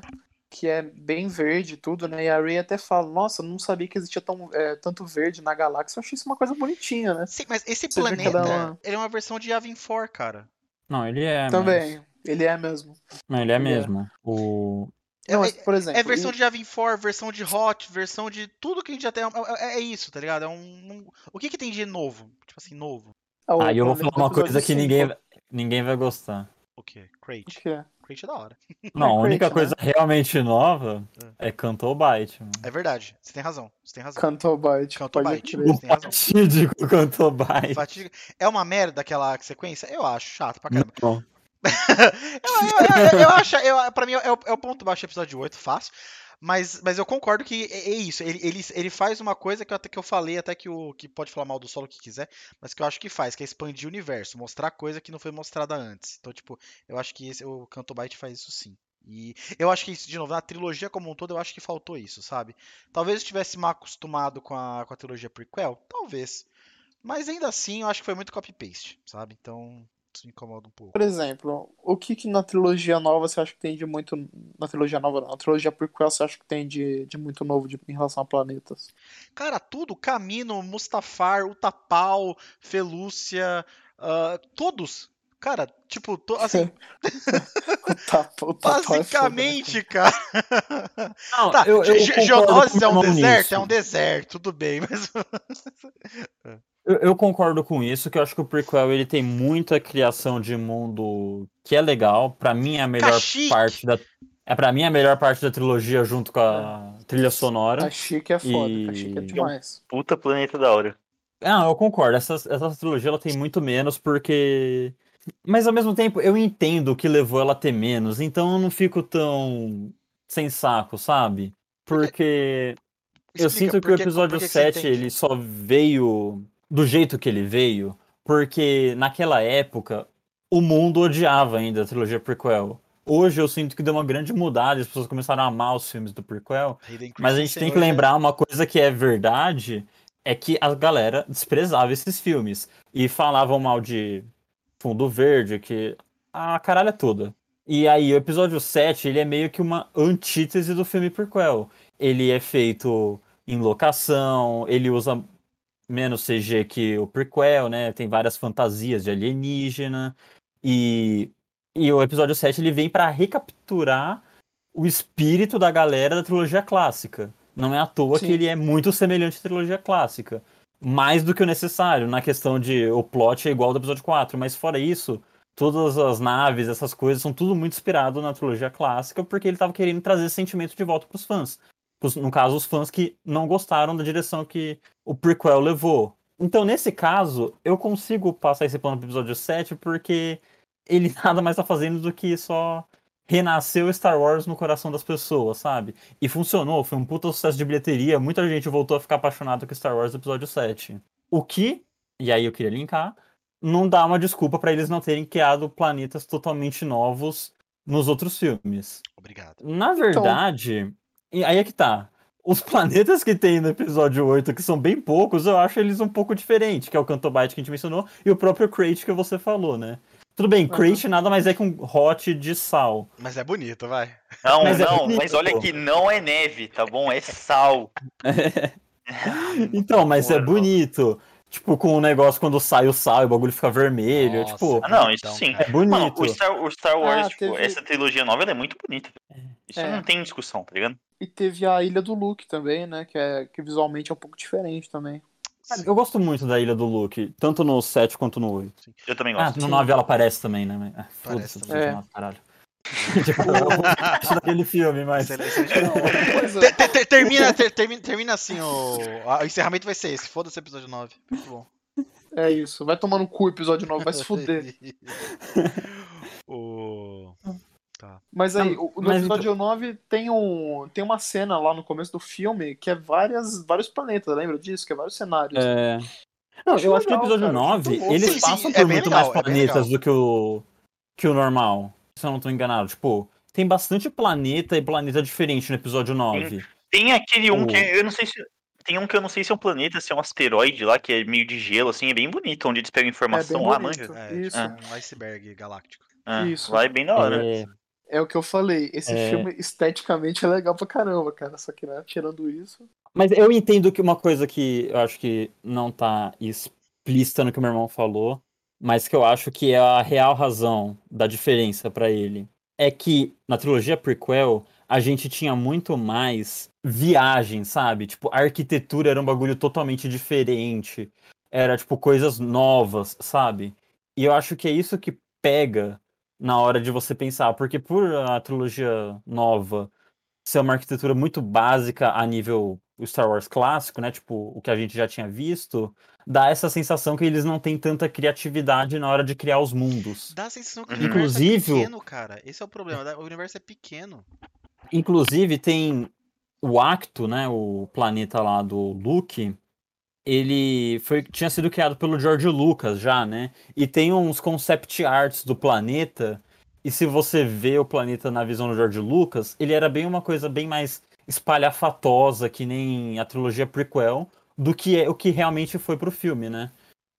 Que é bem verde e tudo, né? E a Rey até fala, nossa, eu não sabia que existia tão, é, tanto verde na galáxia. Eu achei isso uma coisa bonitinha, né? Sim, mas esse Você planeta, ela é uma- ele é uma versão de Yavin 4, cara. Não, ele é. Também. Mas... Ele é mesmo. Não, ele é Ele é. mesmo. O... Não, É- mas, por exemplo. É versão e- de Yavin 4, versão de Hot, versão de tudo que a gente já tem. É, é- é isso, tá ligado? É um, um- O que que tem de novo? Tipo assim, novo. ah, o Aí eu vou falar uma coisa que ninguém, ninguém vai gostar. O quê? O Crate. que é? Crate é da hora. Não, a <laughs> única Crate, coisa realmente nova é Cantou Byte. mano. É verdade. Você tem razão. Você tem razão. Cantou Byte. Cantou Byte. O fatídico Cantou Byte. É uma merda aquela sequência? Eu acho chato pra caramba. Não. <laughs> eu, eu, eu, eu acho, eu, pra mim é o, é o ponto baixo do episódio 8, fácil. Mas, mas eu concordo que é, é isso. Ele, ele, ele faz uma coisa que eu, até que eu falei, até que o que pode falar mal do solo que quiser, mas que eu acho que faz, que é expandir o universo, mostrar coisa que não foi mostrada antes. Então, tipo, eu acho que esse, o Canto Byte faz isso sim. E eu acho que isso, de novo, na trilogia como um todo, eu acho que faltou isso, sabe? Talvez eu estivesse mal acostumado com a, com a trilogia prequel, talvez. Mas ainda assim, eu acho que foi muito copy-paste, sabe? Então, me incomoda um pouco. Por exemplo, o que que na trilogia nova você acha que tem de muito. Na trilogia nova, não. Na trilogia prequel você acha que tem de, de muito novo de- em relação a planetas? Cara, tudo, Camino, Mustafar, Utapau, Felúcia, ah, todos. Cara, tipo, to- assim, <laughs> é né, basicamente, cara. Não, Tá, eu, eu é um deserto? nisso. É um deserto, tudo bem, mas. <laughs> Eu, eu concordo com isso, que eu acho que o prequel ele tem muita criação de mundo que é legal. Pra mim é a melhor Kashyyyk. parte da é para mim é a melhor parte da trilogia junto com a trilha sonora. A Chique é foda, E- a Chique é demais. Puta planeta da hora. Ah, eu concordo. Essa, essa trilogia ela tem muito menos porque mas ao mesmo tempo eu entendo o que levou ela a ter menos, então eu não fico tão sem saco, sabe? Porque eu Explica, sinto que o episódio por que que você 7 entende? ele só veio do jeito que ele veio, porque naquela época o mundo odiava ainda a trilogia prequel. Hoje eu sinto que deu uma grande mudada, as pessoas começaram a amar os filmes do prequel, mas a gente tem que lembrar uma coisa que é verdade, é que a galera desprezava esses filmes e falavam mal de Fundo Verde, que a caralho é toda. E aí o episódio 7, ele é meio que uma antítese do filme prequel. Ele é feito em locação, ele usa menos CG que o prequel, né? Tem várias fantasias de alienígena e e o episódio 7 ele vem pra recapturar o espírito da galera da trilogia clássica. Não é à toa Sim. que ele é muito semelhante à trilogia clássica. Mais do que o necessário, na questão de o plot é igual ao do episódio 4, mas fora isso, todas as naves, essas coisas, são tudo muito inspirado na trilogia clássica, porque ele tava querendo trazer esse sentimento de volta pros fãs. No caso, os fãs que não gostaram da direção que o prequel levou. Então, nesse caso, eu consigo passar esse pano pro episódio 7 porque ele <laughs> nada mais tá fazendo do que só renasceu Star Wars no coração das pessoas, sabe? E funcionou, foi um puta sucesso de bilheteria, muita gente voltou a ficar apaixonado com Star Wars no episódio 7. O que, e aí eu queria linkar, não dá uma desculpa pra eles não terem criado planetas totalmente novos nos outros filmes. Obrigado. Na verdade, e aí é que tá. Os <laughs> planetas que tem no episódio 8, que são bem poucos, eu acho eles um pouco diferentes, que é o Cantobite que a gente mencionou, e o próprio Crate que você falou, né? Tudo bem, Crate nada mais é que um hot de sal. Mas é bonito, vai. Não, Mas é não, bonito, mas olha pô. que não é neve, tá bom? É sal. <laughs> Então, mas é Porra. bonito. Tipo, com o negócio quando sai o sal e o bagulho fica vermelho. Nossa, tipo, Ah, não, isso bonitão, sim. é bonito. Mano, o Star, o Star Wars, Ah, tipo, teve- essa trilogia nova ela é muito bonita. Isso É. não tem discussão, tá ligado? E teve a Ilha do Luke também, né? Que, é, que visualmente é um pouco diferente também. Cara, Eu gosto muito da Ilha do Luke, tanto no 7 quanto no 8. Eu também Ah, gosto. no 9 ela aparece também, né? ah, Foda-se, é. caralho. <laughs> tipo, eu daquele filme, mas. Ter- ter- termina, ter- termina, termina assim, o, o encerramento vai ser esse. Foda-se o episódio 9. Muito bom. é isso. Vai tomar no cu o episódio 9, vai se fuder. <laughs> o... Mas aí, no mas episódio 9 tem, um, tem uma cena lá no começo do filme que é várias, vários planetas, lembra disso? Que é vários cenários. É... Não, Acho eu acho que no legal, episódio cara, 9 muito louco. eles Sim, sim, passam é por bem muito legal, mais é bem planetas legal. do que o, que o normal. Se eu não tô enganado. Tipo, tem bastante planeta e planeta diferente no episódio 9. Tem aquele um O- que eu não sei se. Tem um que eu não sei se é um planeta, se é um asteroide lá, que é meio de gelo, assim, é bem bonito, onde eles pegam informação bem lá, manja. É, Isso. tipo um iceberg galáctico. Ah, Isso. Lá é bem da hora. É, É o que eu falei. Esse É. filme esteticamente é legal pra caramba, cara. Só que, né, tirando isso. Mas eu entendo que uma coisa que eu acho que não tá explícita no que o meu irmão falou, mas que eu acho que é a real razão da diferença pra ele, é que na trilogia prequel a gente tinha muito mais viagem, sabe? Tipo, a arquitetura era um bagulho totalmente diferente, era tipo coisas novas, sabe? E eu acho que é isso que pega na hora de você pensar, porque por a trilogia nova ser uma arquitetura muito básica a nível Star Wars clássico, né? Tipo, o que a gente já tinha visto, dá essa sensação que eles não têm tanta criatividade na hora de criar os mundos. Dá a sensação que o universo Inclusive, é pequeno, cara. Esse é o problema. O universo é pequeno. Inclusive, tem o Acto, né? O planeta lá do Luke. Ele foi, tinha sido criado pelo George Lucas já, né? E tem uns concept arts do planeta. E se você vê o planeta na visão do George Lucas, ele era bem uma coisa bem mais espalhafatosa, que nem a trilogia prequel, do que é o que realmente foi pro filme, né?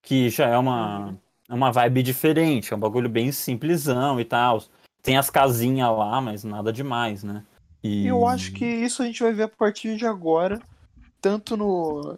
Que já é uma, é uma vibe diferente, é um bagulho bem simplesão e tal. Tem as casinhas lá, mas nada demais, né? E eu acho que isso a gente vai ver a partir de agora. Tanto no.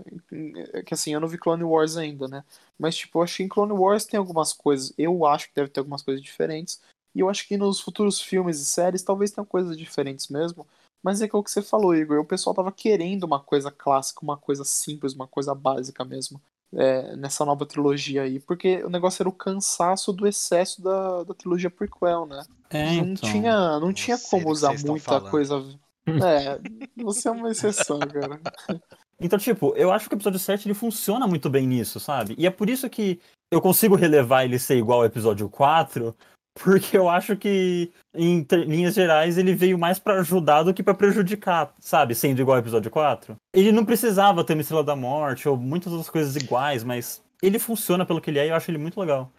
Que assim, eu não vi Clone Wars ainda, né? Mas, tipo, eu acho que em Clone Wars tem algumas coisas. Eu acho que deve ter algumas coisas diferentes. E eu acho que nos futuros filmes e séries talvez tenham coisas diferentes mesmo. Mas é que é o que você falou, Igor. O pessoal tava querendo uma coisa clássica, uma coisa simples, uma coisa básica mesmo. é, nessa nova trilogia aí. Porque o negócio era o cansaço do excesso da, da trilogia prequel, né? É, não então. tinha, não tinha como usar muita falando. coisa. <laughs> É, você é uma exceção, cara. <laughs> Então, tipo, eu acho que o episódio 7 ele funciona muito bem nisso, sabe? E é por isso que eu consigo relevar ele ser igual ao episódio 4, porque eu acho que, em linhas gerais, ele veio mais pra ajudar do que pra prejudicar, sabe? Sendo igual ao episódio 4. Ele não precisava ter uma Estrela da Morte ou muitas outras coisas iguais, mas ele funciona pelo que ele é e eu acho ele muito legal.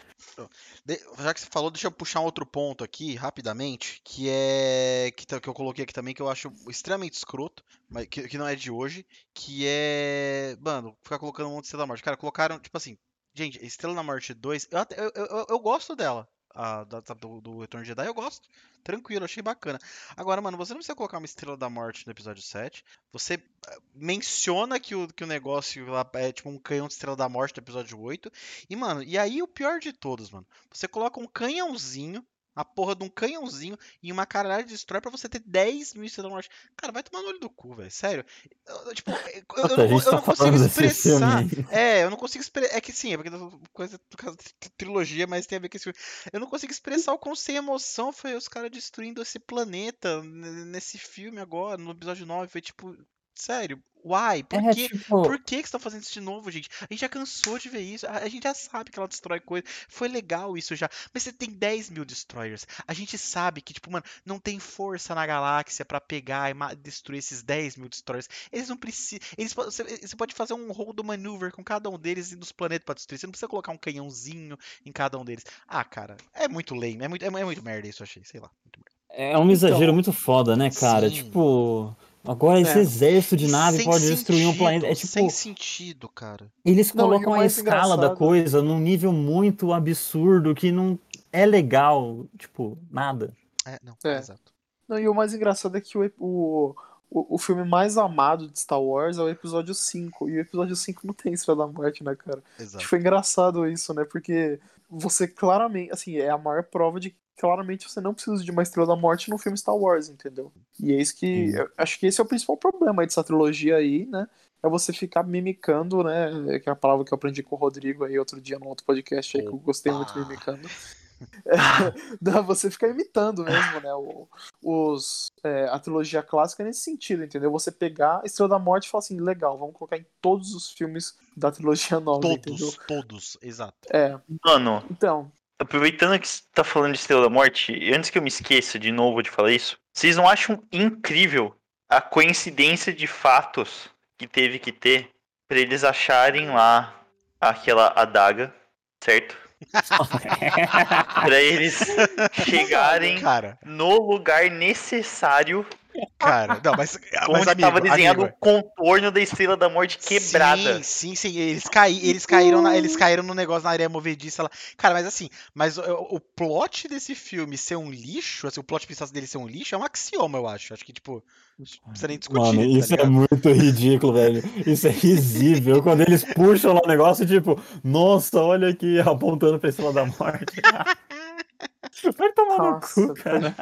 Já que você falou, deixa eu puxar um outro ponto aqui, rapidamente, que é. Que, tá- que eu coloquei aqui também, que eu acho extremamente escroto, mas que, que não é de hoje, que é. Mano, ficar colocando um monte de Estrela da Morte. Cara, colocaram, tipo assim, gente, Estrela da Morte 2, eu, até- eu, eu- eu gosto dela. A, da- do, do Retorno de Jedi, eu gosto. Tranquilo, achei bacana. Agora, mano, você não precisa colocar uma Estrela da Morte no episódio 7. Você eh, menciona que o, que o negócio lá é tipo um canhão de Estrela da Morte no episódio 8. E, mano, e aí o pior de todos, mano. Você coloca um canhãozinho, a porra de um canhãozinho e uma caralho de destrói pra você ter 10 mil estrelas morte. Cara, vai tomar no olho do cu, velho. Sério. Eu- tipo, eu, eu eu tá não consigo expressar. É, eu não consigo expressar. É que sim, é porque coisa da tri- trilogia, mas tem a ver com esse filme. Eu não consigo expressar o quão sem emoção foi os caras destruindo esse planeta nesse filme agora, no episódio 9. Foi tipo. Sério, why? Por É, quê? tipo, Por que que você tá fazendo isso de novo, gente? A gente já cansou de ver isso. A a gente já sabe que ela destrói coisa. Foi legal isso já. Mas você tem 10 mil destroyers. A gente sabe que, tipo, mano, não tem força na galáxia pra pegar e destruir esses 10 mil destroyers. Eles não precisam. Eles, você, você pode fazer um hold maneuver com cada um deles e nos planetas pra destruir. Você não precisa colocar um canhãozinho em cada um deles. Ah, cara, é muito lame. É muito, é, é muito merda isso, eu achei. Sei lá. Muito merda. é um exagero Então, muito foda, né, cara? Sim. Tipo, agora esse É. exército de nave sem pode destruir um planeta. É sentido, Sem tipo, sentido, cara. eles Não, colocam a mais escala da engraçado- coisa num nível muito absurdo que não é legal. Tipo, nada. É, não, É. exato. Não, e o mais engraçado é que o, o, o, o filme mais amado de Star Wars é o episódio 5. E o episódio 5 não tem Estrela da Morte, né, cara? Acho Exato. que foi engraçado isso, né? Porque você claramente, assim, é a maior prova de que claramente você não precisa de uma Estrela da Morte no filme Star Wars, entendeu? E é isso que. Acho que esse é o principal problema aí dessa trilogia aí, né? É você ficar mimicando, né? Que é a palavra que eu aprendi com o Rodrigo aí outro dia no outro podcast aí, que eu gostei muito Opa. mimicando. <laughs> É, você ficar imitando mesmo, né? o- os, é, a trilogia clássica nesse sentido, entendeu? Você pegar a Estrela da Morte e falar assim, legal, vamos colocar em todos os filmes da trilogia nova, entendeu? Todos, todos, exato. É, Mano, então, aproveitando que você tá falando de Estrela da Morte, e antes que eu me esqueça de novo de falar isso, vocês não acham incrível a coincidência de fatos que teve que ter pra eles acharem lá aquela adaga, certo? <laughs> Pra eles chegarem Cara, no lugar necessário cara, não, mas, <laughs> mas onde amigo, estava desenhado amigo, o contorno da Estrela da Morte quebrada. Sim, sim, sim. Eles, cai, eles, caíram na- eles caíram no negócio na areia movediça lá. Cara, mas assim, mas o, o plot desse filme ser um lixo, assim, o plot principal dele ser um lixo é um axioma, eu acho. Acho que, tipo, não precisa nem discutir. Mano, tá isso é ligado? muito ridículo, velho. Isso é risível. Quando eles puxam lá o negócio, tipo, nossa, olha aqui, <laughs> apontando pra Estrela da Morte. <laughs> Vai tomar no nossa, cu, cara.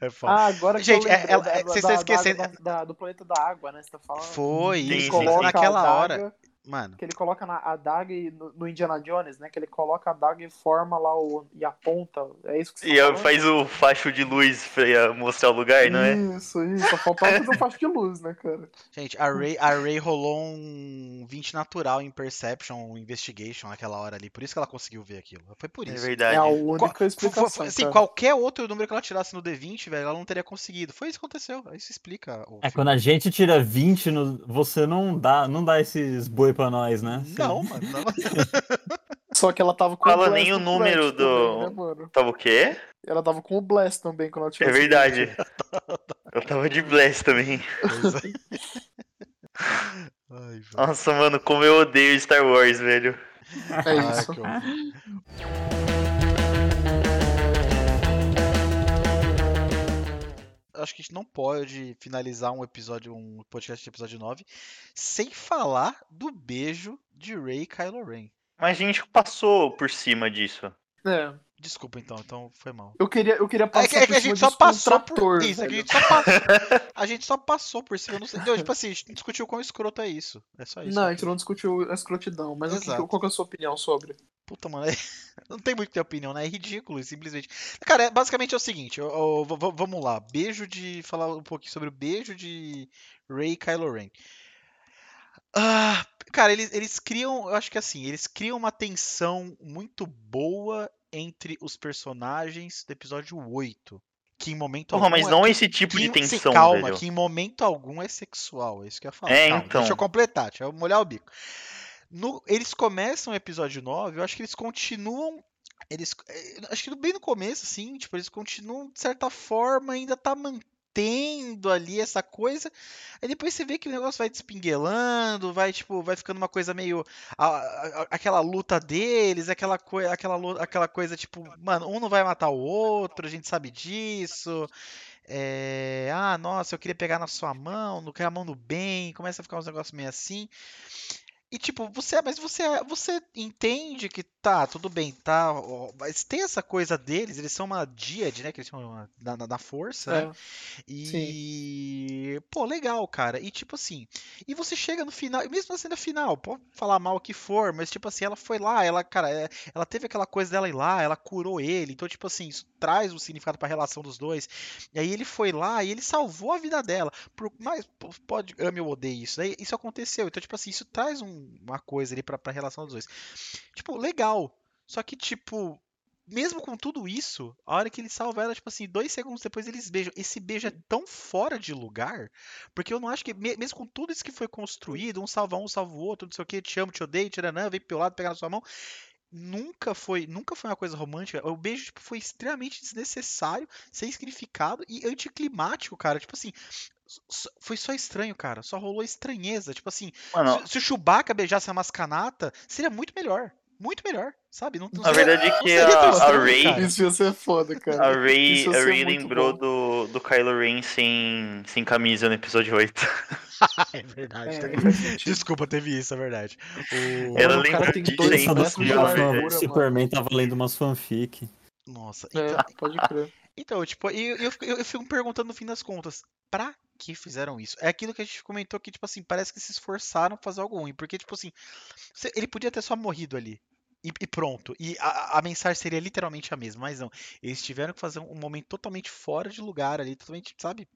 É foda. Ah, agora que Gente, eu é- lembrei ela- da- é, da- vocês da- estão esquecendo- da- da- do planeta da água, né? Você tá falando? Foi isso, naquela hora. Mano, que ele coloca na adaga e no, no Indiana Jones, né? Que ele coloca a adaga e forma lá o. e aponta. É isso que você E tá aí falando? faz o facho de luz pra mostrar o lugar, não é? Isso, isso. Só faltava fazer um facho de luz, né, cara? gente, a Ray, a Ray rolou um 20 natural em Perception, um Investigation naquela hora ali. Por isso que ela conseguiu ver aquilo. Foi por É isso. verdade. É a Qual- única fo- explicação. assim, cara. qualquer outro número que ela tirasse no D20, velho, ela não teria conseguido. Foi isso que aconteceu. Isso explica o É, filme. quando a gente tira 20, no- você não dá, não dá esses boi pra nós, né? Você- Não, mano. Não. <laughs> Só que ela tava com Fala o Blast nem o número do- Também, né? Tava o quê? Ela tava com o Blast também quando ela tirou É verdade. 20. <laughs> Eu tava de Blast também. É. Ai. <laughs> Nossa, mano, como eu odeio Star Wars, velho. É Ai, isso. que Acho que a gente não pode finalizar um episódio, um podcast de episódio 9, sem falar do beijo de Rey e Kylo Ren. Mas a gente passou por cima disso. É. Desculpa então, então foi mal. Eu queria, eu queria É passar que, é que por a cima gente só um passou trator, por isso, é que a gente só passou, a gente só passou por cima, eu não sei, não, tipo assim, a gente discutiu quão escroto é isso, é só isso. Não, a gente não discutiu a escrotidão, mas o que- Exato. qual que é a sua opinião sobre? Puta, mano, é- <laughs> não tem muito que ter opinião, né? É ridículo, simplesmente. Cara, é- basicamente é o seguinte, eu- eu- vamos lá, beijo de. Falar um pouquinho sobre o beijo de Rey e Kylo Ren. Ah, cara, eles, eles criam, eu acho que assim, eles criam uma tensão muito boa entre os personagens do episódio 8. Que em momento Porra, mas algum é- não que- esse tipo que- de tensão, calma, velho. que em momento algum é sexual, é isso que eu ia falar. É, Calma, então. Deixa eu completar, deixa eu molhar o bico. No- eles começam o episódio 9, eu acho que eles continuam. Eles, eh, acho que bem no começo, assim, tipo, eles continuam, de certa forma, ainda tá mantendo ali essa coisa. Aí depois você vê que o negócio vai despinguelando, vai, tipo, vai ficando uma coisa meio. a- a- aquela luta deles, aquela, coi aquela, aquela coisa, tipo, mano, um não vai matar o outro, a gente sabe disso. É, ah, nossa, eu queria pegar na sua mão, não quero a mão do bem, começa a ficar uns negócios meio assim. E tipo, você, mas você, você entende que tá, tudo bem, tá, ó, mas tem essa coisa deles, eles são uma díade, né, que eles na, na, na força, né? É, E, pô, legal, cara. E tipo assim, e você chega no final, mesmo na cena final, pode falar mal o que for, mas tipo assim, ela foi lá, ela, cara, é- ela teve aquela coisa dela ir lá, ela curou ele. Então, tipo assim, isso traz um significado pra relação dos dois. E aí ele foi lá e ele salvou a vida dela. Por mais pode ame ou odeie isso, daí isso aconteceu. Então, tipo assim, isso traz um- uma coisa ali pra, pra relação dos dois. Tipo, legal. Só que, tipo, mesmo com tudo isso, a hora que ele salva ela, tipo assim, dois segundos depois eles beijam. Esse beijo é tão fora de lugar, porque eu não acho que, me- mesmo com tudo isso que foi construído, um salva um, salva o outro, não sei o que, te amo, te odeio, tiranã, vem pro lado, pegar na sua mão, nunca foi, nunca foi uma coisa romântica. O beijo, tipo, foi extremamente desnecessário, sem significado e anticlimático, cara. Tipo assim, foi só estranho, cara. Só rolou estranheza. Tipo assim, Mano, se, se o Chewbacca beijasse a Mascanata, seria muito melhor. Muito melhor, sabe? Não, não a seria- verdade é não que a, Ray, cara. Isso ia ser foda, cara. a Ray, a Ray lembrou bom. do, do Kylo Ren sem, sem camisa no episódio 8. <laughs> É verdade. É, sentido. Desculpa, teve isso, é verdade. O- Ela o cara lembra tem dois de largura, o. Superman tava lendo umas fanfic. Nossa, É, então, pode crer. então tipo, eu, eu, fico- eu, eu fico me perguntando no fim das contas, pra que fizeram isso? É aquilo que a gente comentou que, tipo assim, parece que se esforçaram pra fazer algo ruim. Porque, tipo assim, ele podia ter só morrido ali. E, e pronto. E a, a mensagem seria literalmente a mesma, mas não. Eles tiveram que fazer um momento totalmente fora de lugar ali, totalmente, sabe?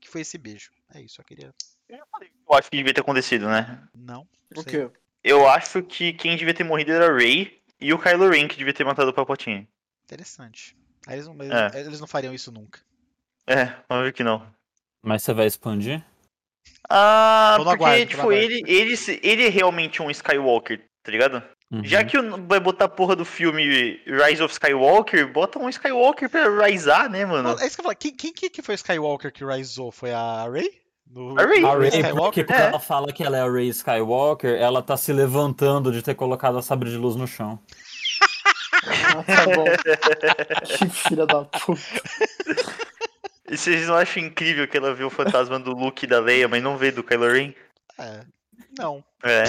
Que foi esse beijo. É isso, eu queria. Eu acho que devia ter acontecido, né? Não. O sei. quê? Eu acho que quem devia ter morrido era Ray e o Kylo Ren que devia ter matado o Palpatine. Interessante. Aí eles, não, É. eles não fariam isso nunca. É, vamos ver que não. Mas você vai expandir? Ah, porque, aguardo, tipo, ele, ele, ele é realmente um Skywalker, tá ligado? Uhum. Já que vai botar a porra do filme Rise of Skywalker, bota um Skywalker pra risar, né, mano? É isso que eu falo. Quem, quem, quem que foi Skywalker que risou? Foi a Rey? No- A Rey. A Rey, porque Skywalker? quando É. ela fala que ela é a Rey Skywalker, ela tá se levantando de ter colocado a sabre de luz no chão. Ah, <laughs> tá bom. que <laughs> filha da puta. E vocês não acham incrível que ela vê o fantasma do Luke e da Leia, mas não vê do Kylo Ren? É. Não. É.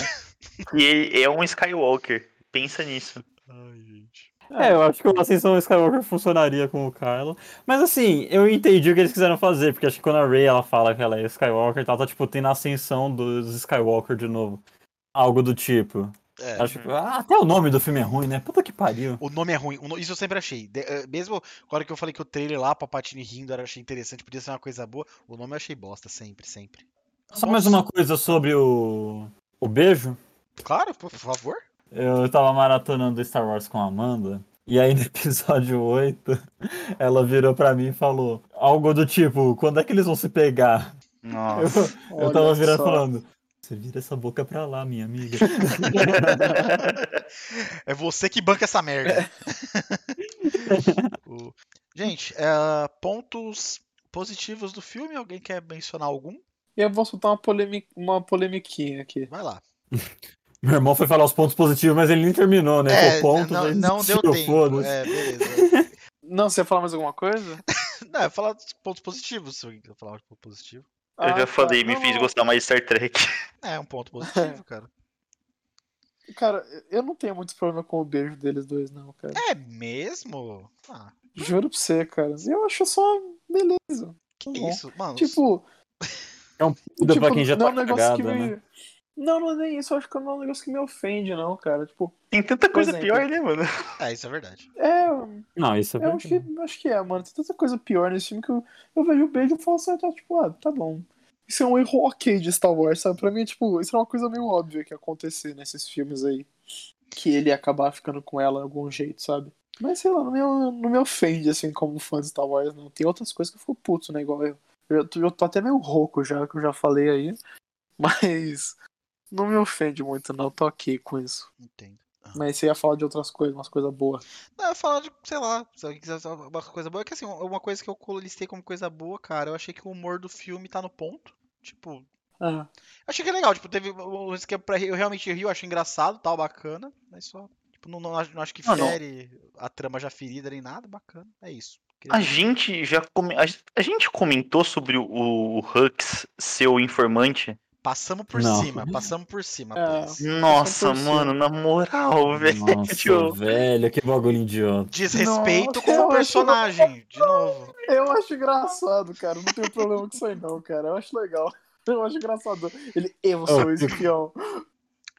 E ele é um Skywalker. Pensa nisso. Ai, gente. É, eu acho que o Ascensão Skywalker funcionaria com o Kylo. Mas assim, eu entendi o que eles quiseram fazer, porque acho que quando a Rey ela fala que ela é Skywalker, ela tá tipo tendo a ascensão dos Skywalker de novo. Algo do tipo. É. Acho que, ah, até o nome do filme é ruim, né? Puta que pariu. O nome é ruim. Isso eu sempre achei. De- eh, mesmo agora que eu falei que o trailer lá, Papatini rindo, eu achei interessante, podia ser uma coisa boa. O nome eu achei bosta, sempre, sempre. Só mais uma coisa sobre o. O beijo. Claro, por favor. Eu tava maratonando Star Wars com a Amanda. E aí no <laughs> episódio 8, ela virou pra mim e falou algo do tipo, quando é que eles vão se pegar? Eu, Nossa. eu tava Olha virando só. falando, você vira essa boca pra lá, minha amiga. <laughs> É você que banca essa merda. <laughs> O- Gente, eh, pontos positivos do filme. Alguém quer mencionar algum? Eu vou soltar uma, polemi uma polemiquinha aqui. Vai lá. <laughs> Meu irmão foi falar os pontos positivos, mas ele nem terminou, né? É, o ponto, não, não deu tempo. É, beleza. Não, você ia falar mais alguma coisa? Não, eu ia falar dos pontos positivos. Se alguém quer falar de ponto positivo. Eu Ah, já tá. falei, me Não, fiz não. gostar mais de Star Trek. <laughs> É, um ponto positivo, cara. Cara, eu não tenho muitos problemas com o beijo deles dois, não, cara. É mesmo? Ah, Juro pra você, cara. Eu acho só beleza. que Tá bom. isso? Mano, Tipo, É um puta tipo pra quem já não é tá um negócio cagada, que me. né? Não, não é nem isso. Eu acho que não é um negócio que me ofende, não, cara. Tipo, Tem tanta coisa exemplo. pior, né, mano? é, isso é verdade. é. Não, isso é Eu acho que, verdade. acho que é, mano. Tem tanta coisa pior nesse filme que eu, eu vejo o beijo e falo assim, tá, tipo, ah, tá bom. Isso é um erro ok de Star Wars, sabe? Pra mim, tipo, isso é uma coisa meio óbvia que ia acontecer nesses filmes aí. Que ele ia acabar ficando com ela de algum jeito, sabe? Mas sei lá, não me, não me ofende, assim, como fã de Star Wars, não. Tem outras coisas que eu fico puto, né? Igual eu. Eu, tô- eu tô até meio rouco já, que eu já falei aí. <laughs> Mas não me ofende muito, não. Tô ok com isso. Entendo. Mas você ia falar de outras coisas, umas coisas boas. Não, eu ia falar de, sei lá, se alguém quiser falar uma coisa boa. É que assim, uma coisa que eu listei como coisa boa, cara, eu achei que o humor do filme tá no ponto. Tipo, Ah, achei que é legal, tipo, teve um esquema pra rir, eu realmente ri, eu achei engraçado, tal, bacana, mas só, tipo, não, não, acho- não acho que não. fere a trama já ferida nem nada, bacana, é isso. Queria A gente já come... a, a gente comentou sobre o, o Hux ser o informante. Passamos por Não. cima, passamos por cima. É. Nossa, 100%. mano, na moral, velho. Nossa, velho, que bagulho idiota. Desrespeito Nossa, com o acho- personagem, de novo. Eu acho engraçado, cara. Não tenho problema com isso aí, não, cara. Eu acho legal. <laughs> Eu acho engraçado. Ele, eu sou o Eu fico- espião.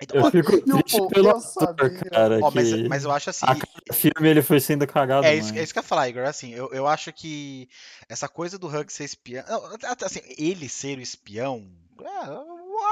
Então, Eu fico o triste povo, pelo eu ator, cara. ó, mas, que mas eu acho assim. a cada filme ele foi sendo cagado. É isso, é isso que eu ia falar, Igor. Assim, eu, eu acho que essa coisa do Hug ser espião. Assim, ele ser o espião.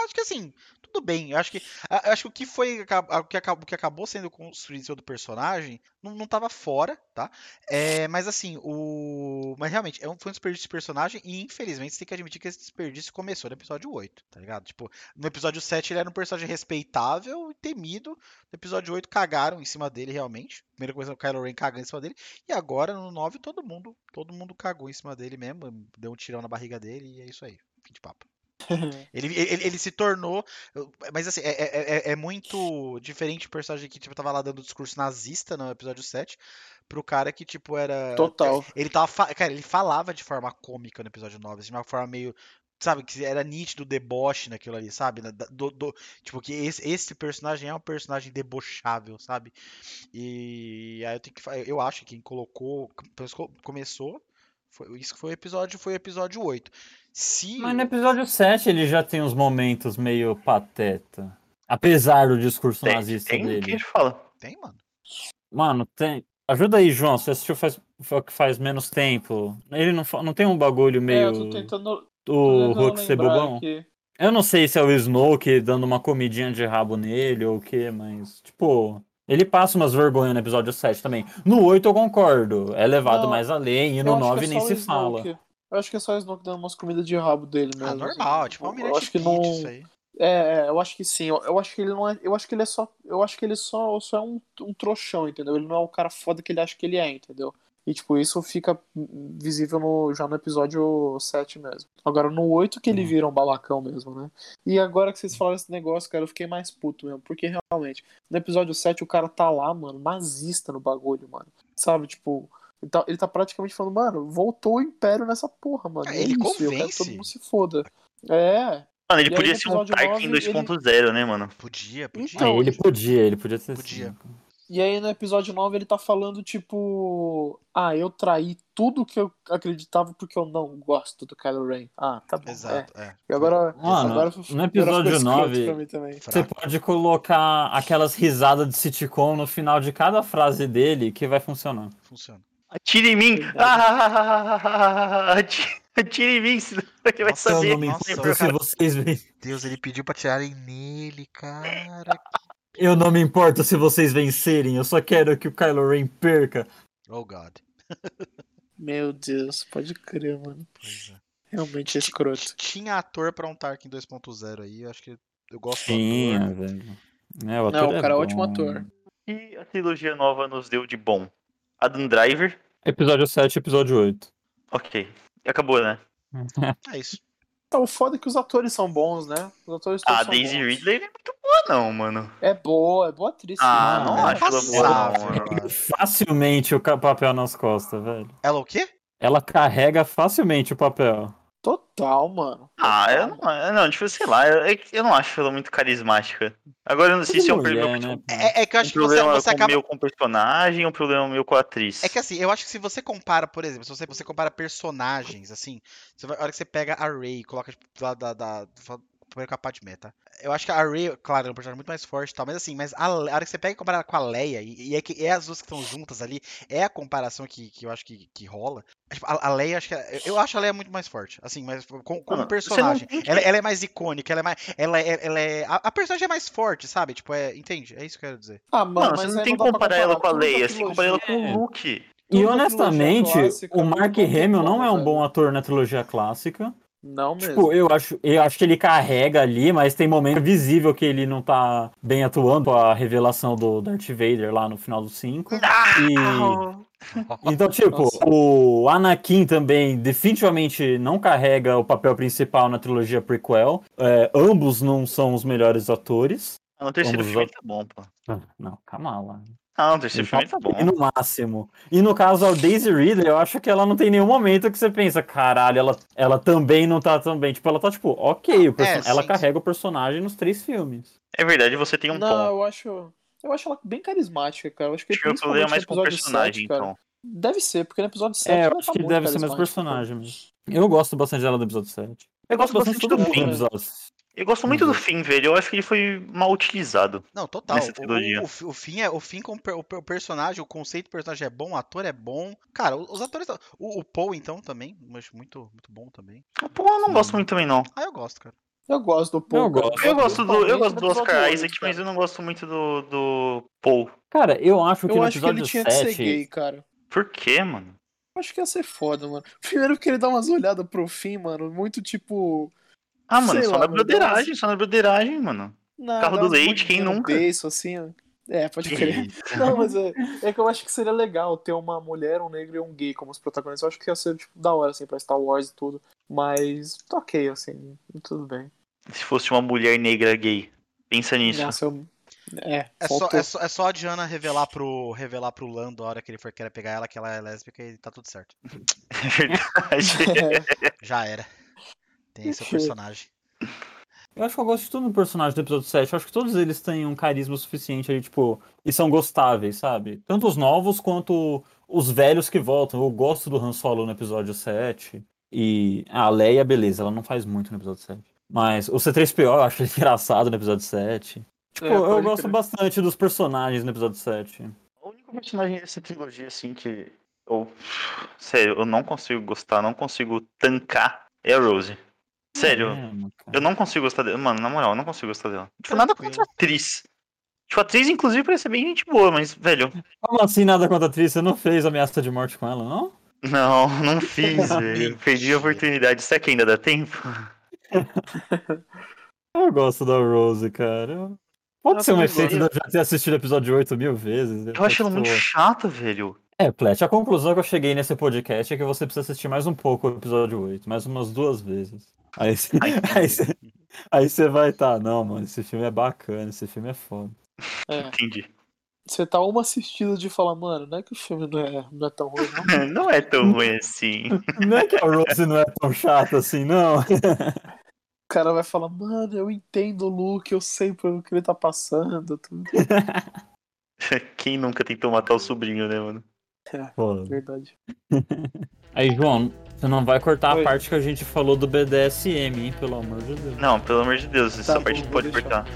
Acho que assim, tudo bem. Eu acho que, eu acho que o que foi. O que acabou, o que acabou sendo construído cima do personagem não, não tava fora, tá? É, mas assim, o. Mas realmente, é um, foi um desperdício de personagem e infelizmente você tem que admitir que esse desperdício começou no episódio 8, tá ligado? Tipo, no episódio 7 ele era um personagem respeitável e temido. No episódio 8 cagaram em cima dele realmente. Primeira coisa, o Kylo Ren cagando em cima dele. E agora no 9 todo mundo, todo mundo cagou em cima dele mesmo, deu um tirão na barriga dele e é isso aí. Fim de papo. <laughs> Ele, ele, ele se tornou. Mas assim, é, é, é- é muito diferente o personagem que tipo, tava lá dando discurso nazista no episódio 7 pro cara que, tipo, era. Total. Ele tava. Cara, ele falava de forma cômica no episódio 9, assim, de uma forma meio. Sabe, que era nítido o deboche naquilo ali, sabe? Do, do- tipo, que esse, esse personagem é um personagem debochável, sabe? E aí eu tenho que. Eu acho que quem colocou. co- Começou. Foi, isso foi o episódio, foi o episódio 8. Se. Mas no episódio 7 ele já tem uns momentos meio pateta. Apesar do discurso Tem, nazista tem, dele. que a gente fala. Tem, mano. Mano, tem. Ajuda aí, João. Você assistiu faz, fa- faz menos tempo. Ele não, não tem um bagulho É, meio. eu tô tentando. o Hulk ser bobão? aqui. Eu não sei se é o Snoke dando uma comidinha de rabo nele ou o que, mas, tipo, ele passa umas vergonhas no episódio 7 também. No 8 eu concordo, é levado Não, mais além, e no acho que 9 é nem se fala. Eu acho que é só o Snoke dando umas comidas de rabo dele mesmo. Ah, assim. normal, tipo, é um eu acho que não. isso aí. É, é, eu acho que sim. Eu, eu acho que ele não é. Eu acho que ele é só. Eu acho que ele só, só é um, um trouxão, entendeu? Ele não é o cara foda que ele acha que ele é, entendeu? E, tipo, isso fica visível no, já no episódio 7 mesmo. Agora, no 8 que ele Hum. vira um balacão mesmo, né? E agora que vocês falaram esse negócio, cara, eu fiquei mais puto mesmo. Porque, realmente, no episódio 7 o cara tá lá, mano, nazista no bagulho, mano. Sabe, tipo... Ele tá, ele tá praticamente falando, mano, voltou o Império nessa porra, mano. É ele isso, eu quero que convence. todo mundo se foda. É, Mano, ele E podia ser um Tarkin 9, ele- 2.0, né, mano? Podia, podia. Então, É, ele podia, ele podia ser Podia. assim. E aí no episódio 9 ele tá falando, tipo, ah, eu traí tudo que eu acreditava porque eu não gosto do Kylo Ren. Ah, tá bom. É. Exato, é. E agora, Mano, agora no episódio agora ficou escroto 9, pra mim também. Você pode colocar aquelas risadas de sitcom no final de cada frase dele que vai funcionar. Funciona. Atire em mim! Ah, atire- em mim, senão <laughs> ele vai Nossa, saber. Nossa, se vocês. Deus, ele pediu pra tirarem nele, cara. Eu não me importo se vocês vencerem, eu só quero que o Kylo Ren perca. Oh, God. <laughs> Meu Deus, pode crer, mano. Pois é. Realmente é escroto. Tinha ator pra um Tarkin 2.0 aí, eu acho que eu gosto do Tinha, ator. velho. É, o Não, o cara é bom. ótimo ator. E a trilogia nova nos deu de bom? Adam Driver, Episódio 7 e episódio 8. ok. E acabou, né? É isso. Então, o foda é que os atores são bons, né? Os atores todos A são Daisy bons. Ridley é muito boa, não, mano. É boa, é boa atriz. Ah, sim. não ela acho ela boa, não, mano. mano. Facilmente o papel nas costas, velho. Ela o quê? Ela carrega facilmente o papel. Total, mano. Ah, eu não, eu não, tipo, sei lá, eu, é eu não acho ela muito carismática. Agora eu não sei se é um Mulher, problema, né? É, é que eu acho um que você, problema você acaba. meu com o personagem ou um problema meu com a atriz. É que assim, eu acho que se você compara, por exemplo, se você, você compara personagens, assim, você vai, a hora que você pega a Rey e coloca tipo, do lado da. da, da primeiro com a Padmé, tá? Eu acho que a Rey, claro, é um personagem muito mais forte e tal, mas assim, mas a, a hora que você pega e compara ela com a Leia, e, e é que é as duas que estão juntas ali, é a comparação que, que eu acho que, que rola. Tipo, a, a Leia, acho que é- eu acho a Leia muito mais forte, assim, mas com, como não personagem. que- Ela, ela é mais icônica, ela é mais. Ela é. Ela é a, a personagem é mais forte, sabe? Tipo, é. Entende? É isso que eu quero dizer. Ah, mano, Mano, mas você não tem que pra comparar ela com a Leia, você tem que comparar ela com o Luke. E honestamente, clássica o não Mark Hamill não é um bom ator na trilogia clássica. Não mesmo. Tipo, eu acho, eu acho que ele carrega ali, mas tem momento visível que ele não tá bem atuando. A revelação do Darth Vader lá no final do 5. E... <laughs> Então, tipo, Nossa. o Anakin também definitivamente não carrega o papel principal na trilogia prequel. É, ambos não são os melhores atores. Ah, No terceiro Vamos filme tá bom, pô. Ah, Não, calma lá. Ah, o terceiro filme tá bom. E no máximo. E no caso, a Daisy Ridley, eu acho que ela não tem nenhum momento que você pensa, caralho, ela, ela também não tá tão bem. Tipo, ela tá tipo, ok, É, ela sim, carrega o personagem nos três filmes. É verdade, você tem um Não, ponto. eu acho. Eu acho ela bem carismática, cara. Eu acho que Acho que eu é mais com o episódio personagem, 7, cara. então. Deve ser, porque no episódio 7 É, eu ela acho tá que muito deve ser mais personagem mesmo. Eu gosto bastante dela do episódio 7. Eu gosto bastante de todo do mundo do episódio. Eu gosto muito do Uhum. fim, velho. Eu acho que ele foi mal utilizado. Não, total. Nessa O, trilogia. o, o, o fim é o fim com o per- o, o personagem, o conceito do personagem é bom, o ator é bom. Cara, o- os atores. O, o Paul, então, também. Eu acho muito, muito bom também. Pô, eu não gosto Sim. muito também, não. Ah, eu gosto, cara. Eu gosto do Paul. Eu gosto. Eu gosto do, eu gosto do Oscar episódio Isaac, mas eu não gosto muito do, do Paul. Cara, eu acho que Eu no acho que ele episódio tinha que ser 7. gay, cara. Por quê, mano? Eu acho que ia ser foda, mano. Primeiro porque ele dá umas olhadas pro fim, mano. Muito tipo. Ah, mano, Sei só lá, na broderagem, só na broderagem, mano. Carro do leite, quem nunca? Beiço, assim, ó. É, pode crer. Não, mas é, é que eu acho que seria legal ter uma mulher, um negro e um gay como os protagonistas. Eu acho que ia ser, tipo, da hora, assim, pra Star Wars e tudo. Mas tá ok, assim, tudo bem. Se fosse uma mulher negra gay. Pensa nisso. Nossa, eu... É, É só, é, só, é só a Diana revelar pro, revelar pro Lando a hora que ele for querer pegar ela que ela é lésbica e tá tudo certo. <laughs> É verdade. <laughs> Já era. Tem esse personagem. Eu acho que eu gosto de todo o personagem do episódio 7. Eu acho que todos eles têm um carisma suficiente ali, tipo, e são gostáveis, sabe? Tanto os novos quanto os velhos que voltam. Eu gosto do Han Solo no episódio 7. E a Leia, beleza, ela não faz muito no episódio 7. Mas o C3PO eu acho ele <laughs> engraçado no episódio 7. Tipo, É, eu gosto crer. bastante dos personagens no episódio 7. O único personagem dessa trilogia, assim, que eu. Sério, eu não consigo gostar, não consigo tancar é a Rose. Sério, É eu não consigo gostar dela. Mano, na moral, eu não consigo gostar dela. Tipo, nada contra a atriz. Tipo, a atriz, inclusive, parece ser bem gente boa, mas, velho, Como assim nada contra a atriz? Você não fez ameaça de morte com ela, não? não, não <laughs> fiz, velho. Perdi a oportunidade. Será que ainda dá tempo? <laughs> Eu gosto da Rose, cara. Pode ser um efeito de eu já ter assistido o episódio 8 mil vezes. Eu acho ela muito chata, velho. É, Plet, a conclusão que eu cheguei nesse podcast é que você precisa assistir mais um pouco o episódio 8, mais umas duas vezes. Aí você, <laughs> aí você, aí você vai estar, não, mano, esse filme é bacana, esse filme é foda. É. Entendi. Você tá uma assistida de falar, mano, não é que o filme não é, não é tão ruim, não. <laughs> Não é tão ruim assim. Não é que a Rose não é tão chata assim, não. O cara vai falar, mano, eu entendo o Luke, eu sei pelo que ele tá passando. Tudo. <laughs> Quem nunca tentou matar o sobrinho, né, mano? Foda. Verdade. <laughs> Aí, João, você não vai cortar Oi. a parte que a gente falou do BDSM, hein, pelo amor de Deus. Não, pelo amor de Deus, essa Tá parte não pode deixar. cortar.